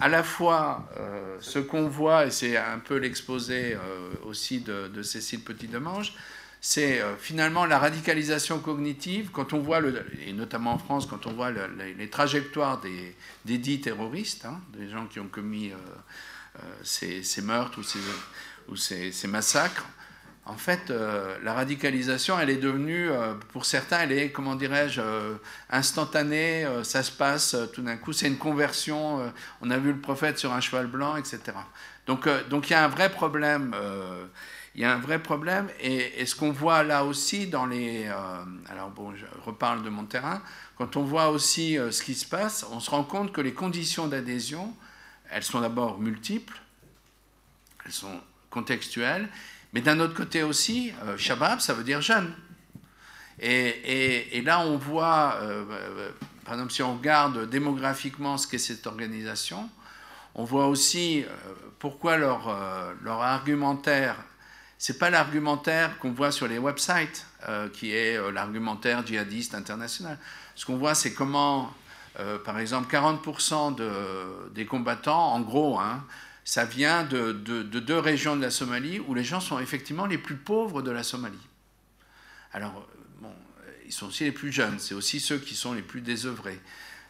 à la fois euh, ce qu'on voit, et c'est un peu l'exposé euh, aussi de, Cécile Petit-Demange, c'est euh, finalement la radicalisation cognitive, quand on voit, le, et notamment en France, quand on voit les trajectoires des, dits terroristes, hein, des gens qui ont commis ces, meurtres ou ces massacres, en fait, euh, la radicalisation, elle est devenue, euh, pour certains, elle est, comment dirais-je, euh, instantanée, ça se passe tout d'un coup, c'est une conversion, on a vu le prophète sur un cheval blanc, etc. Donc, donc il y a un vrai problème, il y a un vrai problème, et, et ce qu'on voit là aussi dans les... alors bon, je reparle de mon terrain, quand on voit aussi ce qui se passe, on se rend compte que les conditions d'adhésion, elles sont d'abord multiples, elles sont contextuelles, mais d'un autre côté aussi, euh, Shabab, ça veut dire jeune. Et, là, on voit, euh, euh, par exemple, si on regarde démographiquement ce qu'est cette organisation, on voit aussi pourquoi leur, leur argumentaire, c'est pas l'argumentaire qu'on voit sur les websites, qui est l'argumentaire djihadiste international. Ce qu'on voit, c'est comment, par exemple, 40% de, des combattants, en gros, hein, ça vient de, deux régions de la Somalie où les gens sont effectivement les plus pauvres de la Somalie. Alors, ils sont aussi les plus jeunes, c'est aussi ceux qui sont les plus désœuvrés.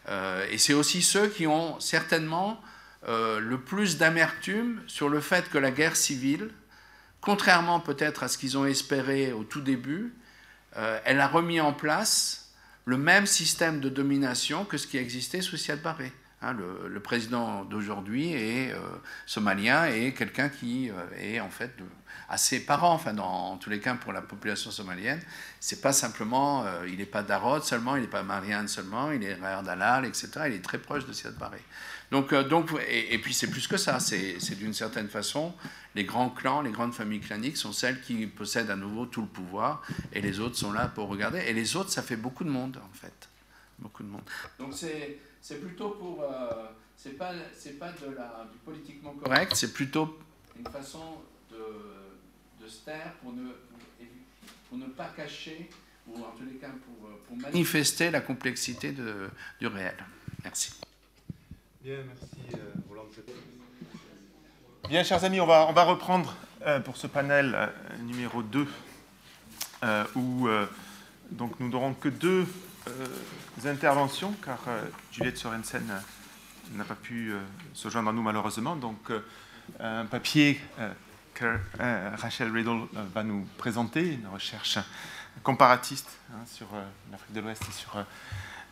Euh, et c'est aussi ceux qui ont certainement euh, le plus d'amertume sur le fait que la guerre civile, contrairement peut-être à ce qu'ils ont espéré au tout début, euh, elle a remis en place le même système de domination que ce qui existait sous Siad Barré. Hein, le, président d'aujourd'hui est euh, somalien et quelqu'un qui euh, est en fait assez parent, enfin dans, en tous les cas pour la population somalienne. C'est pas simplement, euh, il n'est pas d'Arod seulement, il n'est pas Marianne seulement, il est Rayard Dalal, etc. Il est très proche de Siad Barré. Donc, donc et, puis c'est plus que ça, c'est d'une certaine façon, les grands clans, les grandes familles claniques sont celles qui possèdent à nouveau tout le pouvoir et les autres sont là pour regarder. Et les autres, ça fait beaucoup de monde en fait. Beaucoup de monde. Donc c'est c'est plutôt pour. Euh, c'est pas, c'est pas de la, du politiquement correct, c'est plutôt une façon de, de se taire pour ne, pour ne pas cacher, ou en tous les cas pour, pour manifester la complexité de, du réel. Merci. Bien, merci euh, Roland. Bien, chers amis, on va, on va reprendre euh, pour ce panel euh, numéro 2, euh, où donc nous n'aurons que deux euh, interventions, car euh, Juliette Sorensen euh, n'a pas pu se joindre à nous malheureusement. Donc, un papier que Rachel Riddle va nous présenter, une recherche comparatiste hein, sur l'Afrique de l'Ouest et sur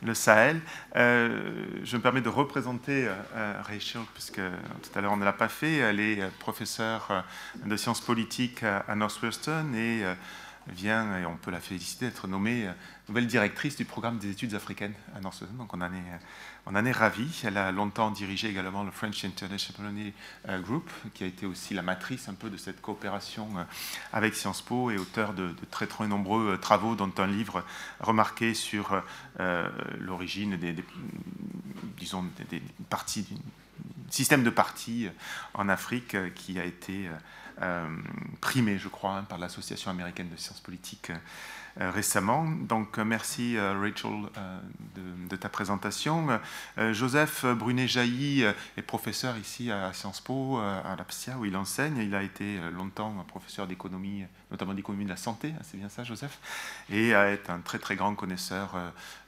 le Sahel. je me permets de représenter Rachel, puisque tout à l'heure on ne l'a pas fait. Elle est professeure de sciences politiques à Northwestern et vient, et on peut la féliciter, d'être nommée euh, nouvelle directrice du programme des études africaines à Northwestern. Donc on en est, ravis. Elle a longtemps dirigé également le French Interdisciplinary euh, Group, qui a été aussi la matrice un peu de cette coopération euh, avec Sciences Po et auteur de, très très nombreux travaux, dont un livre remarqué sur l'origine des, disons, des, parties, système de partis en Afrique qui a été euh, primé, je crois, hein, par l'Association américaine de sciences politiques euh, récemment. Donc euh, merci Rachel de, ta présentation. Joseph Brunet-Jailly est professeur ici à Sciences Po, à l'APSIA, où il enseigne. Il a été longtemps professeur d'économie, notamment d'économie de la santé, hein, c'est bien ça Joseph, et est un très très grand connaisseur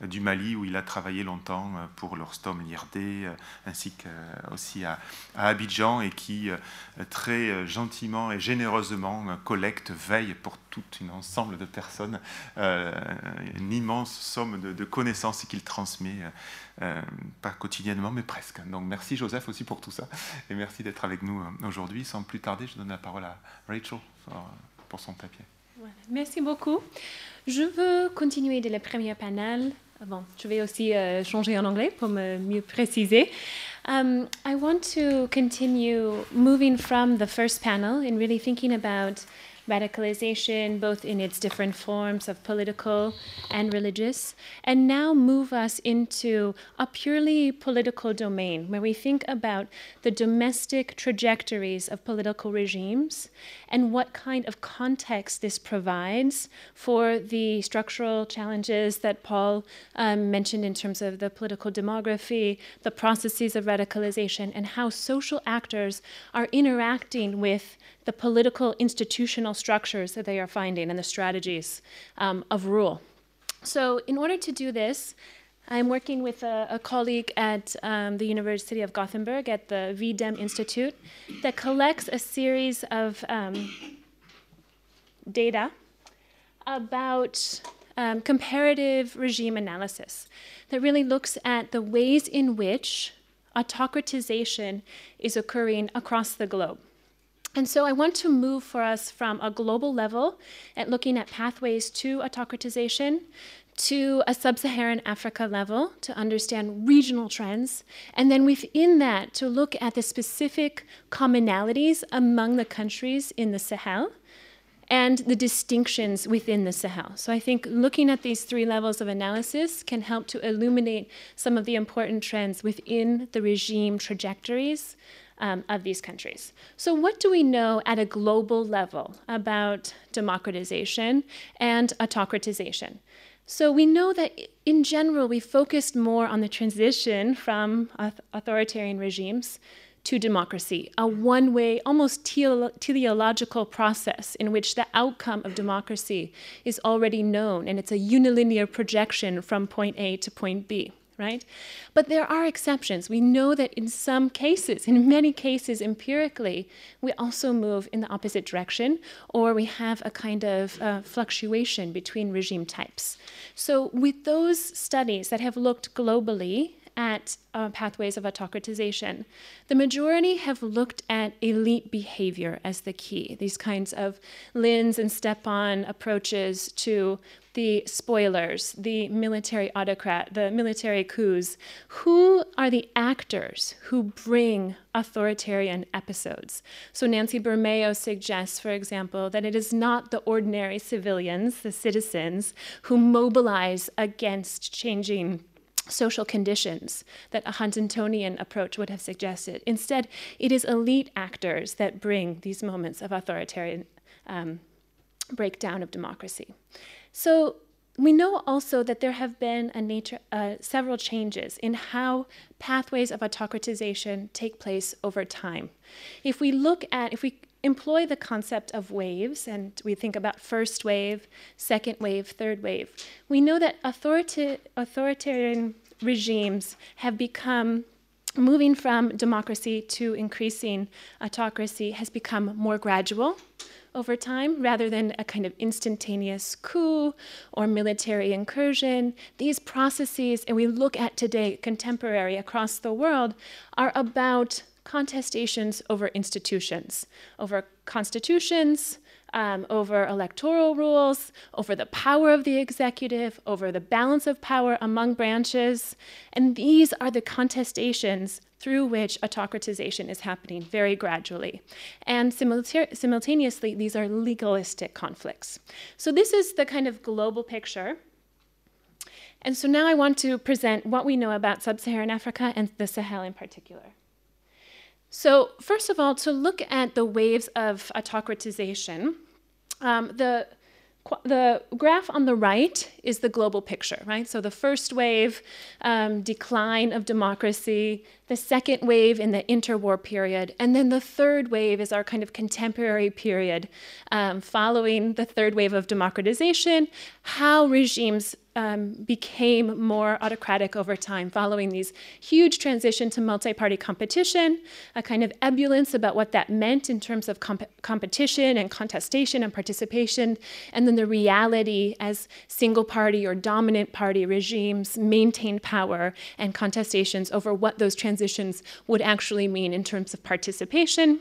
du Mali, où il a travaillé longtemps pour l'Orstom, l'IRD, ainsi qu'aussi à, à Abidjan, et qui très gentiment et généreusement collecte, veille pour tout un ensemble de personnes, euh, une immense somme de, connaissances qu'il transmet, euh, euh, pas quotidiennement, mais presque. Donc merci Joseph aussi pour tout ça, et merci d'être avec nous aujourd'hui. Sans plus tarder, je donne la parole à Rachel pour son papier. Merci beaucoup. Je veux continuer de la première panel. Bon, je vais aussi changer en anglais pour me mieux préciser. Um, I want to continue moving from the first panel and really thinking about radicalization, both in its different forms of political and religious, and now move us into a purely political domain. Where we think about the domestic trajectories of political regimes and what kind of context this provides for the structural challenges that Paul um, mentioned in terms of the political demography, the processes of radicalization, and how social actors are interacting with the political institutional structures that they are finding and the strategies um, of rule. So, in order to do this, I'm working with a, a colleague at um, the University of Gothenburg at the VDEM Institute that collects a series of um, data about um, comparative regime analysis that really looks at the ways in which autocratization is occurring across the globe. And so I want to move for us from a global level at looking at pathways to autocratization to a sub Saharan Africa level to understand regional trends, and then within that to look at the specific commonalities among the countries in the Sahel and the distinctions within the Sahel. So I think looking at these three levels of analysis can help to illuminate some of the important trends within the regime trajectories um, of these countries. So, what do we know at a global level about democratization and autocratization? So, we know that in general, we focused more on the transition from authoritarian regimes to democracy, a one way, almost teleological process in which the outcome of democracy is already known and it's a unilinear projection from point A to point B. Right? But there are exceptions. We know that in some cases, in many cases empirically, we also move in the opposite direction, or we have a kind of uh, fluctuation between regime types. So, with those studies that have looked globally at uh, pathways of autocratization. The majority have looked at elite behavior as the key, these kinds of Lins and Stepan approaches to the spoilers, the military autocrat, the military coups. Who are the actors who bring authoritarian episodes? So Nancy Bermeo suggests, for example, that it is not the ordinary civilians, the citizens, who mobilize against changing social conditions that a Huntingtonian approach would have suggested. Instead, it is elite actors that bring these moments of authoritarian um, breakdown of democracy. So we know also that there have been nature, uh, several changes in how pathways of autocratization take place over time. If we look at, if we employ the concept of waves, and we think about first wave, second wave, third wave, we know that authorita- authoritarian regimes have become moving from democracy to increasing autocracy has become more gradual over time rather than a kind of instantaneous coup or military incursion. These processes, and we look at today contemporary across the world, are about contestations over institutions, over constitutions, um, over electoral rules, over the power of the executive, over the balance of power among branches. And these are the contestations through which autocratization is happening very gradually. And simultaneously, these are legalistic conflicts. So, this is the kind of global picture. And so now I want to present what we know about sub Saharan Africa and the Sahel in particular. So, first of all, to look at the waves of autocratization, um, the the graph on the right is the global picture, right? So the first wave, um, decline of democracy, the second wave in the interwar period, and then the third wave is our kind of contemporary period um, following the third wave of democratization, how regimes um, became more autocratic over time, following these huge transition to multi-party competition, a kind of ebullience about what that meant in terms of comp- competition and contestation and participation, and then the reality as single-party or dominant party regimes maintained power and contestations over what those transitions would actually mean in terms of participation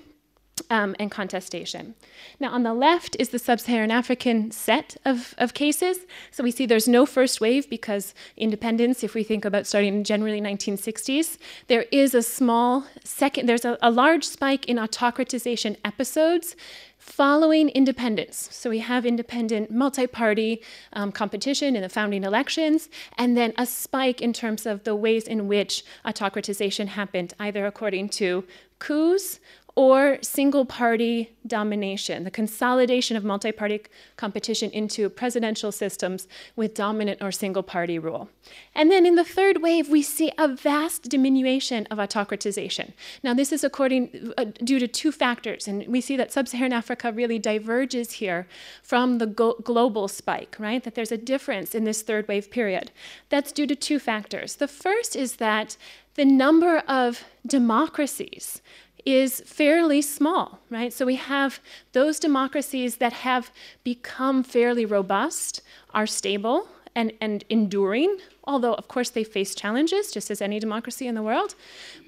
um, and contestation. Now, on the left is the sub Saharan African set of, of cases. So we see there's no first wave because independence, if we think about starting generally 1960s, there is a small second, there's a, a large spike in autocratization episodes following independence. So we have independent multi party um, competition in the founding elections, and then a spike in terms of the ways in which autocratization happened, either according to coups or single party domination, the consolidation of multi party competition into presidential systems with dominant or single party rule. And then in the third wave, we see a vast diminution of autocratization. Now, this is according uh, due to two factors, and we see that sub Saharan Africa really diverges here from the global spike, right? That there's a difference in this third wave period. That's due to two factors. The first is that the number of democracies is fairly small, right? So we have those democracies that have become fairly robust, are stable and, and enduring, although, of course, they face challenges, just as any democracy in the world,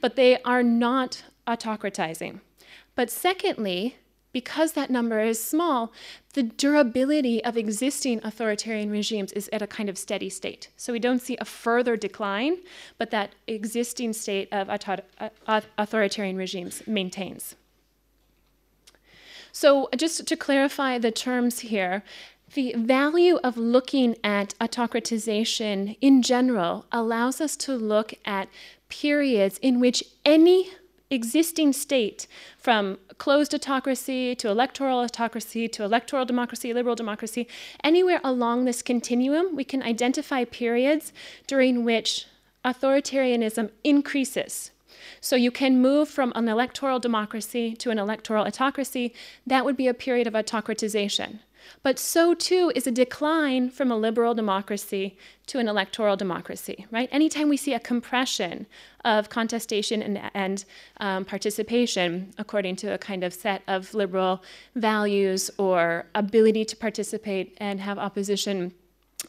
but they are not autocratizing. But secondly, because that number is small, the durability of existing authoritarian regimes is at a kind of steady state. So we don't see a further decline, but that existing state of uh, authoritarian regimes maintains. So, just to clarify the terms here, the value of looking at autocratization in general allows us to look at periods in which any existing state, from closed autocracy to electoral autocracy to electoral democracy, liberal democracy, anywhere along this continuum, we can identify periods during which authoritarianism increases. So you can move from an electoral democracy to an electoral autocracy. That would be a period of autocratization. But so too is a decline from a liberal democracy to an electoral democracy, right? Anytime we see a compression of contestation and, and um, participation according to a kind of set of liberal values or ability to participate and have opposition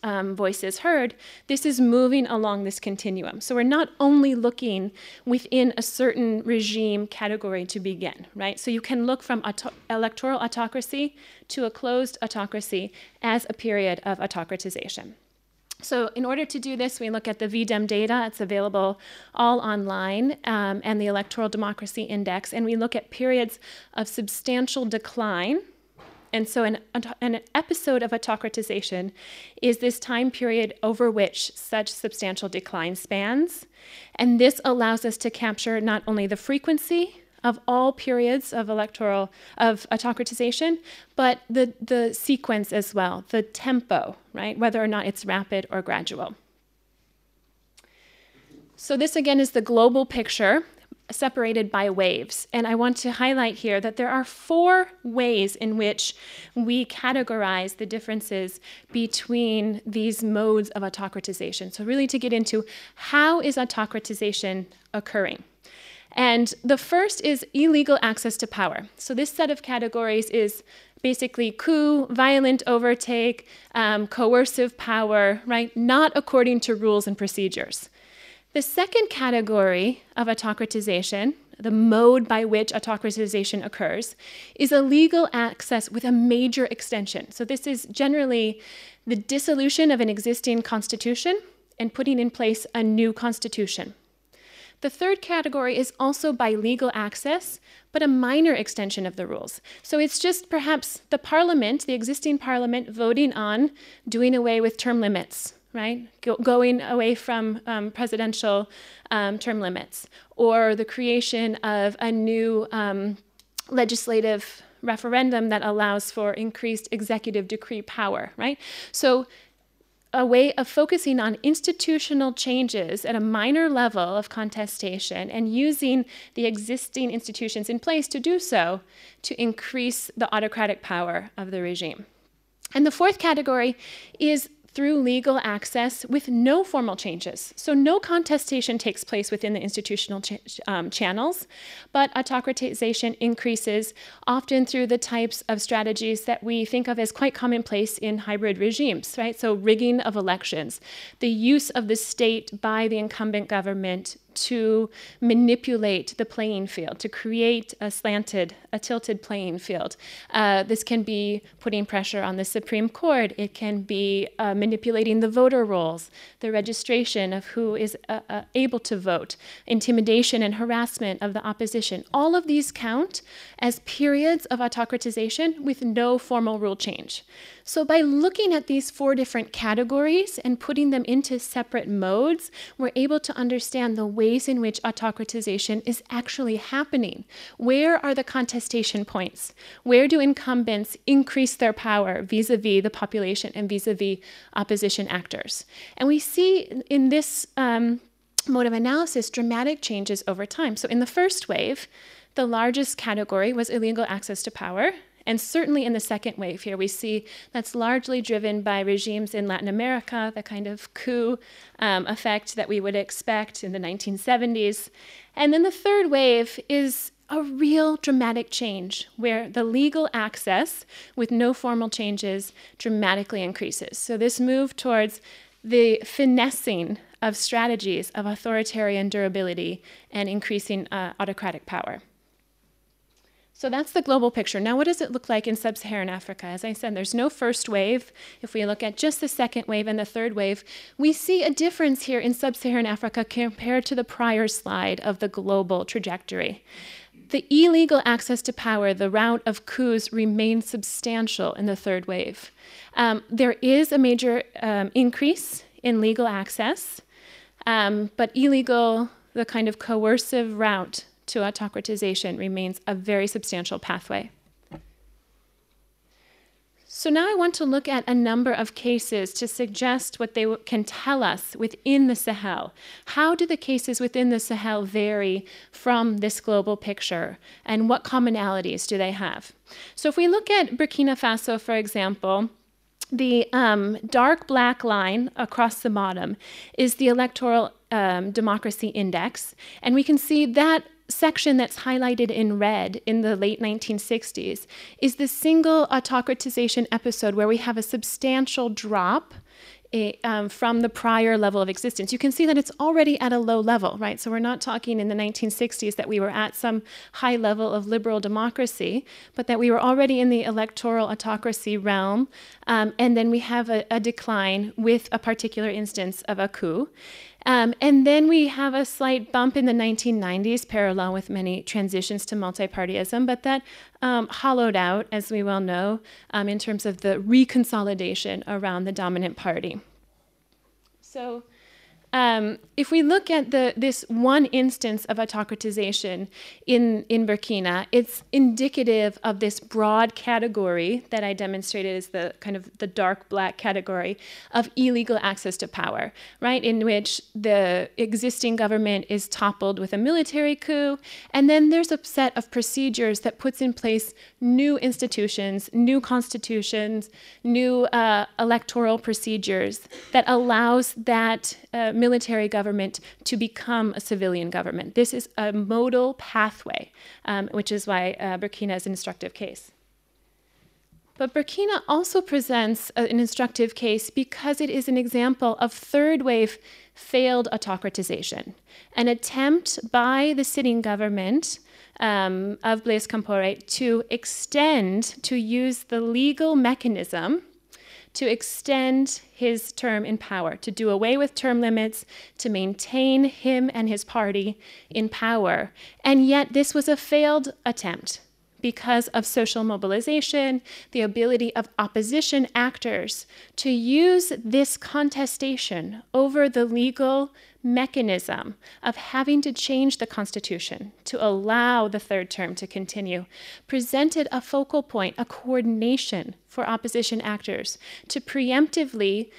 um, voices heard, this is moving along this continuum. So we're not only looking within a certain regime category to begin, right? So you can look from auto- electoral autocracy to a closed autocracy as a period of autocratization. So, in order to do this, we look at the VDEM data. It's available all online, um, and the Electoral Democracy Index. And we look at periods of substantial decline and so, an, an episode of autocratization is this time period over which such substantial decline spans. And this allows us to capture not only the frequency of all periods of electoral of autocratization, but the, the sequence as well, the tempo, right? Whether or not it's rapid or gradual. So this again is the global picture separated by waves. And I want to highlight here that there are four ways in which we categorize the differences between these modes of autocratization. So, really, to get into how is autocratization occurring? And the first is illegal access to power. So, this set of categories is basically coup, violent overtake, um, coercive power, right? Not according to rules and procedures. The second category of autocratization, the mode by which autocratization occurs, is a legal access with a major extension. So, this is generally the dissolution of an existing constitution and putting in place a new constitution. The third category is also by legal access, but a minor extension of the rules. So it's just perhaps the parliament, the existing parliament, voting on doing away with term limits right? Go, going away from um, presidential um, term limits, or the creation of a new um, legislative referendum that allows for increased executive decree power, right? So, a way of focusing on institutional changes at a minor level of contestation and using the existing institutions in place to do so to increase the autocratic power of the regime. And the fourth category is through legal access with no formal changes. So, no contestation takes place within the institutional ch- um, channels, but autocratization increases often through the types of strategies that we think of as quite commonplace in hybrid regimes, right? So, rigging of elections, the use of the state by the incumbent government to manipulate the playing field, to create a slanted, a tilted playing field. Uh, this can be putting pressure on the Supreme Court. It can be uh, manipulating the voter rolls, the registration of who is uh, uh able to vote, intimidation and harassment of the opposition. All of these count as periods of autocratization with no formal rule change. So, by looking at these four different categories and putting them into separate modes, we're able to understand the ways in which autocratization is actually happening. Where are the contestation points? Where do incumbents increase their power vis a vis the population and vis a vis opposition actors? And we see in this um, mode of analysis dramatic changes over time. So, in the first wave, the largest category was illegal access to power. And certainly in the second wave here, we see that's largely driven by regimes in Latin America, the kind of coup um, effect that we would expect in the 1970s. And then the third wave is a real dramatic change where the legal access with no formal changes dramatically increases. So, this move towards the finessing of strategies of authoritarian durability and increasing uh, autocratic power. So that's the global picture. Now, what does it look like in sub Saharan Africa? As I said, there's no first wave. If we look at just the second wave and the third wave, we see a difference here in sub Saharan Africa compared to the prior slide of the global trajectory. The illegal access to power, the route of coups, remains substantial in the third wave. Um, there is a major um, increase in legal access, um, but illegal, the kind of coercive route to autocratization remains a very substantial pathway. So now I want to look at a number of cases to suggest what they can tell us within the Sahel. How do the cases within the Sahel vary from this global picture, and what commonalities do they have? So if we look at Burkina Faso, for example, the um, dark black line across the bottom is the electoral um, democracy index, and we can see that section that's highlighted in red in the late 1960s is the single autocratization episode where we have a substantial drop eh, um, from the prior level of existence. You can see that it's already at a low level, right? So we're not talking in the 1960s that we were at some high level of liberal democracy, but that we were already in the electoral autocracy realm. Um, and then we have a, a decline with a particular instance of a coup. Um, and then we have a slight bump in the 1990s, parallel with many transitions to multipartyism, but that um, hollowed out, as we well know, um, in terms of the reconsolidation around the dominant party. So, um, if we look at the, this one instance of autocratization in, in Burkina, it's indicative of this broad category that I demonstrated as the kind of the dark black category of illegal access to power, right? In which the existing government is toppled with a military coup, and then there's a set of procedures that puts in place new institutions, new constitutions, new uh, electoral procedures that allows that uh, military government to become a civilian government. This is a modal pathway, um, which is why uh, Burkina is an instructive case. But Burkina also presents an instructive case because it is an example of third wave failed autocratization, an attempt by the sitting government um, of Blaise Compaoré to extend, to use the legal mechanism to extend his term in power, to do away with term limits, to maintain him and his party in power. And yet, this was a failed attempt because of social mobilization, the ability of opposition actors to use this contestation over the legal mechanism of having to change the Constitution to allow the third term to continue presented a focal point, a coordination for opposition actors to preemptively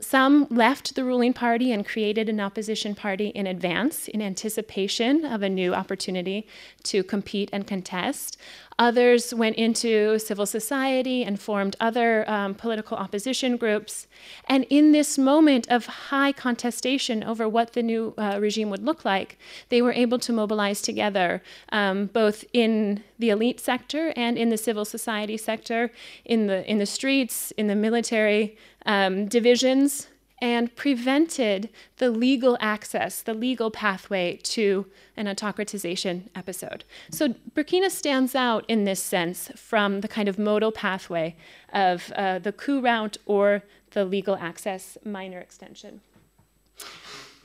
some left the ruling party and created an opposition party in advance in anticipation of a new opportunity to compete and contest. Others went into civil society and formed other um, political opposition groups. And in this moment of high contestation over what the new uh, regime would look like, they were able to mobilize together, um, both in the elite sector and in the civil society sector, in the, in the streets, in the military um, divisions and prevented the legal access, the legal pathway to an autocratization episode. So Burkina stands out in this sense from the kind of modal pathway of uh, the coup route or the legal access minor extension.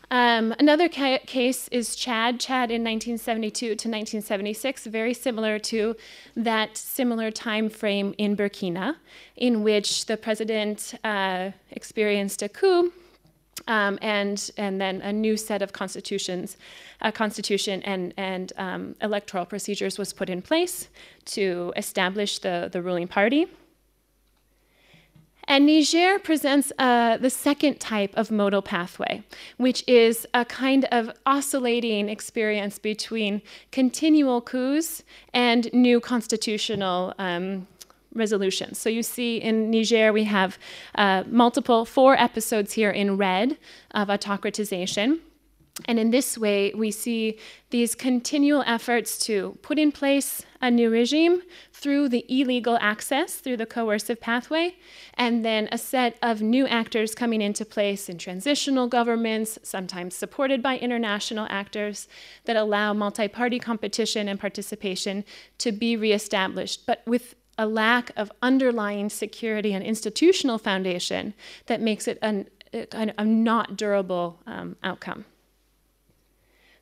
Um, another ca- case is Chad. Chad in 1972 to 1976, very similar to that similar time frame in Burkina, in which the president uh, experienced a coup Um, and and then a new set of constitutions, a constitution and and um, electoral procedures was put in place to establish the the ruling party. And Niger presents uh, the second type of modal pathway, which is a kind of oscillating experience between continual coups and new constitutional um, resolutions. So you see in Niger, we have uh, multiple, four episodes here in red of autocratization. And in this way, we see these continual efforts to put in place a new regime through the illegal access, through the coercive pathway, and then a set of new actors coming into place in transitional governments, sometimes supported by international actors, that allow multi party competition and participation to be reestablished, but with a lack of underlying security and institutional foundation that makes it an, a, a not durable um, outcome.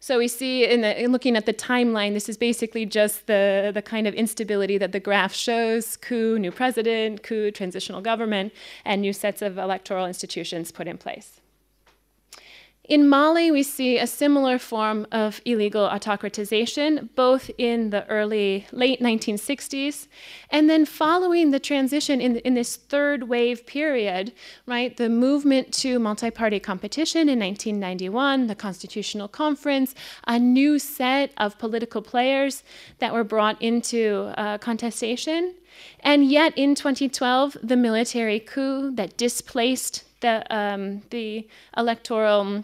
So we see in, the, in, looking at the timeline, this is basically just the, the kind of instability that the graph shows coup, new president, coup, transitional government, and new sets of electoral institutions put in place. In Mali, we see a similar form of illegal autocratization, both in the early, late 1960s, and then following the transition in, in this third wave period, right? The movement to multi party competition in 1991, the Constitutional Conference, a new set of political players that were brought into uh, contestation. And yet in 2012, the military coup that displaced the, um, the electoral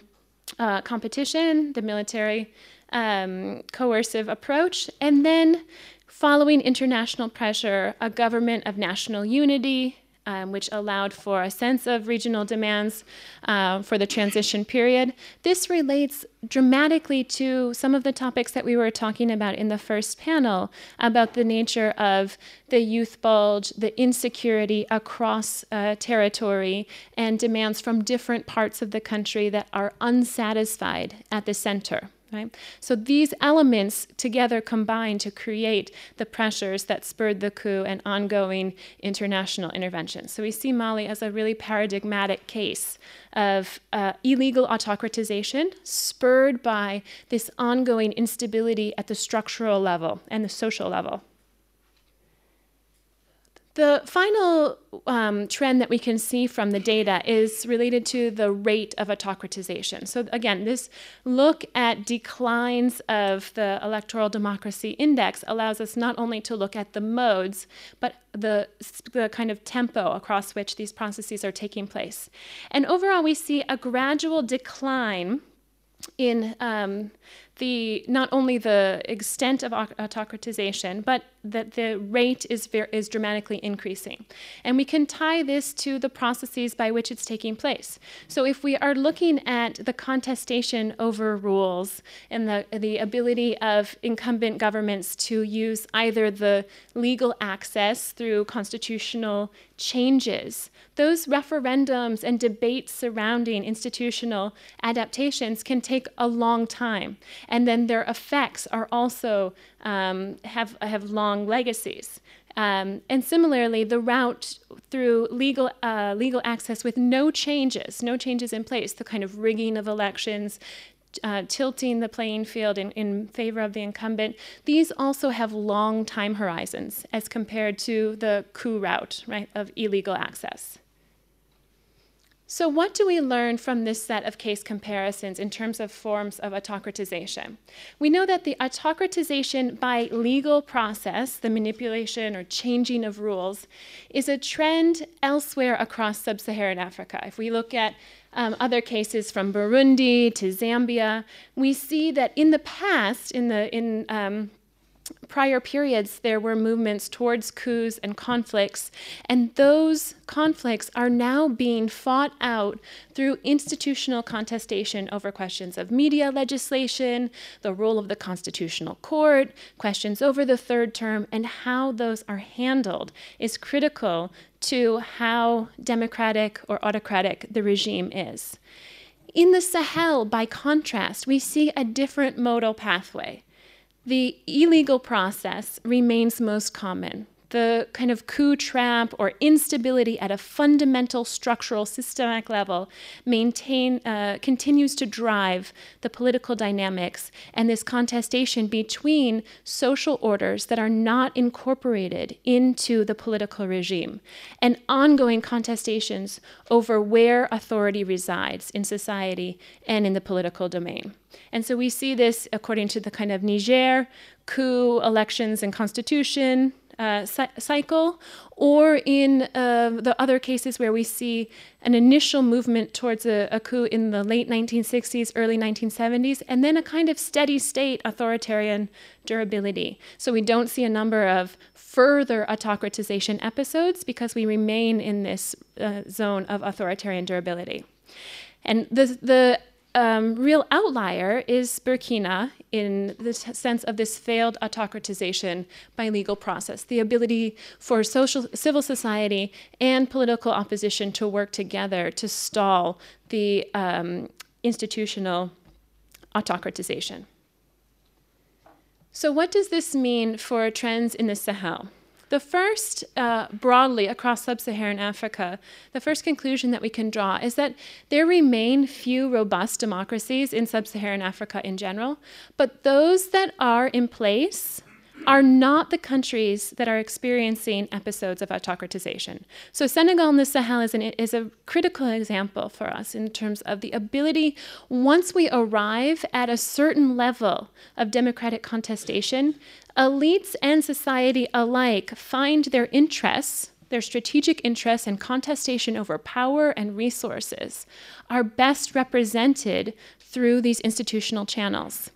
uh, competition, the military um, coercive approach, and then following international pressure, a government of national unity, um, which allowed for a sense of regional demands uh, for the transition period. This relates dramatically to some of the topics that we were talking about in the first panel about the nature of the youth bulge, the insecurity across uh, territory, and demands from different parts of the country that are unsatisfied at the center. Right? So these elements together combine to create the pressures that spurred the coup and ongoing international intervention. So we see Mali as a really paradigmatic case of uh, illegal autocratization spurred by this ongoing instability at the structural level and the social level. The final um, trend that we can see from the data is related to the rate of autocratization. So, again, this look at declines of the electoral democracy index allows us not only to look at the modes, but the, the kind of tempo across which these processes are taking place. And overall, we see a gradual decline in um, the not only the extent of autocratization, but that the rate is, is dramatically increasing. And we can tie this to the processes by which it's taking place. So if we are looking at the contestation over rules and the, the ability of incumbent governments to use either the legal access through constitutional changes, those referendums and debates surrounding institutional adaptations can take a long time and then their effects are also um, have have long legacies. Um, and similarly, the route through legal uh, legal access with no changes, no changes in place, the kind of rigging of elections, uh, tilting the playing field in, in favor of the incumbent, these also have long time horizons as compared to the coup route, right, of illegal access. So, what do we learn from this set of case comparisons in terms of forms of autocratization? We know that the autocratization by legal process, the manipulation or changing of rules, is a trend elsewhere across sub Saharan Africa. If we look at um, other cases from Burundi to Zambia, we see that in the past, in the in um, prior periods, there were movements towards coups and conflicts, and those conflicts are now being fought out through institutional contestation over questions of media legislation, the role of the Constitutional Court, questions over the third term, and how those are handled is critical to how democratic or autocratic the regime is. In the Sahel, by contrast, we see a different modal pathway. The illegal process remains most common. The kind of coup trap or instability at a fundamental structural systemic level maintain uh, continues to drive the political dynamics and this contestation between social orders that are not incorporated into the political regime and ongoing contestations over where authority resides in society and in the political domain. And so we see this according to the kind of Niger coup elections and constitution uh, cycle, or in uh, the other cases where we see an initial movement towards a, a, coup in the late 1960s, early 1970s, and then a kind of steady state authoritarian durability. So we don't see a number of further autocratization episodes because we remain in this uh, zone of authoritarian durability. And the, the um, real outlier is Burkina in the sense of this failed autocratization by legal process, the ability for social, civil society and political opposition to work together to stall the um, institutional autocratization. So, what does this mean for trends in the Sahel? The first, uh, broadly across sub Saharan Africa, the first conclusion that we can draw is that there remain few robust democracies in sub Saharan Africa in general, but those that are in place are not the countries that are experiencing episodes of autocratization. So, Senegal and the Sahel is, an, is a critical example for us in terms of the ability, once we arrive at a certain level of democratic contestation, elites and society alike find their interests their strategic interests and contestation over power and resources are best represented through these institutional channels.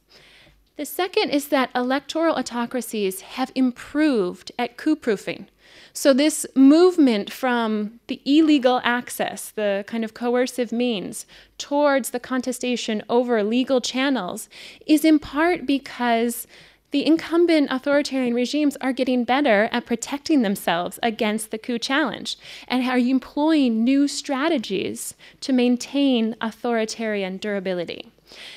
The second is that electoral autocracies have improved at coup proofing. So, this movement from the illegal access, the kind of coercive means, towards the contestation over legal channels is in part because the incumbent authoritarian regimes are getting better at protecting themselves against the coup challenge and are employing new strategies to maintain authoritarian durability.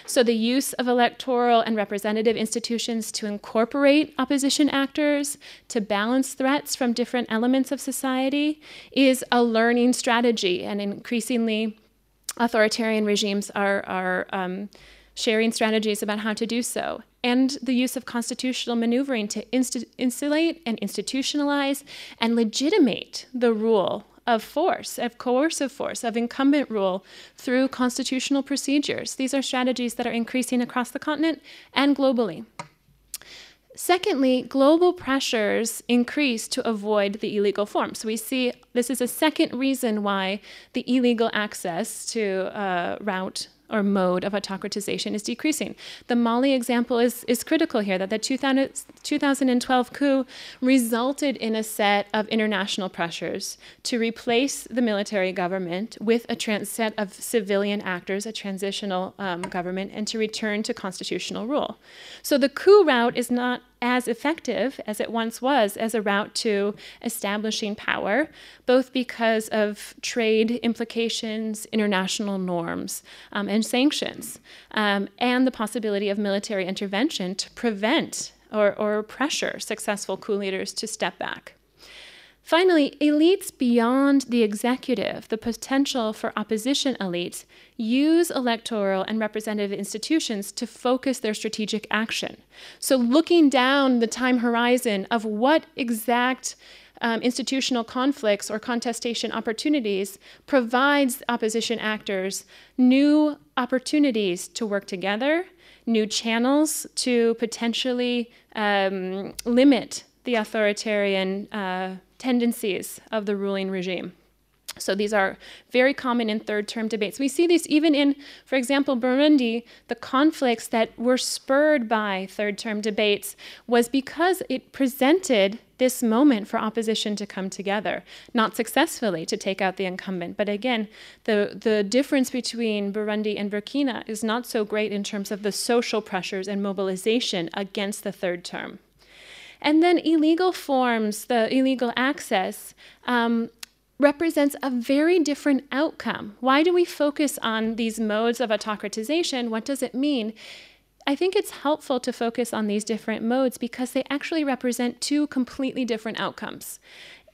So, the use of electoral and representative institutions to incorporate opposition actors, to balance threats from different elements of society, is a learning strategy. And increasingly, authoritarian regimes are, are um, sharing strategies about how to do so. And the use of constitutional maneuvering to insulate and institutionalize and legitimate the rule of force, of coercive force, of incumbent rule through constitutional procedures. These are strategies that are increasing across the continent and globally. Secondly, global pressures increase to avoid the illegal forms. So we see this is a second reason why the illegal access to uh, route or mode of autocratization is decreasing. The Mali example is, is critical here that the 2000, 2012 coup resulted in a set of international pressures to replace the military government with a trans- set of civilian actors, a transitional um, government, and to return to constitutional rule. So the coup route is not as effective as it once was as a route to establishing power, both because of trade implications, international norms, um, and sanctions, um, and the possibility of military intervention to prevent or, or pressure successful coup leaders to step back. Finally, elites beyond the executive, the potential for opposition elites, use electoral and representative institutions to focus their strategic action. So, looking down the time horizon of what exact um, institutional conflicts or contestation opportunities provides opposition actors new opportunities to work together, new channels to potentially um, limit the authoritarian. Uh, tendencies of the ruling regime. So these are very common in third term debates. We see this even in, for example, Burundi, the conflicts that were spurred by third term debates was because it presented this moment for opposition to come together, not successfully to take out the incumbent. But again, the, the difference between Burundi and Burkina is not so great in terms of the social pressures and mobilization against the third term. And then illegal forms, the illegal access, um, represents a very different outcome. Why do we focus on these modes of autocratization? What does it mean? I think it's helpful to focus on these different modes because they actually represent two completely different outcomes.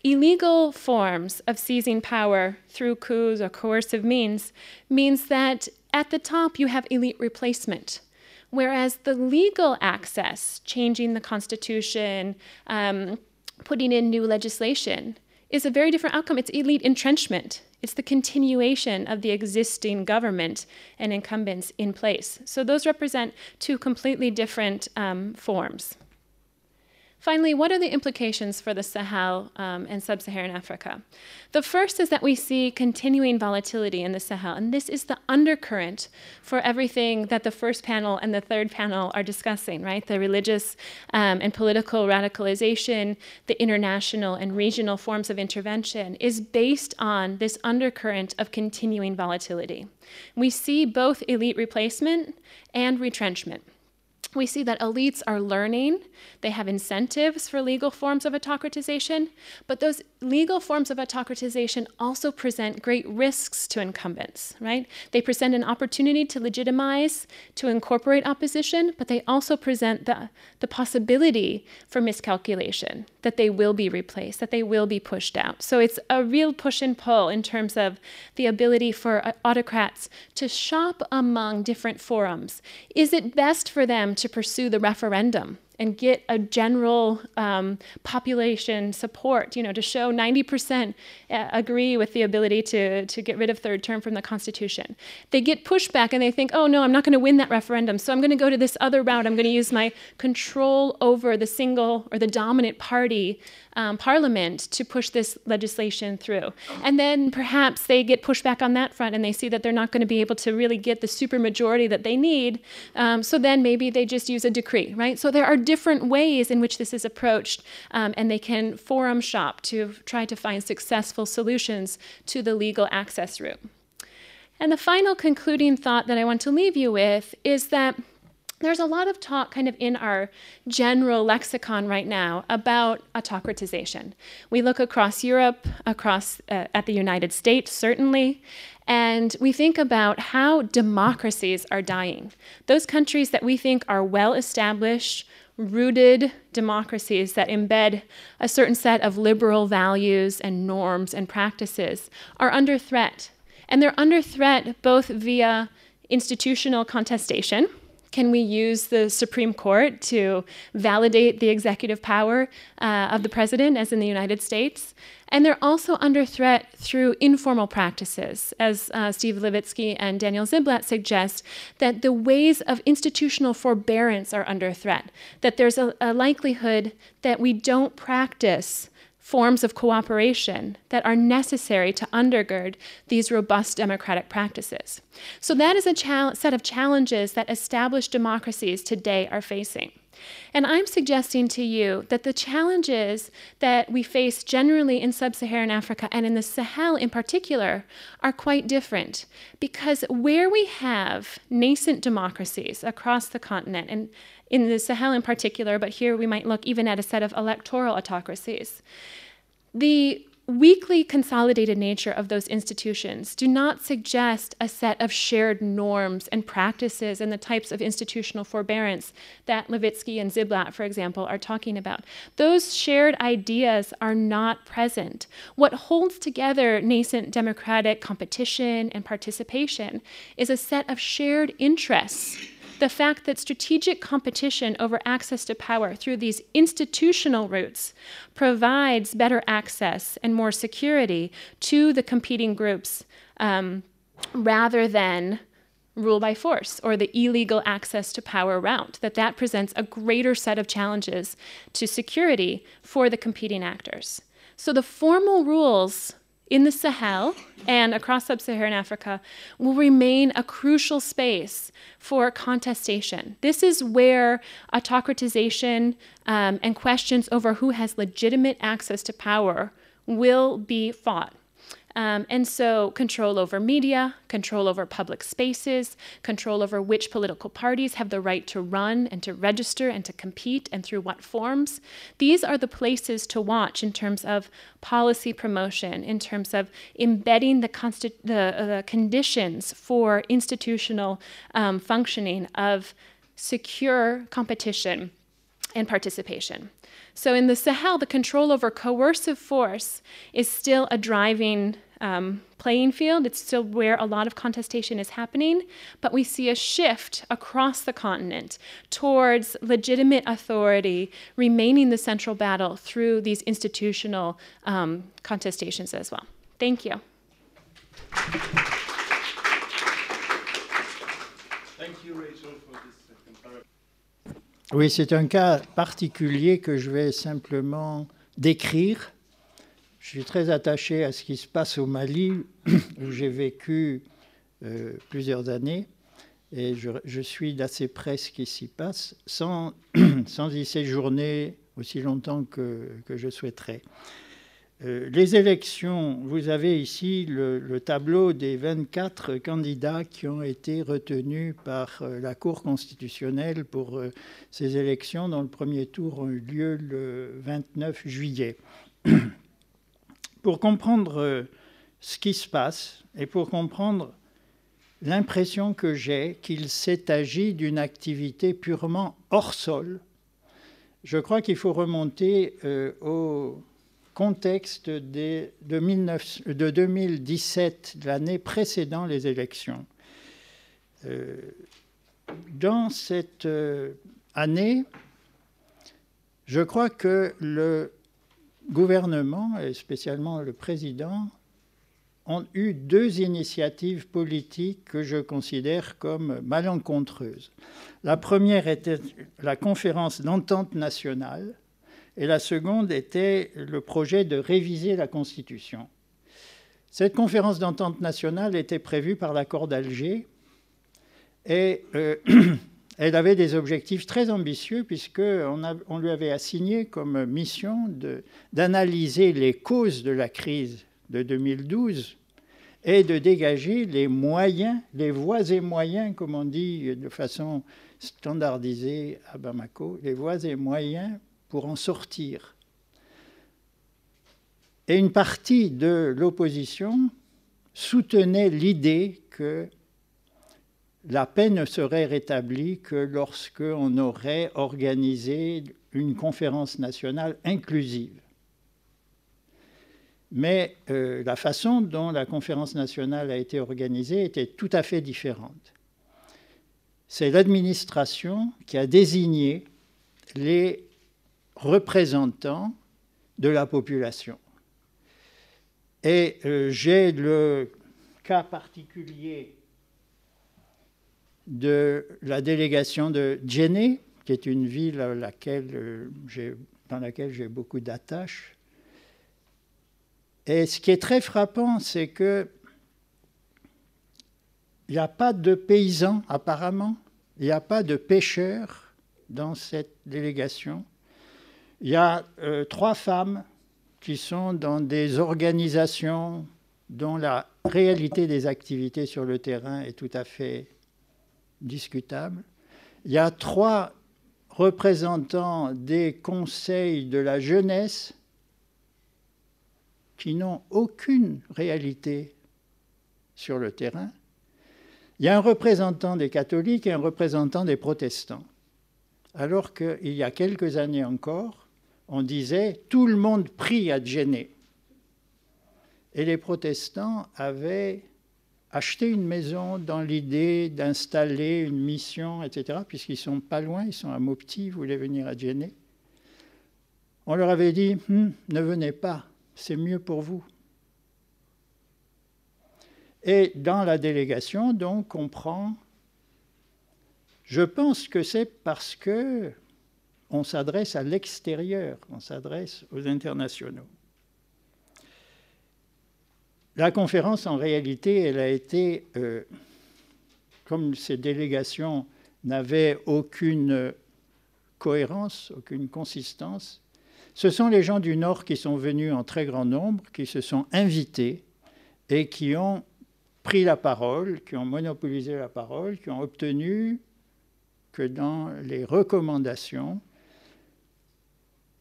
Illegal forms of seizing power through coups or coercive means means that at the top you have elite replacement. Whereas the legal access, changing the constitution, um, putting in new legislation, is a very different outcome. It's elite entrenchment. It's the continuation of the existing government and incumbents in place. So those represent two completely different um, forms. Finally, what are the implications for the Sahel um, and sub Saharan Africa? The first is that we see continuing volatility in the Sahel, and this is the undercurrent for everything that the first panel and the third panel are discussing, right? The religious um, and political radicalization, the international and regional forms of intervention is based on this undercurrent of continuing volatility. We see both elite replacement and retrenchment we see that elites are learning. They have incentives for legal forms of autocratization, but those legal forms of autocratization also present great risks to incumbents, right? They present an opportunity to legitimize, to incorporate opposition, but they also present the, the possibility for miscalculation, that they will be replaced, that they will be pushed out. So it's a real push and pull in terms of the ability for uh, autocrats to shop among different forums. Is it best for them to pursue the referendum? And get a general um, population support, you know, to show 90% uh, agree with the ability to, to get rid of third term from the Constitution. They get pushback and they think, oh no, I'm not going to win that referendum, so I'm going to go to this other route. I'm going to use my control over the single or the dominant party um, parliament to push this legislation through. And then perhaps they get pushback on that front and they see that they're not going to be able to really get the supermajority that they need. Um, so then maybe they just use a decree, right? So there are different ways in which this is approached, um, and they can forum shop to try to find successful solutions to the legal access route. And the final concluding thought that I want to leave you with is that there's a lot of talk kind of in our general lexicon right now about autocratization. We look across Europe, across uh, at the United States, certainly, and we think about how democracies are dying. Those countries that we think are well established, rooted democracies that embed a certain set of liberal values and norms and practices are under threat. And they're under threat both via institutional contestation can we use the Supreme Court to validate the executive power uh, of the president, as in the United States? And they're also under threat through informal practices, as uh, Steve Levitsky and Daniel Ziblatt suggest, that the ways of institutional forbearance are under threat, that there's a, a likelihood that we don't practice forms of cooperation that are necessary to undergird these robust democratic practices. So, that is a set of challenges that established democracies today are facing. And I'm suggesting to you that the challenges that we face generally in sub Saharan Africa and in the Sahel in particular are quite different because where we have nascent democracies across the continent, and in the Sahel in particular, but here we might look even at a set of electoral autocracies. The weakly consolidated nature of those institutions do not suggest a set of shared norms and practices and the types of institutional forbearance that Levitsky and Ziblatt, for example, are talking about. Those shared ideas are not present. What holds together nascent democratic competition and participation is a set of shared interests the fact that strategic competition over access to power through these institutional routes provides better access and more security to the competing groups um, rather than rule by force or the illegal access to power route that that presents a greater set of challenges to security for the competing actors. So the formal rules in the Sahel and across sub Saharan Africa will remain a crucial space for contestation. This is where autocratization um, and questions over who has legitimate access to power will be fought. Um, and so, control over media, control over public spaces, control over which political parties have the right to run and to register and to compete and through what forms. These are the places to watch in terms of policy promotion, in terms of embedding the, the, uh, conditions for institutional um, functioning of secure competition and participation. So in the Sahel, the control over coercive force is still a driving um, playing field. It's still where a lot of contestation is happening, but we see a shift across the continent towards legitimate authority remaining the central battle through these institutional um, contestations as well. Thank you. Thank you Rachel, for this Oui, c'est un cas particulier que je vais simplement décrire. Je suis très attaché à ce qui se passe au Mali, où j'ai vécu euh, plusieurs années, et je, suis d'assez près ce qui s'y passe, sans, y séjourner aussi longtemps que, je souhaiterais. Euh, les élections, vous avez ici le, tableau des 24 candidats qui ont été retenus par euh, la Cour constitutionnelle pour ces élections dont le premier tour a eu lieu le 29 juillet. pour comprendre ce qui se passe et pour comprendre l'impression que j'ai qu'il s'est agi d'une activité purement hors sol, je crois qu'il faut remonter au contexte de, 2017, l'année précédant les élections. Euh, dans cette euh, année, je crois que le gouvernement, et spécialement le président, ont eu deux initiatives politiques que je considère comme malencontreuses. La première était la conférence d'entente nationale, et la seconde était le projet de réviser la Constitution. Cette conférence d'entente nationale était prévue par l'accord d'Alger et euh, elle avait des objectifs très ambitieux puisqu'on on lui avait assigné comme mission d'analyser les causes de la crise de 2012 et de dégager les moyens, les voies et moyens, comme on dit de façon standardisée à Bamako, les voies et moyens pour en sortir. Et une partie de l'opposition soutenait l'idée que la paix ne serait rétablie que lorsqu'on aurait organisé une conférence nationale inclusive. Mais euh, la façon dont la conférence nationale a été organisée était tout à fait différente. C'est l'administration qui a désigné les représentants de la population. Et euh, j'ai le cas particulier de la délégation de Djenné, qui est une ville euh, dans laquelle j'ai beaucoup d'attaches. Et ce qui est très frappant, c'est que il n'y a pas de paysans apparemment, il n'y a pas de pêcheurs dans cette délégation. Il y a euh, trois femmes qui sont dans des organisations dont la réalité des activités sur le terrain est tout à fait discutable. Il y a trois représentants des conseils de la jeunesse qui n'ont aucune réalité sur le terrain. Il y a un représentant des catholiques et un représentant des protestants. Alors qu'il y a quelques années encore, on disait tout le monde prie à Djenné. Et les protestants avaient acheté une maison dans l'idée d'installer une mission, etc., puisqu'ils sont pas loin, ils sont à Mopti, ils voulaient venir à Djenné. On leur avait dit hum, ne venez pas, c'est mieux pour vous. Et dans la délégation, donc, on prend. Je pense que c'est parce que on s'adresse à l'extérieur, on s'adresse aux internationaux. La conférence, en réalité, elle a été, euh, comme ces délégations n'avaient aucune cohérence, aucune consistance, ce sont les gens du Nord qui sont venus en très grand nombre, qui se sont invités et qui ont pris la parole, qui ont monopolisé la parole, qui ont obtenu que dans les recommandations,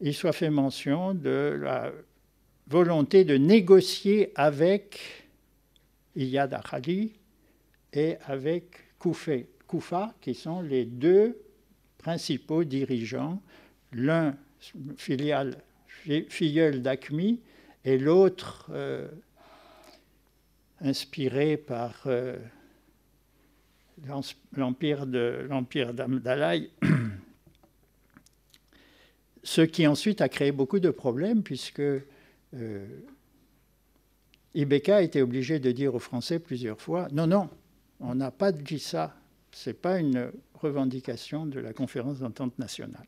il soit fait mention de la volonté de négocier avec Iyad Akhali et avec Koufa, qui sont les deux principaux dirigeants, l'un filial, filleul d'Acme et l'autre euh, inspiré par euh, l'empire d'Amdalaï, ce qui ensuite a créé beaucoup de problèmes puisque euh, Ibeka a été obligé de dire aux Français plusieurs fois non, non, on n'a pas dit ça, ce n'est pas une revendication de la conférence d'entente nationale.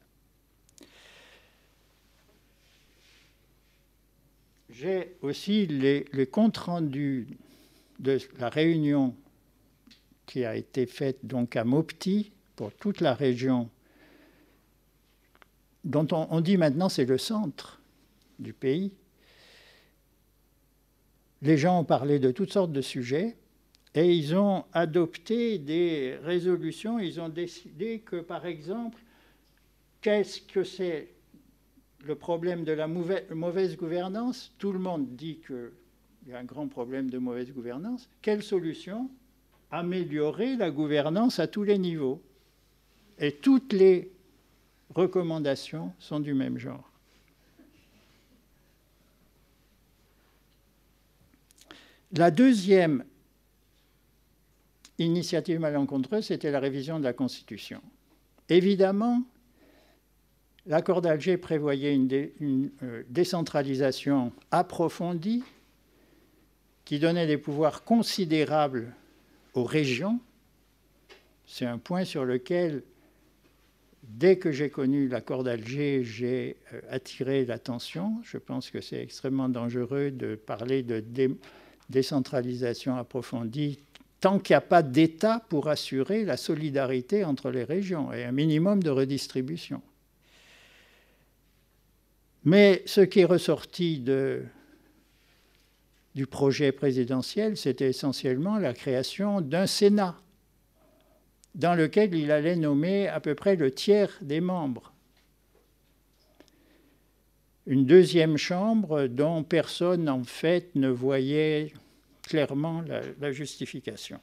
J'ai aussi les, les comptes rendus de la réunion qui a été faite donc à Mopti pour toute la région, dont on, dit maintenant c'est le centre du pays. Les gens ont parlé de toutes sortes de sujets et ils ont adopté des résolutions. Ils ont décidé que, par exemple, qu'est-ce que c'est le problème de la mauvaise gouvernance? Tout le monde dit que il y a un grand problème de mauvaise gouvernance. Quelle solution? Améliorer la gouvernance à tous les niveaux. Et toutes les recommandations sont du même genre. La deuxième initiative malencontreuse, c'était la révision de la Constitution. Évidemment, l'accord d'Alger prévoyait une, euh, décentralisation approfondie qui donnait des pouvoirs considérables aux régions. C'est un point sur lequel, dès que j'ai connu l'accord d'Alger, j'ai euh, attiré l'attention. Je pense que c'est extrêmement dangereux de parler de décentralisation approfondie tant qu'il n'y a pas d'État pour assurer la solidarité entre les régions et un minimum de redistribution. Mais ce qui est ressorti du projet présidentiel, c'était essentiellement la création d'un Sénat, dans lequel il allait nommer à peu près le tiers des membres. Une deuxième chambre dont personne en fait ne voyait clairement la, justification.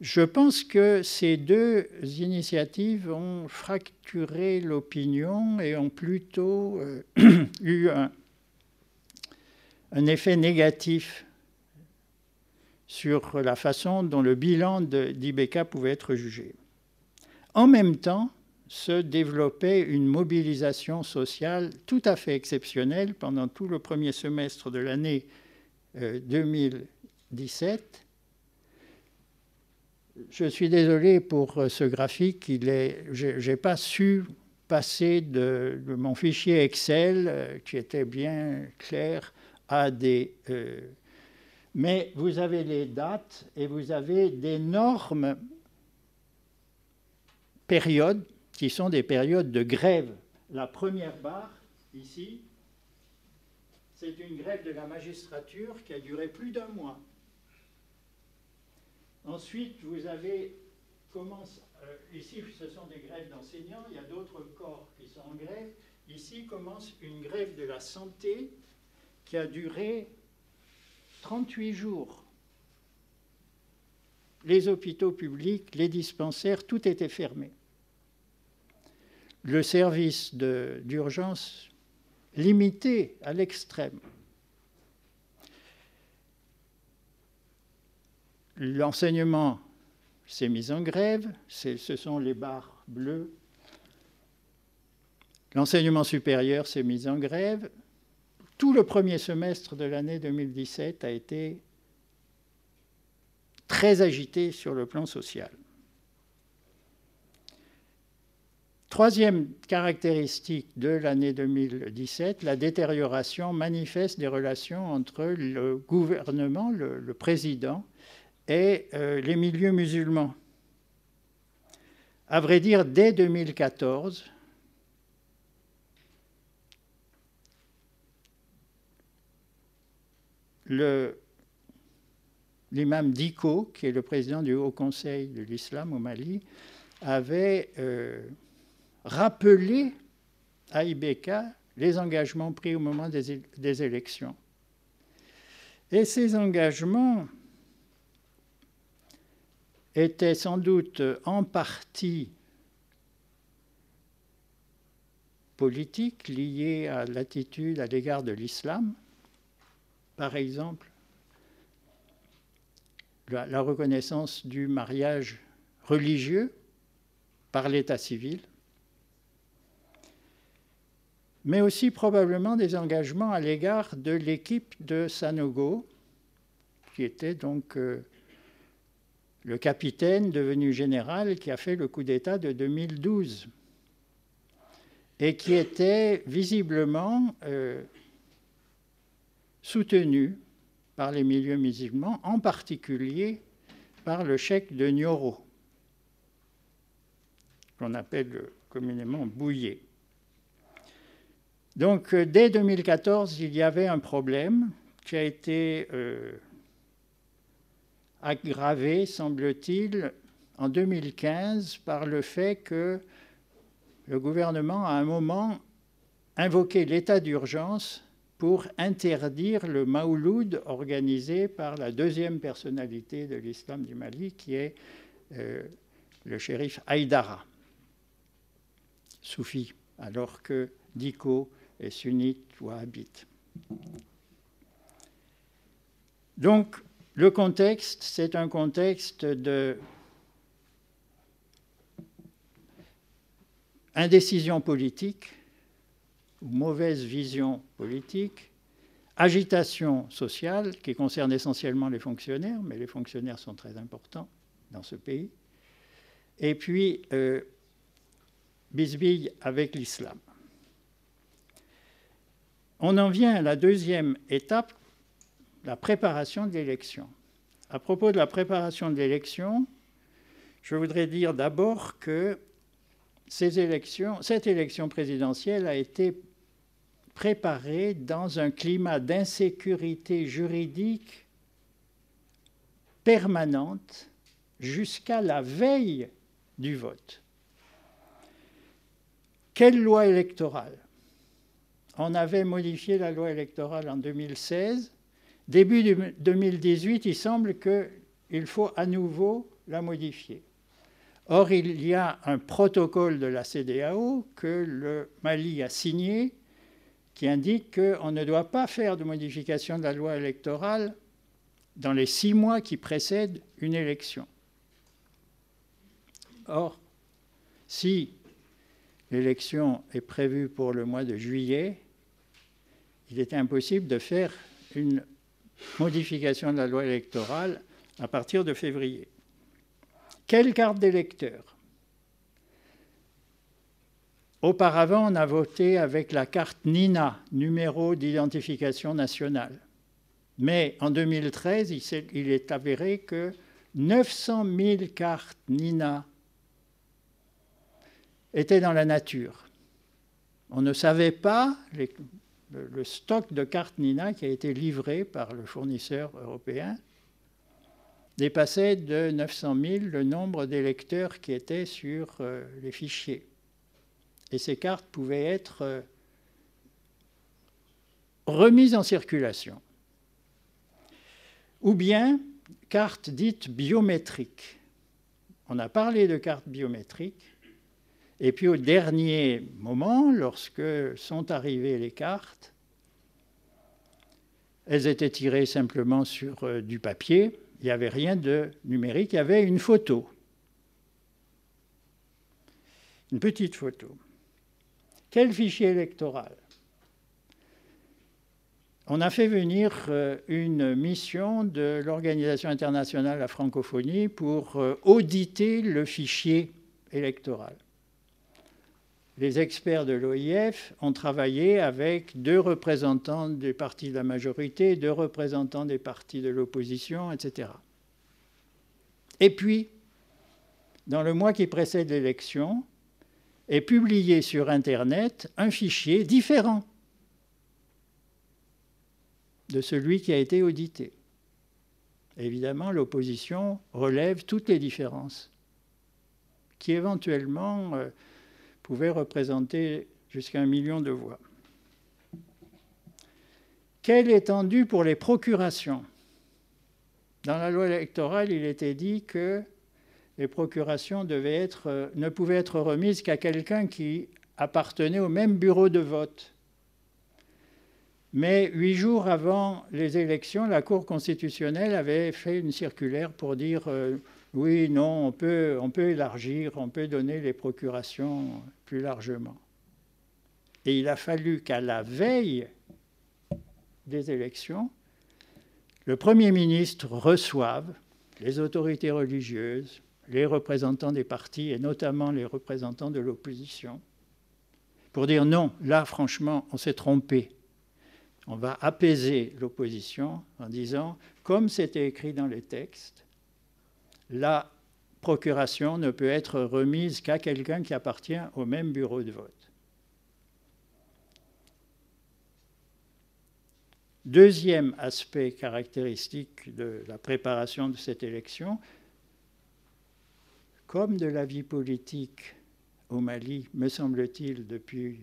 Je pense que ces deux initiatives ont fracturé l'opinion et ont plutôt euh, eu un, un effet négatif sur la façon dont le bilan d'Ibeka pouvait être jugé. En même temps, se développait une mobilisation sociale tout à fait exceptionnelle pendant tout le premier semestre de l'année 2017. Euh, Je suis désolé pour euh, ce graphique, je n'ai pas su passer de, mon fichier Excel, euh, qui était bien clair, des... Euh, mais vous avez les dates et vous avez d'énormes périodes qui sont des périodes de grève. La première barre, ici, c'est une grève de la magistrature qui a duré plus d'un mois. Ensuite, vous avez commence, euh, ici, ce sont des grèves d'enseignants, il y a d'autres corps qui sont en grève. Ici commence une grève de la santé qui a duré 38 jours. Les hôpitaux publics, les dispensaires, tout était fermé. Le service d'urgence limité à l'extrême. L'enseignement s'est mis en grève, ce sont les barres bleues. L'enseignement supérieur s'est mis en grève, tout le premier semestre de l'année 2017 a été très agité sur le plan social. Troisième caractéristique de l'année 2017, la détérioration manifeste des relations entre le gouvernement, le, président, et euh, les milieux musulmans. À vrai dire, dès 2014, l'imam Diko, qui est le président du Haut Conseil de l'islam au Mali, avait euh, rappelé à Ibeka les engagements pris au moment des, élections. Et ces engagements était sans doute en partie politique liée à l'attitude à l'égard de l'islam. Par exemple, la, reconnaissance du mariage religieux par l'état civil, mais aussi probablement des engagements à l'égard de l'équipe de Sanogo, qui était donc euh, le capitaine devenu général qui a fait le coup d'État de 2012 et qui était visiblement euh, soutenu par les milieux musulmans, en particulier par le cheikh de Nioro, qu'on appelle communément Bouillet. Donc euh, dès 2014, il y avait un problème qui a été euh, aggravé, semble-t-il, en 2015 par le fait que le gouvernement à un moment invoqué l'état d'urgence pour interdire le maouloud organisé par la deuxième personnalité de l'islam du Mali, qui est euh, le shérif Haïdara, soufi, alors que Diko est sunnite wahhabite. Donc, le contexte, c'est un contexte de indécision politique mauvaise vision politique, agitation sociale qui concerne essentiellement les fonctionnaires, mais les fonctionnaires sont très importants dans ce pays, et puis euh, bisbille avec l'islam. On en vient à la deuxième étape, la préparation de l'élection. À propos de la préparation de l'élection, je voudrais dire d'abord que cette élection présidentielle a été préparée dans un climat d'insécurité juridique permanente jusqu'à la veille du vote. Quelle loi électorale? On avait modifié la loi électorale en 2016. Début 2018, il semble qu'il faut à nouveau la modifier. Or, il y a un protocole de la CDAO que le Mali a signé qui indique qu'on ne doit pas faire de modification de la loi électorale dans les six mois qui précèdent une élection. Or, si l'élection est prévue pour le mois de juillet, il est impossible de faire une modification de la loi électorale à partir de février. Quelle carte d'électeur Auparavant, on a voté avec la carte NINA, numéro d'identification nationale. Mais en 2013, il est avéré que 900 000 cartes NINA étaient dans la nature. On ne savait pas le stock de cartes NINA qui a été livré par le fournisseur européen dépassait de 900 000 le nombre d'électeurs qui étaient sur euh, les fichiers. Et ces cartes pouvaient être euh, remises en circulation. Ou bien cartes dites biométriques. On a parlé de cartes biométriques. Et puis au dernier moment, lorsque sont arrivées les cartes, elles étaient tirées simplement sur euh, du papier il n'y avait rien de numérique, il y avait une photo. Une petite photo. Quel fichier électoral? On a fait venir euh, une mission de l'Organisation internationale de la francophonie pour euh, auditer le fichier électoral les experts de l'OIF ont travaillé avec deux représentants des partis de la majorité, deux représentants des partis de l'opposition, etc. Et puis, dans le mois qui précède l'élection, est publié sur Internet un fichier différent de celui qui a été audité. Évidemment, l'opposition relève toutes les différences qui éventuellement euh, pouvait représenter jusqu'à un million de voix. Quelle étendue pour les procurations? Dans la loi électorale, il était dit que les procurations ne pouvaient être remises qu'à quelqu'un qui appartenait au même bureau de vote. Mais huit jours avant les élections, la Cour constitutionnelle avait fait une circulaire pour dire euh, oui, non, on peut, on peut élargir, on peut donner les procurations plus largement. Et il a fallu qu'à la veille des élections, le Premier ministre reçoive les autorités religieuses, les représentants des partis et notamment les représentants de l'opposition, pour dire non, là franchement, on s'est trompé. On va apaiser l'opposition en disant, comme c'était écrit dans les textes, la procuration ne peut être remise qu'à quelqu'un qui appartient au même bureau de vote. Deuxième aspect caractéristique de la préparation de cette élection, comme de la vie politique au Mali, me semble-t-il, depuis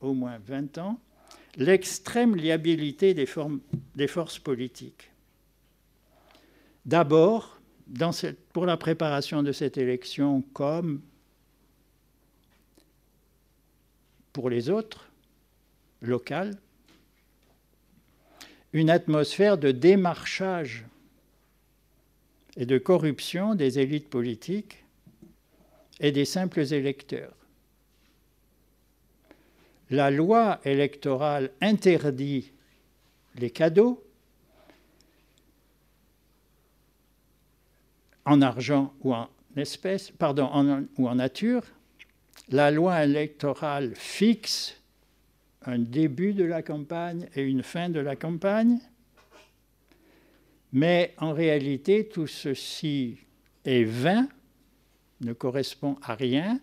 au moins 20 ans, l'extrême liabilité des, des, forces politiques. D'abord, pour la préparation de cette élection, comme pour les autres, locales, une atmosphère de démarchage et de corruption des élites politiques et des simples électeurs. La loi électorale interdit les cadeaux en argent ou en espèces, pardon, ou en nature. La loi électorale fixe un début de la campagne et une fin de la campagne. Mais en réalité, tout ceci est vain, ne correspond à rien.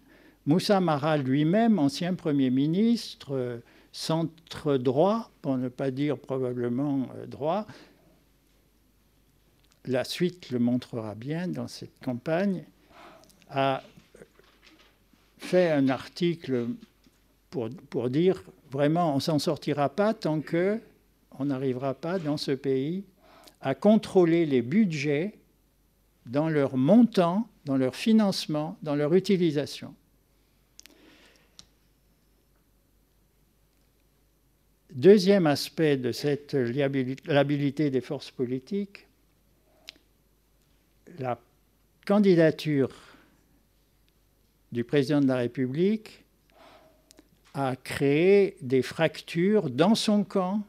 Moussa Mara lui-même, ancien Premier ministre, centre droit, pour ne pas dire probablement euh, droit, la suite le montrera bien dans cette campagne, a fait un article pour, dire vraiment, on s'en sortira pas tant que on n'arrivera pas dans ce pays à contrôler les budgets dans leur montant, dans leur financement, dans leur utilisation. Deuxième aspect de cette liabilité des forces politiques, la candidature du président de la République a créé des fractures dans son camp,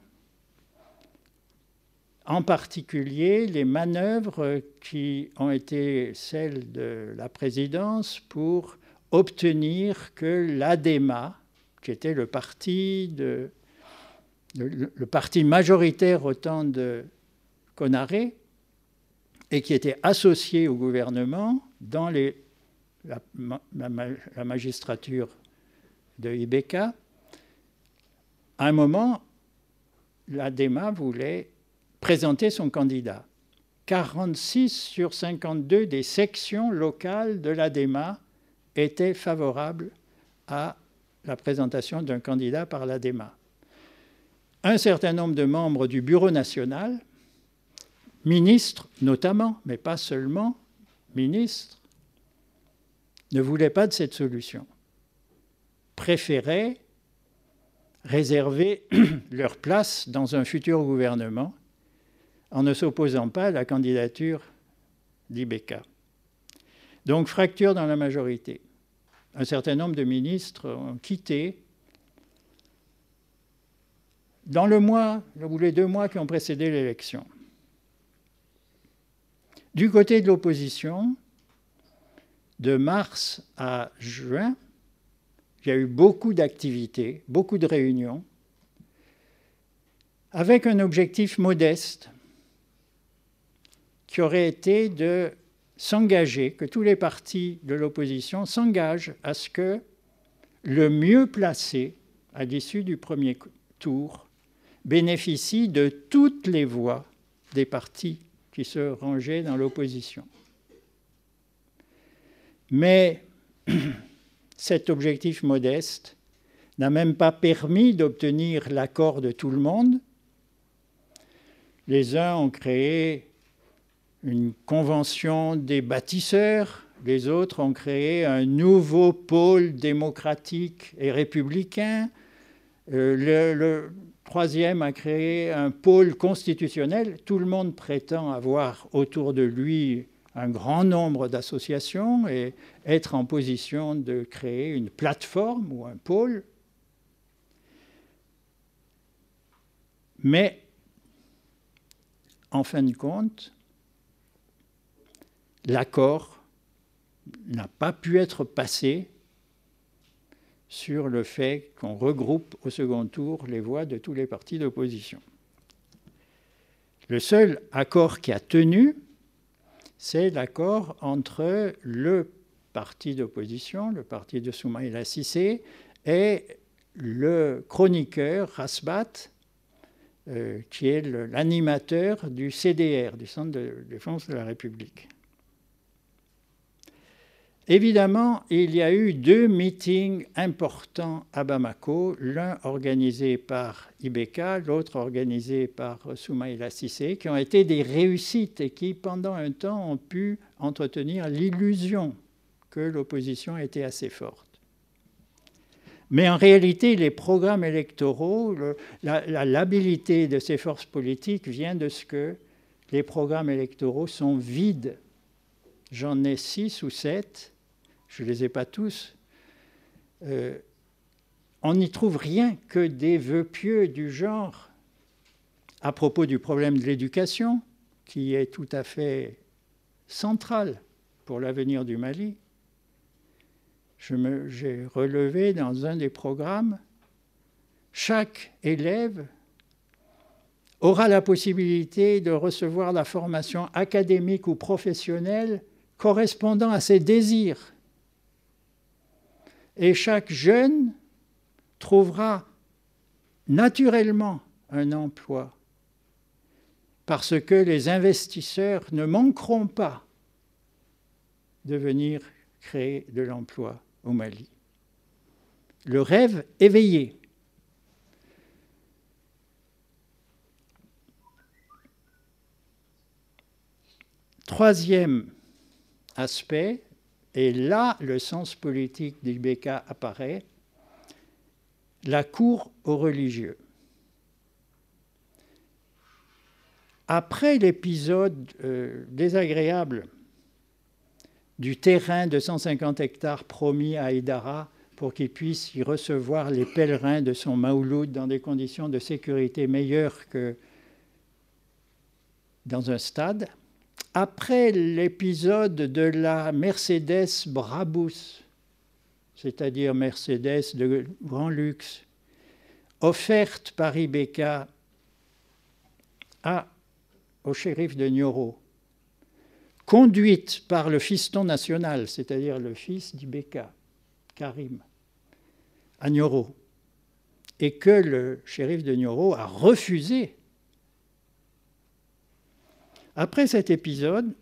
en particulier les manœuvres qui ont été celles de la présidence pour obtenir que l'ADEMA, qui était le parti, de, le, parti majoritaire au temps de Conaré, et qui était associé au gouvernement dans la magistrature de Ibeka, à un moment, l'ADEMA voulait présenter son candidat. 46 sur 52 des sections locales de l'ADEMA étaient favorables à la présentation d'un candidat par l'ADEMA. Un certain nombre de membres du Bureau national, ministres notamment, mais pas seulement, ministres, ne voulaient pas de cette solution préféraient réserver leur place dans un futur gouvernement en ne s'opposant pas à la candidature d'Ibeka. Donc fracture dans la majorité. Un certain nombre de ministres ont quitté dans le mois ou les deux mois qui ont précédé l'élection. Du côté de l'opposition, de mars à juin, il y a eu beaucoup d'activités, beaucoup de réunions, avec un objectif modeste qui aurait été de s'engager, que tous les partis de l'opposition s'engagent à ce que le mieux placé à l'issue du premier tour bénéficie de toutes les voix des partis qui se rangeaient dans l'opposition. Mais cet objectif modeste n'a même pas permis d'obtenir l'accord de tout le monde. Les uns ont créé une convention des bâtisseurs, Les autres ont créé un nouveau pôle démocratique et républicain. Euh, le, troisième a créé un pôle constitutionnel. Tout le monde prétend avoir autour de lui un grand nombre d'associations et être en position de créer une plateforme ou un pôle. Mais, en fin de compte, l'accord n'a pas pu être passé sur le fait qu'on regroupe au second tour les voix de tous les partis d'opposition. Le seul accord qui a tenu, c'est l'accord entre le parti d'opposition, le parti de Soumaïla Sissé, et le chroniqueur Rasbat, euh, qui est l'animateur du CDR, du Centre de défense de la République. Évidemment, il y a eu deux meetings importants à Bamako, l'un organisé par Ibeka, l'autre organisé par Soumaïla Sissé, qui ont été des réussites et qui, pendant un temps, ont pu entretenir l'illusion que l'opposition était assez forte. Mais en réalité, les programmes électoraux, la, la labilité de ces forces politiques vient de ce que les programmes électoraux sont vides. J'en ai six ou sept je ne les ai pas tous, euh, on n'y trouve rien que des vœux pieux du genre à propos du problème de l'éducation, qui est tout à fait central pour l'avenir du Mali. J'ai relevé dans un des programmes, chaque élève aura la possibilité de recevoir la formation académique ou professionnelle correspondant à ses désirs et chaque jeune trouvera naturellement un emploi parce que les investisseurs ne manqueront pas de venir créer de l'emploi au Mali. Le rêve éveillé. Troisième aspect, et là, le sens politique d'Ibeka apparaît, la cour aux religieux. Après l'épisode euh, désagréable du terrain de 150 hectares promis à Aïdara pour qu'il puisse y recevoir les pèlerins de son Maouloud dans des conditions de sécurité meilleures que dans un stade, après l'épisode de la Mercedes Brabus, c'est-à-dire Mercedes de grand luxe, offerte par Ibeka au shérif de Nioro, conduite par le fiston national, c'est-à-dire le fils d'Ibeka, Karim, à Nioro, et que le shérif de Nioro a refusé après cet épisode,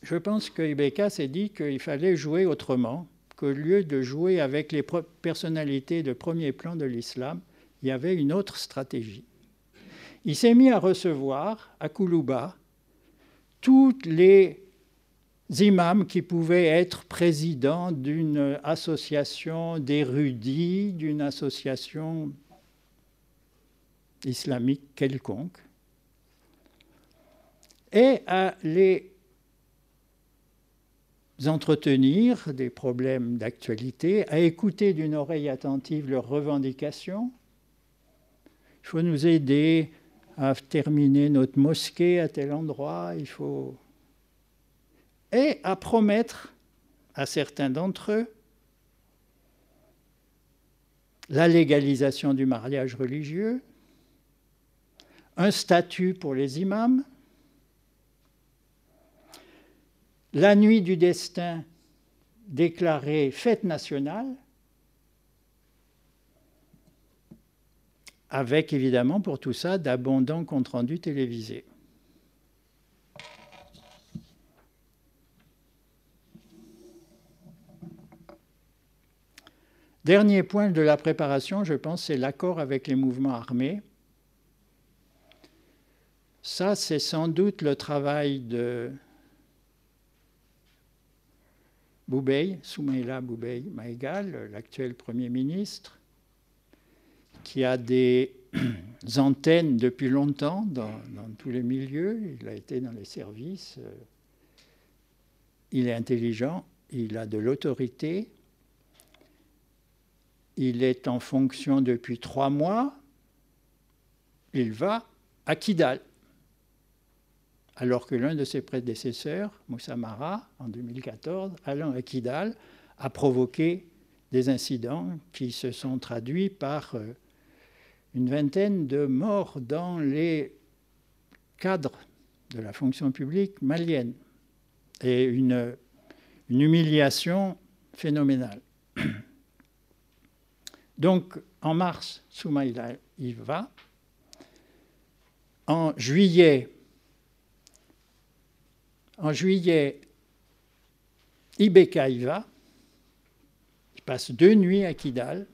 je pense que Ibeka s'est dit qu'il fallait jouer autrement, qu'au lieu de jouer avec les personnalités de premier plan de l'islam, il y avait une autre stratégie. Il s'est mis à recevoir à Koulouba tous les imams qui pouvaient être présidents d'une association d'érudits, d'une association islamique quelconque et à les entretenir des problèmes d'actualité, à écouter d'une oreille attentive leurs revendications. Il faut nous aider à terminer notre mosquée à tel endroit, il faut... Et à promettre à certains d'entre eux la légalisation du mariage religieux, un statut pour les imams, la nuit du destin déclarée fête nationale, avec évidemment pour tout ça d'abondants comptes rendus télévisés. Dernier point de la préparation, je pense, c'est l'accord avec les mouvements armés. Ça, c'est sans doute le travail de Boubey, Soumaïla Boubey Maïgal, l'actuel Premier ministre, qui a des antennes depuis longtemps dans, dans, tous les milieux. Il a été dans les services. Il est intelligent, il a de l'autorité. Il est en fonction depuis trois mois. Il va à Kidal alors que l'un de ses prédécesseurs, Moussa Mara, en 2014, allant à a provoqué des incidents qui se sont traduits par euh, une vingtaine de morts dans les cadres de la fonction publique malienne et une, une humiliation phénoménale. Donc, en mars, Soumaïla y va. En juillet, en juillet, Ibeka y va. Il passe deux nuits à Kidal,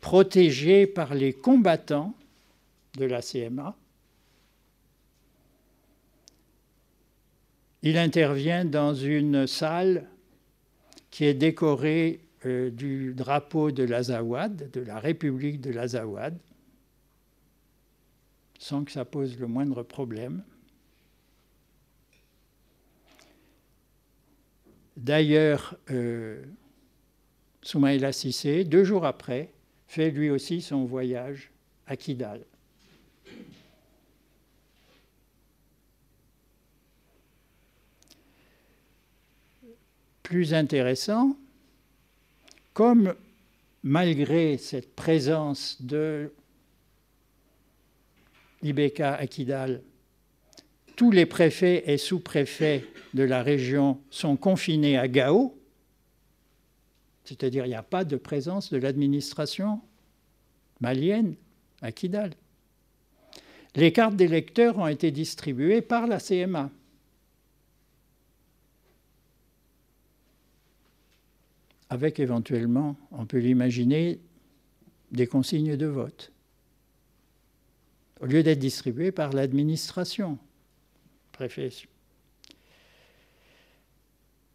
protégé par les combattants de la CMA. Il intervient dans une salle qui est décorée euh, du drapeau de l'Azawad, de la République de l'Azawad, sans que ça pose le moindre problème. D'ailleurs, euh, Soumaïla Sissé, deux jours après, fait lui aussi son voyage à Kidal. Plus intéressant, comme malgré cette présence de Ibeka à Kidal, tous les préfets et sous-préfets de la région sont confinés à Gao, c'est-à-dire il n'y a pas de présence de l'administration malienne à Kidal. Les cartes d'électeurs ont été distribuées par la CMA. Avec éventuellement, on peut l'imaginer, des consignes de vote, au lieu d'être distribuées par l'administration,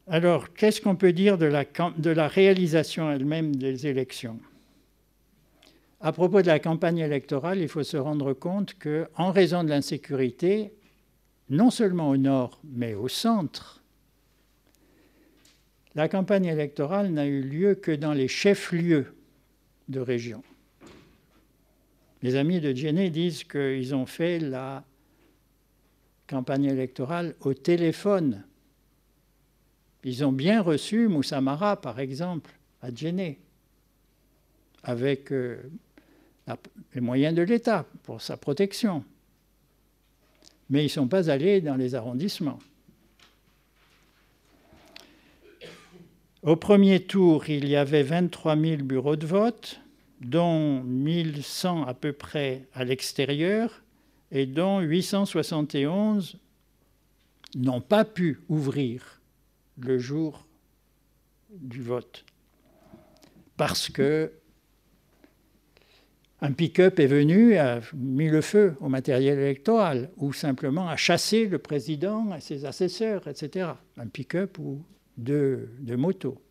alors, qu'est-ce qu'on peut dire de la, réalisation elle-même des élections? À propos de la campagne électorale, il faut se rendre compte qu'en raison de l'insécurité, non seulement au nord, mais au centre, la campagne électorale n'a eu lieu que dans les chefs-lieux de région. Les amis de Djenné disent qu'ils ont fait la campagne électorale au téléphone ils ont bien reçu Moussamara, par exemple, à Djenné, avec euh, les moyens de l'État pour sa protection. Mais ils ne sont pas allés dans les arrondissements. Au premier tour, il y avait 23 000 bureaux de vote, dont 1100 à peu près à l'extérieur, et dont 871 n'ont pas pu ouvrir le jour du vote. Parce que un pick-up est venu, a mis le feu au matériel électoral, ou simplement a chassé le président et ses assesseurs, etc. Un pick-up ou deux, motos.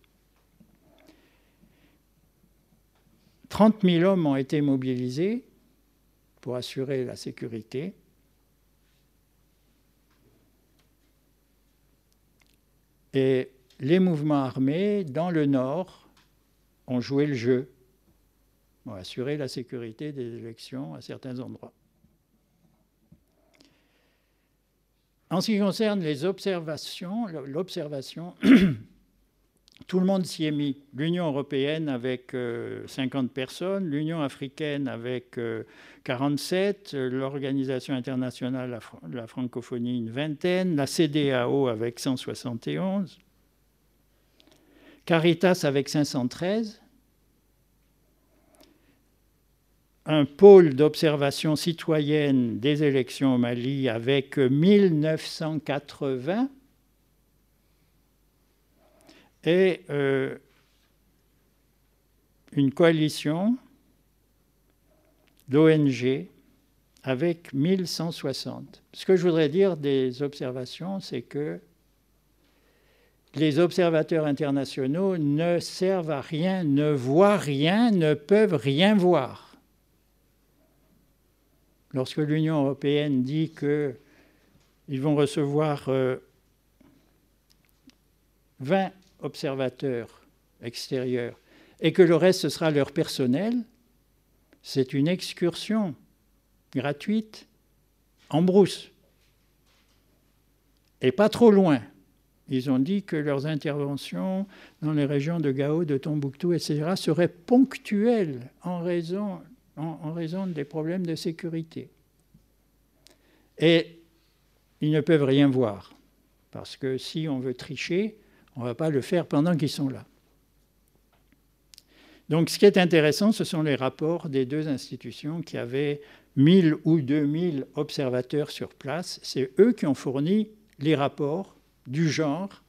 30 000 hommes ont été mobilisés pour assurer la sécurité. Et les mouvements armés dans le nord ont joué le jeu, ont assuré la sécurité des élections à certains endroits. En ce qui concerne les observations, l'observation, tout le monde s'y est mis. L'Union européenne avec 50 euh, personnes, l'Union africaine avec 47, euh, l'Organisation internationale de la francophonie une vingtaine, la CDAO avec 171, Caritas avec 513, un pôle d'observation citoyenne des élections au Mali avec 1980 et euh, une coalition d'ONG avec 1160. Ce que je voudrais dire des observations, c'est que les observateurs internationaux ne servent à rien, ne voient rien, ne peuvent rien voir. Lorsque l'Union européenne dit qu'ils vont recevoir 20 euh, observateurs extérieurs et que le reste, ce sera leur personnel, c'est une excursion gratuite en brousse. Et pas trop loin. Ils ont dit que leurs interventions dans les régions de Gao, de Tombouctou, etc., seraient ponctuelles en raison, en, raison des problèmes de sécurité. Et ils ne peuvent rien voir, parce que si on veut tricher, on ne va pas le faire pendant qu'ils sont là. Donc ce qui est intéressant, ce sont les rapports des deux institutions qui avaient 1000 ou 2000 observateurs sur place. C'est eux qui ont fourni les rapports du genre.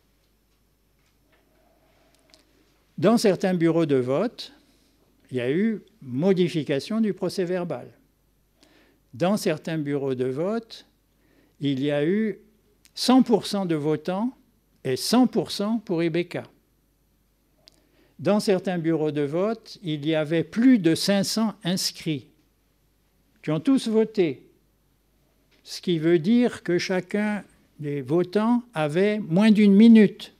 Dans certains bureaux de vote, il y a eu modification du procès verbal. Dans certains bureaux de vote, il y a eu 100% de votants et 100% pour Ibeka. Dans certains bureaux de vote, il y avait plus de 500 inscrits qui ont tous voté, ce qui veut dire que chacun des votants avait moins d'une minute,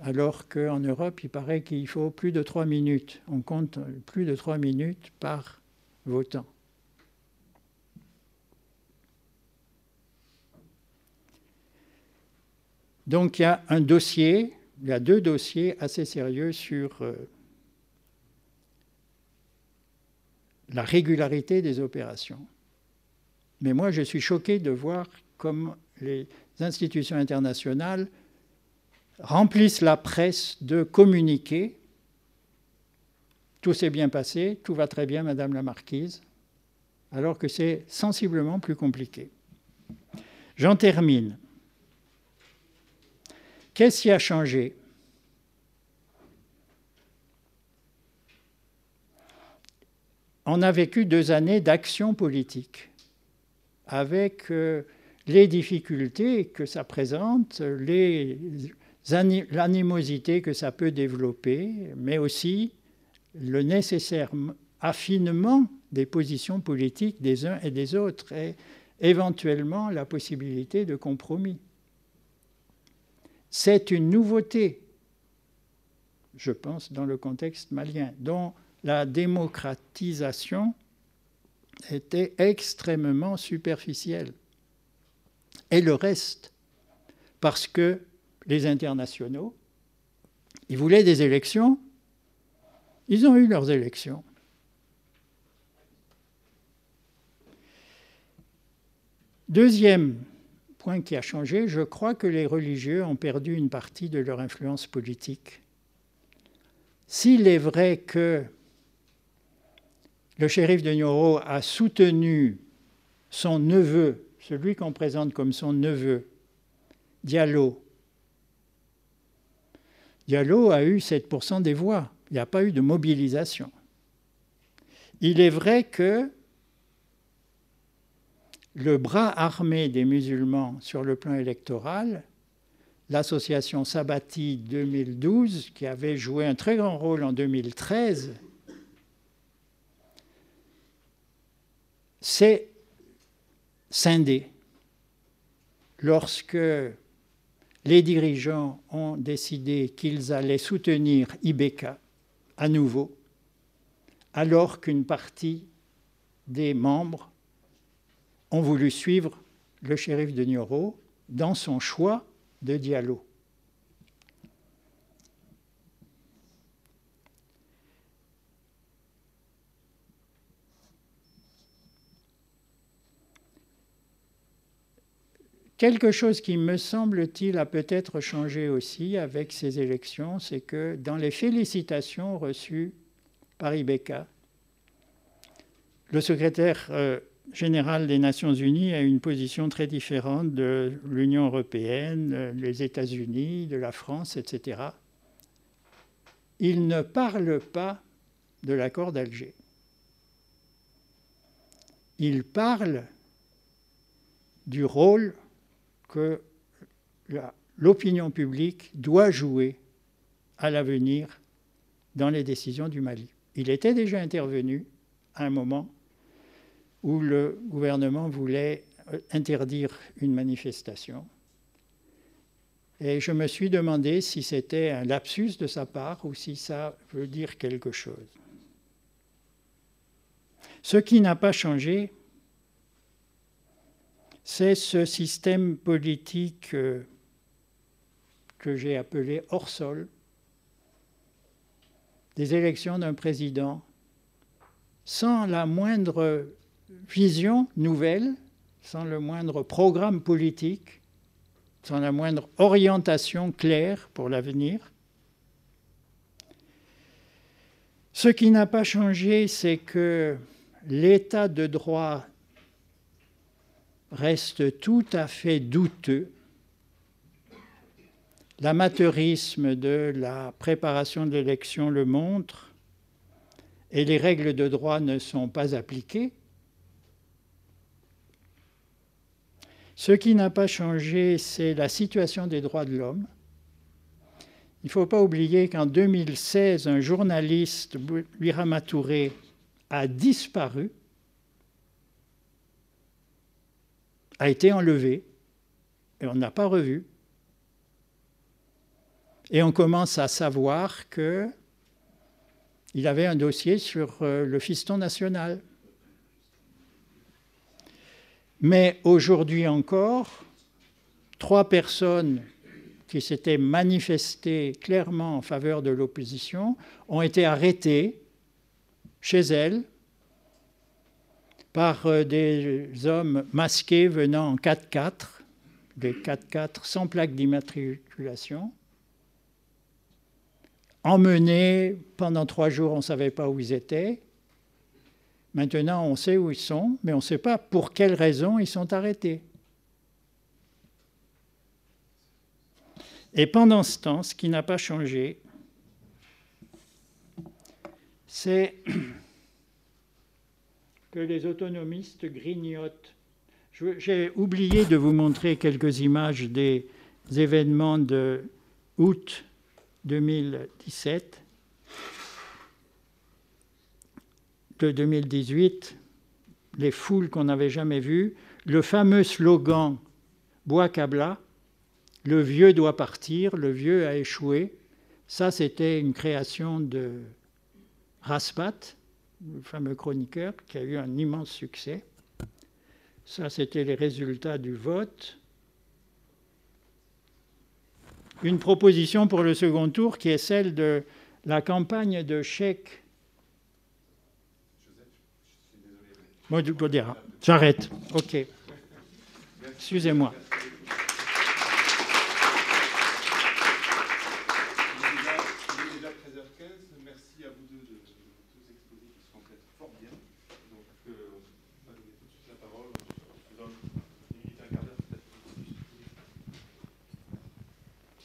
alors qu'en Europe, il paraît qu'il faut plus de trois minutes. On compte plus de trois minutes par votant. Donc il y a un dossier, il y a deux dossiers assez sérieux sur euh, la régularité des opérations. Mais moi, je suis choqué de voir comme les institutions internationales remplissent la presse de communiqués. Tout s'est bien passé, tout va très bien, Madame la Marquise, alors que c'est sensiblement plus compliqué. J'en termine. Qu'est-ce qui a changé? On a vécu deux années d'action politique avec euh, les difficultés que ça présente, l'animosité que ça peut développer, mais aussi le nécessaire affinement des positions politiques des uns et des autres, et éventuellement la possibilité de compromis. C'est une nouveauté, je pense, dans le contexte malien, dont la démocratisation était extrêmement superficielle et le reste, parce que les internationaux, ils voulaient des élections, ils ont eu leurs élections. Deuxième point qui a changé, je crois que les religieux ont perdu une partie de leur influence politique. S'il est vrai que le shérif de Nioro a soutenu son neveu celui qu'on présente comme son neveu, Diallo. Diallo a eu 7% des voix. Il n'y a pas eu de mobilisation. Il est vrai que le bras armé des musulmans sur le plan électoral, l'association Sabati 2012, qui avait joué un très grand rôle en 2013, c'est scindé lorsque les dirigeants ont décidé qu'ils allaient soutenir Ibeka à nouveau, alors qu'une partie des membres ont voulu suivre le shérif de Nioro dans son choix de dialogue. Quelque chose qui me semble-t-il a peut-être changé aussi avec ces élections, c'est que dans les félicitations reçues par Ibeka, le secrétaire euh, général des Nations Unies a une position très différente de l'Union européenne, les États-Unis, de la France, etc. Il ne parle pas de l'accord d'Alger. Il parle du rôle que l'opinion publique doit jouer à l'avenir dans les décisions du Mali. Il était déjà intervenu à un moment où le gouvernement voulait euh, interdire une manifestation. Et je me suis demandé si c'était un lapsus de sa part ou si ça veut dire quelque chose. Ce qui n'a pas changé, c'est ce système politique euh, que j'ai appelé hors sol, des élections d'un président sans la moindre vision nouvelle, sans le moindre programme politique, sans la moindre orientation claire pour l'avenir. Ce qui n'a pas changé, c'est que l'état de droit reste tout à fait douteux. L'amateurisme de la préparation de l'élection le montre et les règles de droit ne sont pas appliquées. Ce qui n'a pas changé, c'est la situation des droits de l'homme. Il ne faut pas oublier qu'en 2016, un journaliste, Birama Touré, a disparu a été enlevé et on n'a pas revu. Et on commence à savoir que il avait un dossier sur euh, le fiston national. Mais aujourd'hui encore, trois personnes qui s'étaient manifestées clairement en faveur de l'opposition ont été arrêtées chez elles par euh, des hommes masqués venant en 4x4, des 4x4 sans plaque d'immatriculation, emmenés pendant trois jours, on ne savait pas où ils étaient. Maintenant, on sait où ils sont, mais on ne sait pas pour quelles raisons ils sont arrêtés. Et pendant ce temps, ce qui n'a pas changé, c'est que les autonomistes grignotent. J'ai oublié de vous montrer quelques images des événements de août 2017, de 2018, les foules qu'on n'avait jamais vues, le fameux slogan Bois Kabla, le vieux doit partir, le vieux a échoué. Ça, c'était une création de Raspat, le fameux chroniqueur, qui a eu un immense succès. Ça, c'était les résultats du vote. Une proposition pour le second tour qui est celle de la campagne de chèque. J'arrête. OK. Excusez-moi.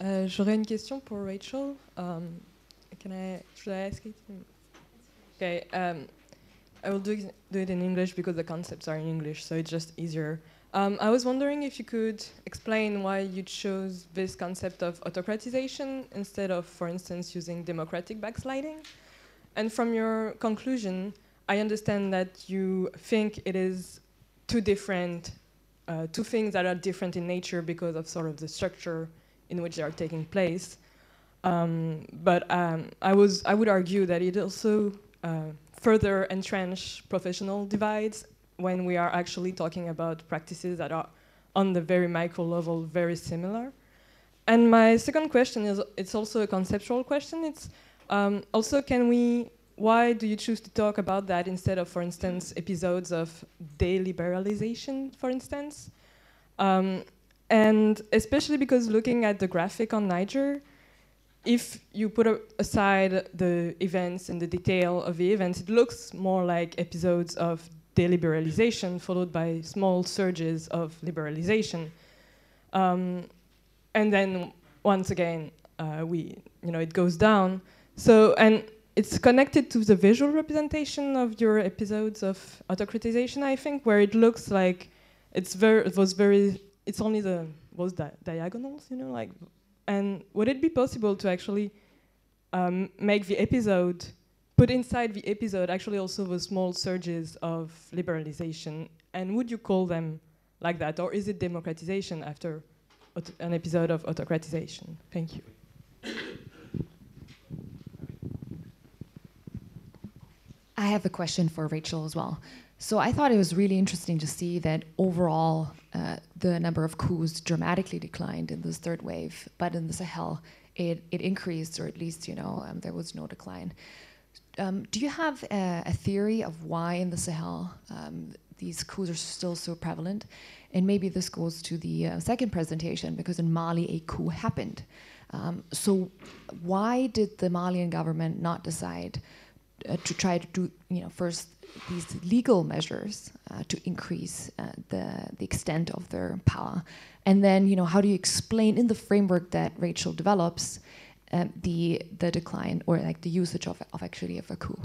Euh, J'aurais une question pour Rachel. Um, should I ask it? Okay. Um, I will do, do it in English because the concepts are in English, so it's just easier. Um, I was wondering if you could explain why you chose this concept of autocratization instead of, for instance, using democratic backsliding. And from your conclusion, I understand that you think it is two different, uh, two things that are different in nature because of sort of the structure in which they are taking place. Um, but um, I, was, I would argue that it also uh, further entrench professional divides when we are actually talking about practices that are on the very micro level very similar. And my second question is it's also a conceptual question. It's um, also can we why do you choose to talk about that instead of, for instance, episodes of deliberalization, for instance? Um, and especially because looking at the graphic on Niger, if you put aside the events and the detail of the events, it looks more like episodes of deliberalization followed by small surges of liberalization. Um, and then once again, uh, we, you know, it goes down. So, and it's connected to the visual representation of your episodes of autocratization, I think, where it looks like it's very, it was very it's only the di- diagonals, you know, like. And would it be possible to actually um, make the episode, put inside the episode, actually also the small surges of liberalization? And would you call them like that, or is it democratization after an episode of autocratization? Thank you. I have a question for Rachel as well. So I thought it was really interesting to see that overall uh, the number of coups dramatically declined in this third wave, but in the Sahel it, it increased, or at least you know um, there was no decline. Um, do you have a, a, theory of why in the Sahel um, these coups are still so prevalent? And maybe this goes to the uh, second presentation because in Mali a coup happened. Um, so why did the Malian government not decide? Uh, to try to do, you know, first these legal measures uh, to increase uh, the the extent of their power, and then you know how do you explain in the framework that Rachel develops um, the the decline or like the usage of of actually of a coup.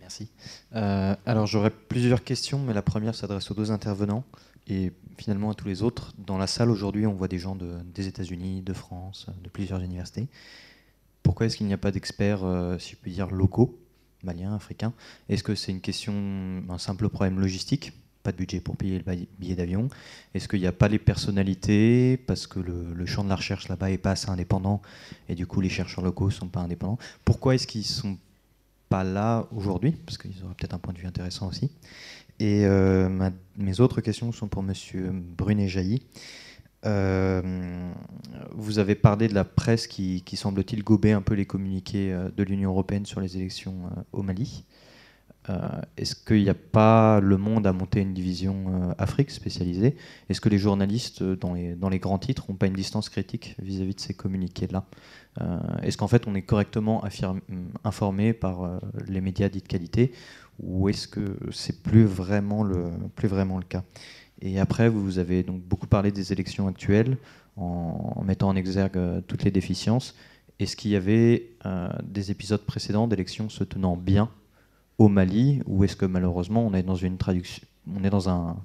Merci. Euh, alors j'aurais plusieurs questions, mais la première s'adresse aux deux intervenants et finalement à tous les autres. Dans la salle aujourd'hui, on voit des gens de, des États-Unis, de France, de plusieurs universités. Pourquoi est-ce qu'il n'y a pas d'experts, euh, si je puis dire, locaux, maliens, africains? Est-ce que c'est une question, un simple problème logistique? Pas de budget pour payer le billet d'avion Est-ce qu'il n'y a pas les personnalités? Parce que le, le champ de la recherche là-bas n'est pas assez indépendant et du coup les chercheurs locaux ne sont pas indépendants. Pourquoi est-ce qu'ils ne sont pas là aujourd'hui? Parce qu'ils auraient peut-être un point de vue intéressant aussi. Et euh, mes autres questions sont pour Monsieur Brunet-Jailly. Euh, vous avez parlé de la presse qui, semble-t-il gober un peu les communiqués euh, de l'Union européenne sur les élections au Mali. Est-ce qu'il n'y a pas le monde à monter une division Afrique spécialisée? Est-ce que les journalistes dans les, grands titres n'ont pas une distance critique vis-à-vis -vis de ces communiqués-là? Est-ce qu'en fait on est correctement informé par les médias dits de qualité? Ou est-ce que c'est plus vraiment le plus vraiment le cas? Et après, vous avez donc beaucoup parlé des élections actuelles en, mettant en exergue euh, toutes les déficiences. Est-ce qu'il y avait euh, des épisodes précédents d'élections se tenant bien au Mali, ou est-ce que malheureusement on est dans une traduction, on est dans un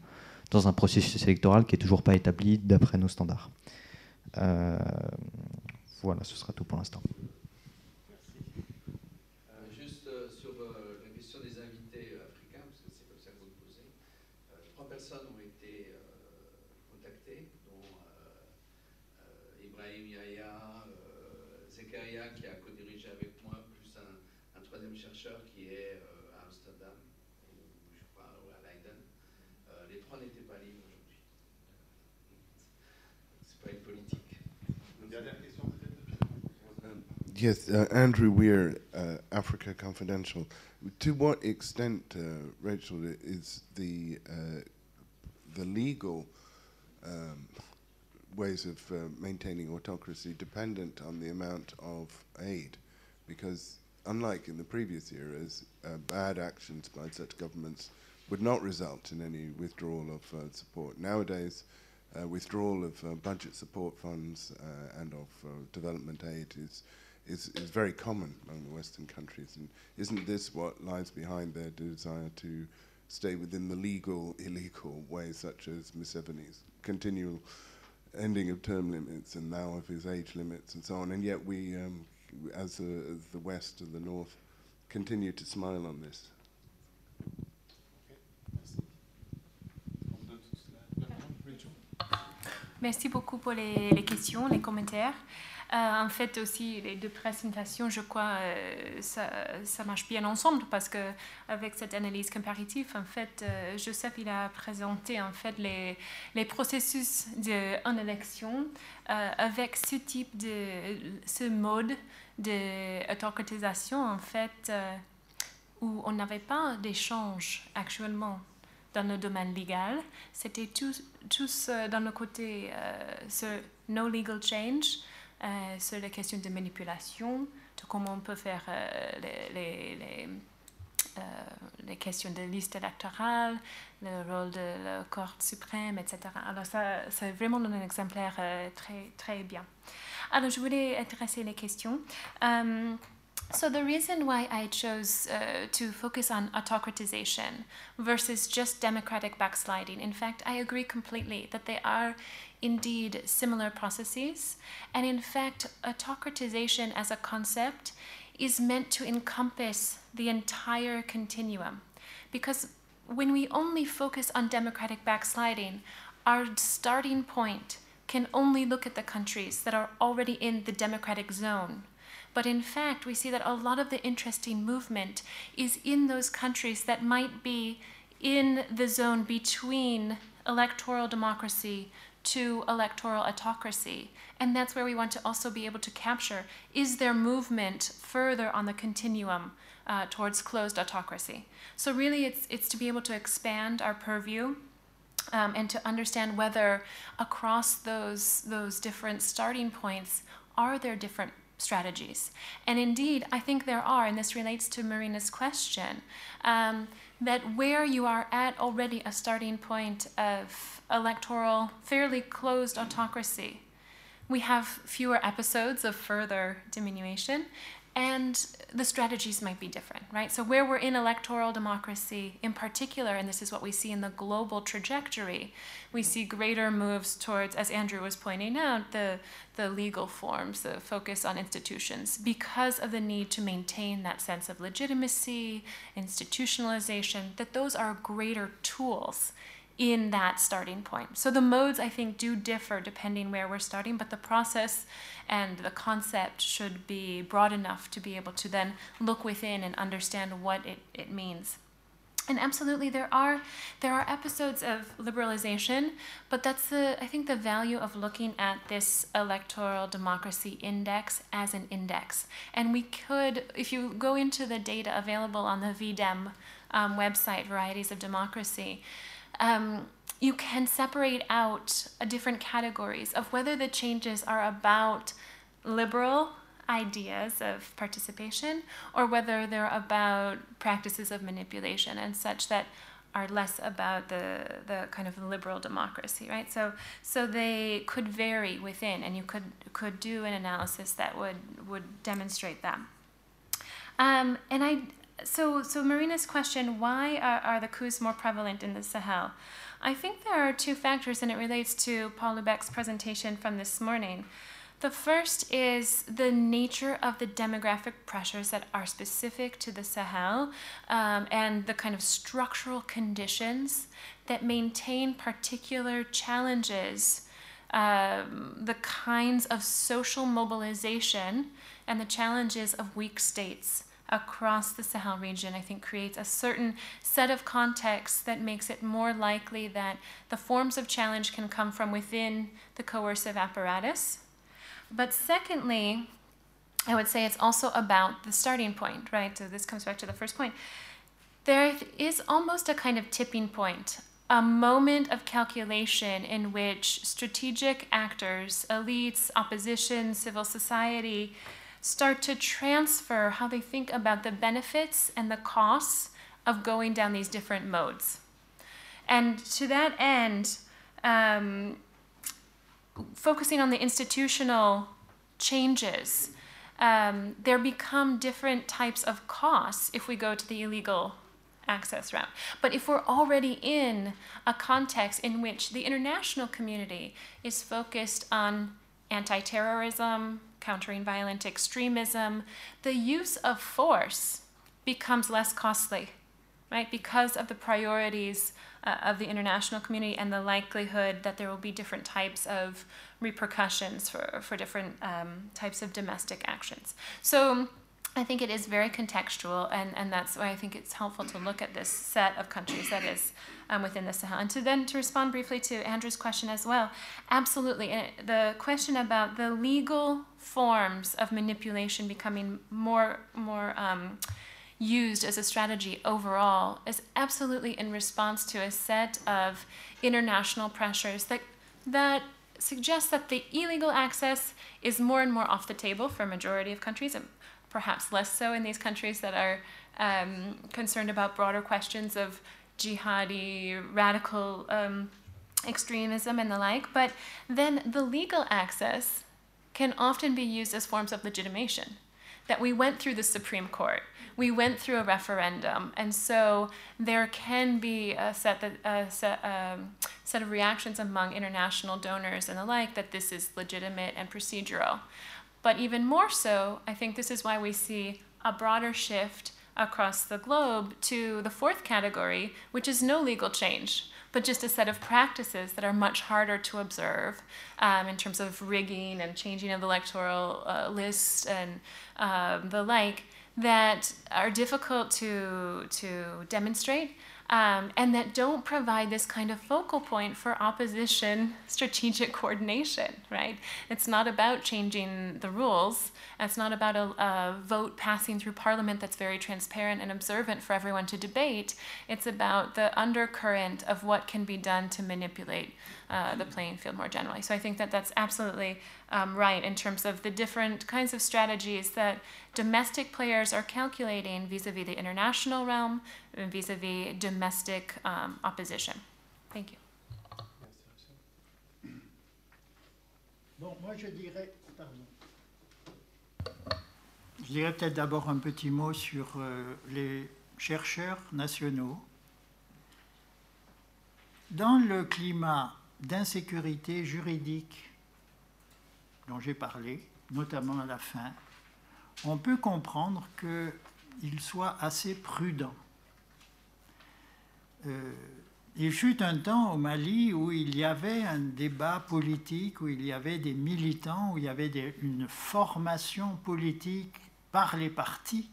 dans un processus électoral qui est toujours pas établi d'après nos standards? Euh, voilà, ce sera tout pour l'instant. Yes, uh, Andrew Weir, uh, Africa Confidential. To what extent, uh, Rachel, is the uh, the legal um, ways of uh, maintaining autocracy dependent on the amount of aid? Because unlike in the previous eras, uh, bad actions by such governments would not result in any withdrawal of support. Nowadays, withdrawal of budget support funds and of development aid is is, is very common among the Western countries. And isn't this what lies behind their desire to stay within the legal, illegal ways, such as Museveni's continual ending of term limits and now of his age limits and so on? And yet we, um, as, a, as the West and the North, continue to smile on this. Merci beaucoup pour les, les questions, les commentaires. Euh, en fait, aussi, les deux présentations, je crois, euh, ça, ça, marche bien ensemble parce que avec cette analyse comparative, en fait, euh, Joseph, il a présenté en fait les, les processus en élection avec ce type de, ce mode d'autocritisation, en fait, où on n'avait pas d'échange actuellement dans le domaine légal. C'était tous, tous dans le côté ce no legal change euh, sur les questions de manipulation, de comment on peut faire euh, les, les, les, euh, les, questions de liste électorale, le rôle de la Cour suprême, etc. Alors ça, c'est vraiment un exemplaire très, très bien. Alors je voulais adresser les questions. so the reason why I chose uh, to focus on autocratization versus just democratic backsliding, in fact, I agree completely that they are indeed similar processes. And in fact, autocratization as a concept is meant to encompass the entire continuum. Because when we only focus on democratic backsliding, our starting point can only look at the countries that are already in the democratic zone. But in fact, we see that a lot of the interesting movement is in those countries that might be in the zone between electoral democracy to electoral autocracy. And that's where we want to also be able to capture is there movement further on the continuum uh, towards closed autocracy? So, really, it's, it's to be able to expand our purview. Um, and to understand whether across those those different starting points are there different strategies and indeed i think there are and this relates to marina's question um, that where you are at already a starting point of electoral, fairly closed autocracy, we have fewer episodes of further diminution, and the strategies might be different, right? So, where we're in electoral democracy in particular, and this is what we see in the global trajectory, we see greater moves towards, as Andrew was pointing out, the, the legal forms, the focus on institutions, because of the need to maintain that sense of legitimacy, institutionalization, that those are greater tools in that starting point. So the modes I think do differ depending where we're starting, but the process and the concept should be broad enough to be able to then look within and understand what it, it means. And absolutely there are there are episodes of liberalization, but that's the I think the value of looking at this electoral democracy index as an index. And we could if you go into the data available on the VDEM um, website, Varieties of Democracy, um, you can separate out different categories of whether the changes are about liberal ideas of participation or whether they're about practices of manipulation and such that are less about the, the kind of liberal democracy, right? So, so they could vary within, and you could could do an analysis that would would demonstrate that. Um, and I so, so Marina's question, why are, are the coups more prevalent in the Sahel? I think there are two factors, and it relates to Paul Lübeck's presentation from this morning. The first is the nature of the demographic pressures that are specific to the Sahel um, and the kind of structural conditions that maintain particular challenges, um, the kinds of social mobilization, and the challenges of weak states across the Sahel region, I think creates a certain set of contexts that makes it more likely that the forms of challenge can come from within the coercive apparatus. But secondly, I would say it's also about the starting point, right? So this comes back to the first point. There is almost a kind of tipping point, a moment of calculation in which strategic actors, elites, opposition, civil society, start to transfer how they think about the benefits and the costs of going down these different modes. And to that end, um, focusing on the institutional changes, um, there become different types of costs if we go to the illegal access route. But if we're already in a context in which the international community is focused on anti terrorism, countering violent extremism, the use of force becomes less costly, right? Because of the priorities uh, of the international community and the likelihood that there will be different types of repercussions for, for different um, types of domestic actions. So I think it is very contextual, and, and that's why I think it's helpful to look at this set of countries that is um, within the Sahel. And to then to respond briefly to Andrew's question as well, absolutely, uh, the question about the legal forms of manipulation becoming more more um, used as a strategy overall is absolutely in response to a set of international pressures that that suggest that the illegal access is more and more off the table for a majority of countries and perhaps less so in these countries that are um, concerned about broader questions of jihadi, radical um, extremism, and the like. But then the legal access can often be used as forms of legitimation. that we went through the Supreme Court. We went through a referendum, and so there can be a set, that, a set, um, set of reactions among international donors and the like that this is legitimate and procedural. But even more so, I think this is why we see a broader shift across the globe to the fourth category, which is no legal change, but just a set of practices that are much harder to observe um, in terms of rigging and changing of the electoral uh, list and um, the like that are difficult to, to demonstrate um, and that don't provide this kind of focal point for opposition strategic coordination, right? It's not about changing the rules. It's not about a, a, vote passing through parliament that's very transparent and observant for everyone to debate. It's about the undercurrent of what can be done to manipulate uh, the playing field more generally. So I think that that's absolutely um, right in terms of the different kinds of strategies that domestic players are calculating vis-a-vis the international realm, vis-a-vis domestic um, opposition. Thank you. Bon, moi je dirais, pardon. Je dirais peut-être d'abord un petit mot sur euh, les chercheurs nationaux. Dans le climat d'insécurité juridique dont j'ai parlé, notamment à la fin, on peut comprendre qu'il soit assez prudent. Euh, il fut un temps au Mali où il y avait un débat politique, où il y avait des militants, où il y avait une formation politique par les partis.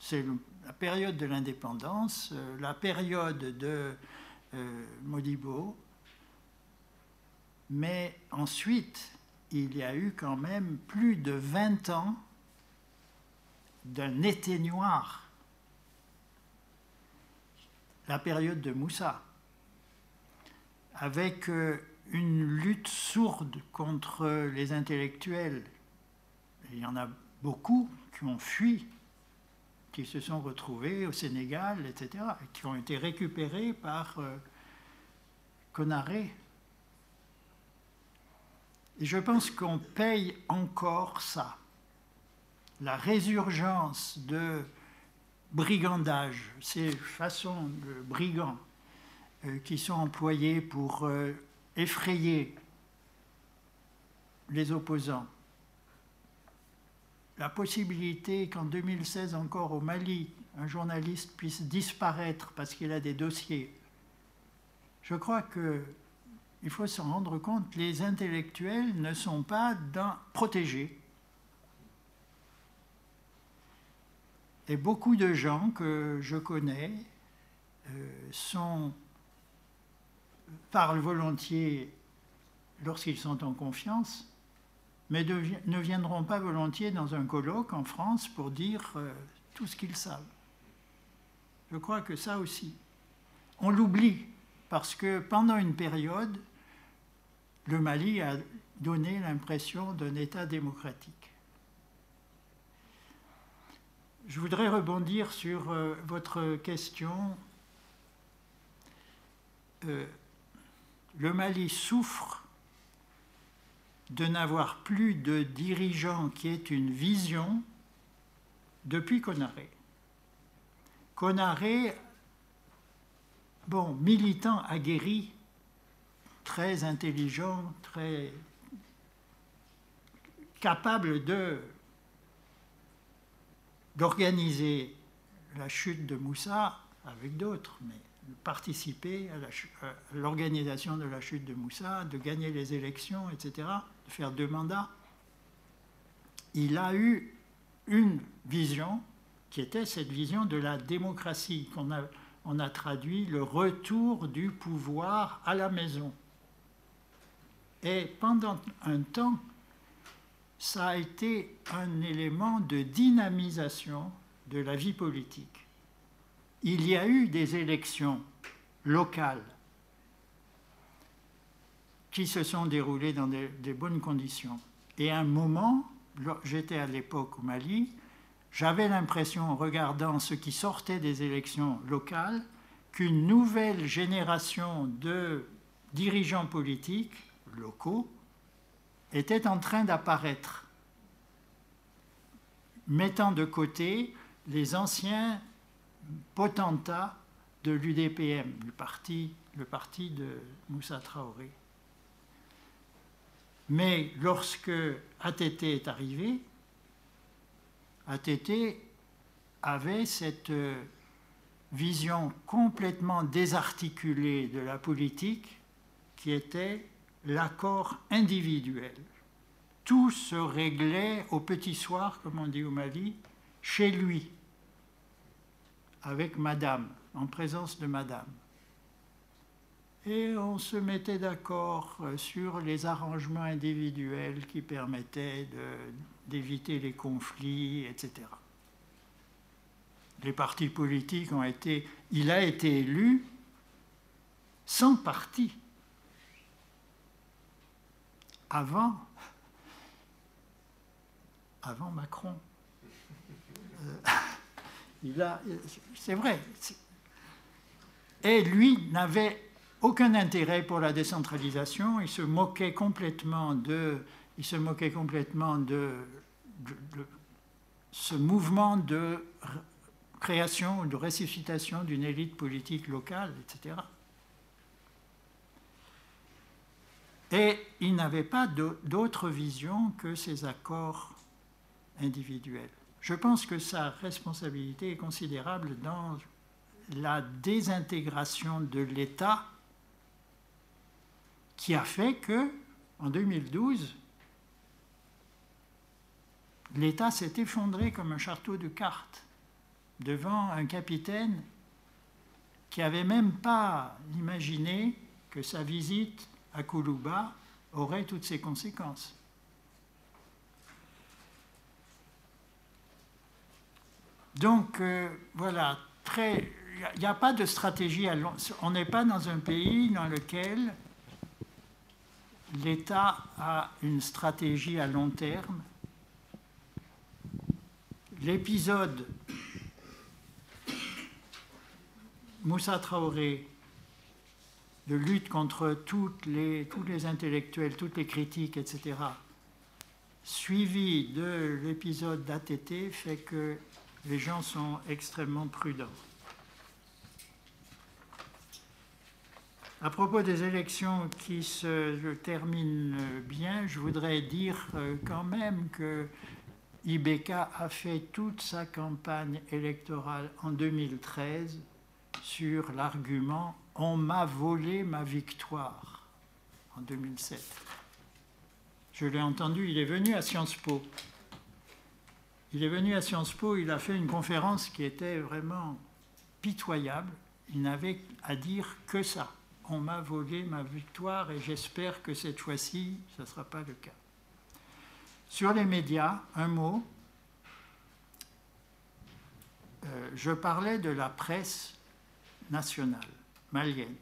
C'est la période de l'indépendance, euh, la période de euh, Modibo. Mais ensuite, il y a eu quand même plus de 20 ans d'un été noir. La période de Moussa, avec euh, une lutte sourde contre les intellectuels. Il y en a beaucoup qui ont fui qui se sont retrouvés au Sénégal, etc., qui ont été récupérés par euh, Conaré. Et je pense qu'on paye encore ça. La résurgence de brigandage, ces façons de brigands euh, qui sont employés pour euh, effrayer les opposants la possibilité qu'en 2016 encore au Mali, un journaliste puisse disparaître parce qu'il a des dossiers, je crois qu'il faut se rendre compte, les intellectuels ne sont pas protégés. Et beaucoup de gens que je connais euh, sont, parlent volontiers lorsqu'ils sont en confiance, mais ne viendront pas volontiers dans un colloque en France pour dire euh, tout ce qu'ils savent. Je crois que ça aussi, on l'oublie, parce que pendant une période, le Mali a donné l'impression d'un État démocratique. Je voudrais rebondir sur euh, votre question. Euh, le Mali souffre de n'avoir plus de dirigeants qui aient une vision depuis Conaré. Conaré, bon, militant aguerri, très intelligent, très capable de d'organiser la chute de Moussa avec d'autres, mais participer à l'organisation de la chute de Moussa, de gagner les élections, etc faire deux mandats, il a eu une vision qui était cette vision de la démocratie qu'on a, traduit le retour du pouvoir à la maison. Et pendant un temps, ça a été un élément de dynamisation de la vie politique. Il y a eu des élections locales qui se sont déroulées dans des, bonnes conditions. Et à un moment, j'étais à l'époque au Mali, j'avais l'impression, en regardant ce qui sortait des élections locales, qu'une nouvelle génération de dirigeants politiques locaux était en train d'apparaître. mettant de côté les anciens potentats de l'UDPM, le parti, le parti de Moussa Traoré. Mais lorsque ATT est arrivé, ATT avait cette euh, vision complètement désarticulée de la politique qui était l'accord individuel. Tout se réglait au petit soir, comme on dit au Mali, chez lui, avec madame, en présence de madame. Et on se mettait d'accord euh, sur les arrangements individuels qui permettaient d'éviter les conflits, etc. Les partis politiques ont été... Il a été élu sans parti. Avant, avant Macron. Euh, il a, c'est vrai. Et lui n'avait aucun intérêt pour la décentralisation. Il se moquait complètement de, il se moquait complètement de, ce mouvement de création ou de ressuscitation d'une élite politique locale, etc. Et il n'avait pas d'autre vision que ces accords individuels. Je pense que sa responsabilité est considérable dans la désintégration de l'État qui a fait que, en 2012, l'État s'est effondré comme un château de cartes devant un capitaine qui n'avait même pas imaginé que sa visite à Koulouba aurait toutes ces conséquences. Donc euh, voilà, il n'y a, pas de stratégie à long, on n'est pas dans un pays dans lequel l'État a une stratégie à long terme. L'épisode Moussa Traoré de lutte contre tous les intellectuels, toutes les critiques, etc., suivi de l'épisode d'ATT, fait que les gens sont extrêmement prudents. À propos des élections qui se terminent bien, je voudrais dire euh, quand même que IBK a fait toute sa campagne électorale en 2013 sur l'argument On m'a volé ma victoire en 2007. Je l'ai entendu, il est venu à Sciences Po. Il est venu à Sciences Po, il a fait une conférence qui était vraiment pitoyable. Il n'avait à dire que ça. On m'a volé ma victoire et j'espère que cette fois-ci, ce ne sera pas le cas. Sur les médias, un mot. Euh, je parlais de la presse nationale, malienne.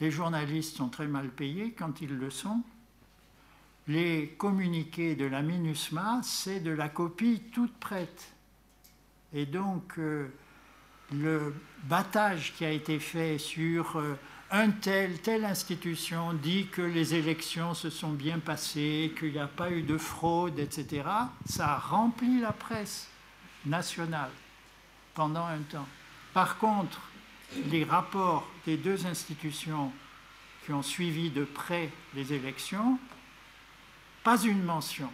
Les journalistes sont très mal payés quand ils le sont. Les communiqués de la MINUSMA, c'est de la copie toute prête. Et donc, euh, le battage qui a été fait sur euh, un tel, telle institution dit que les élections se sont bien passées, qu'il n'y a pas eu de fraude, etc., ça a rempli la presse nationale pendant un temps. Par contre, les rapports des deux institutions qui ont suivi de près les élections, pas une mention.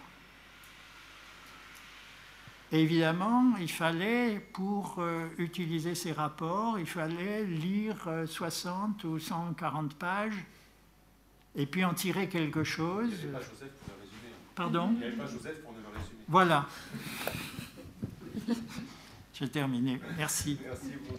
Évidemment, il fallait, pour euh, utiliser ces rapports, il fallait lire 60 euh, ou 140 pages et puis en tirer quelque chose. Il n'y avait pas Joseph pour le résumer. Pardon? Il n'y avait pas Joseph pour le résumer. Voilà. J'ai terminé. Merci. Merci beaucoup.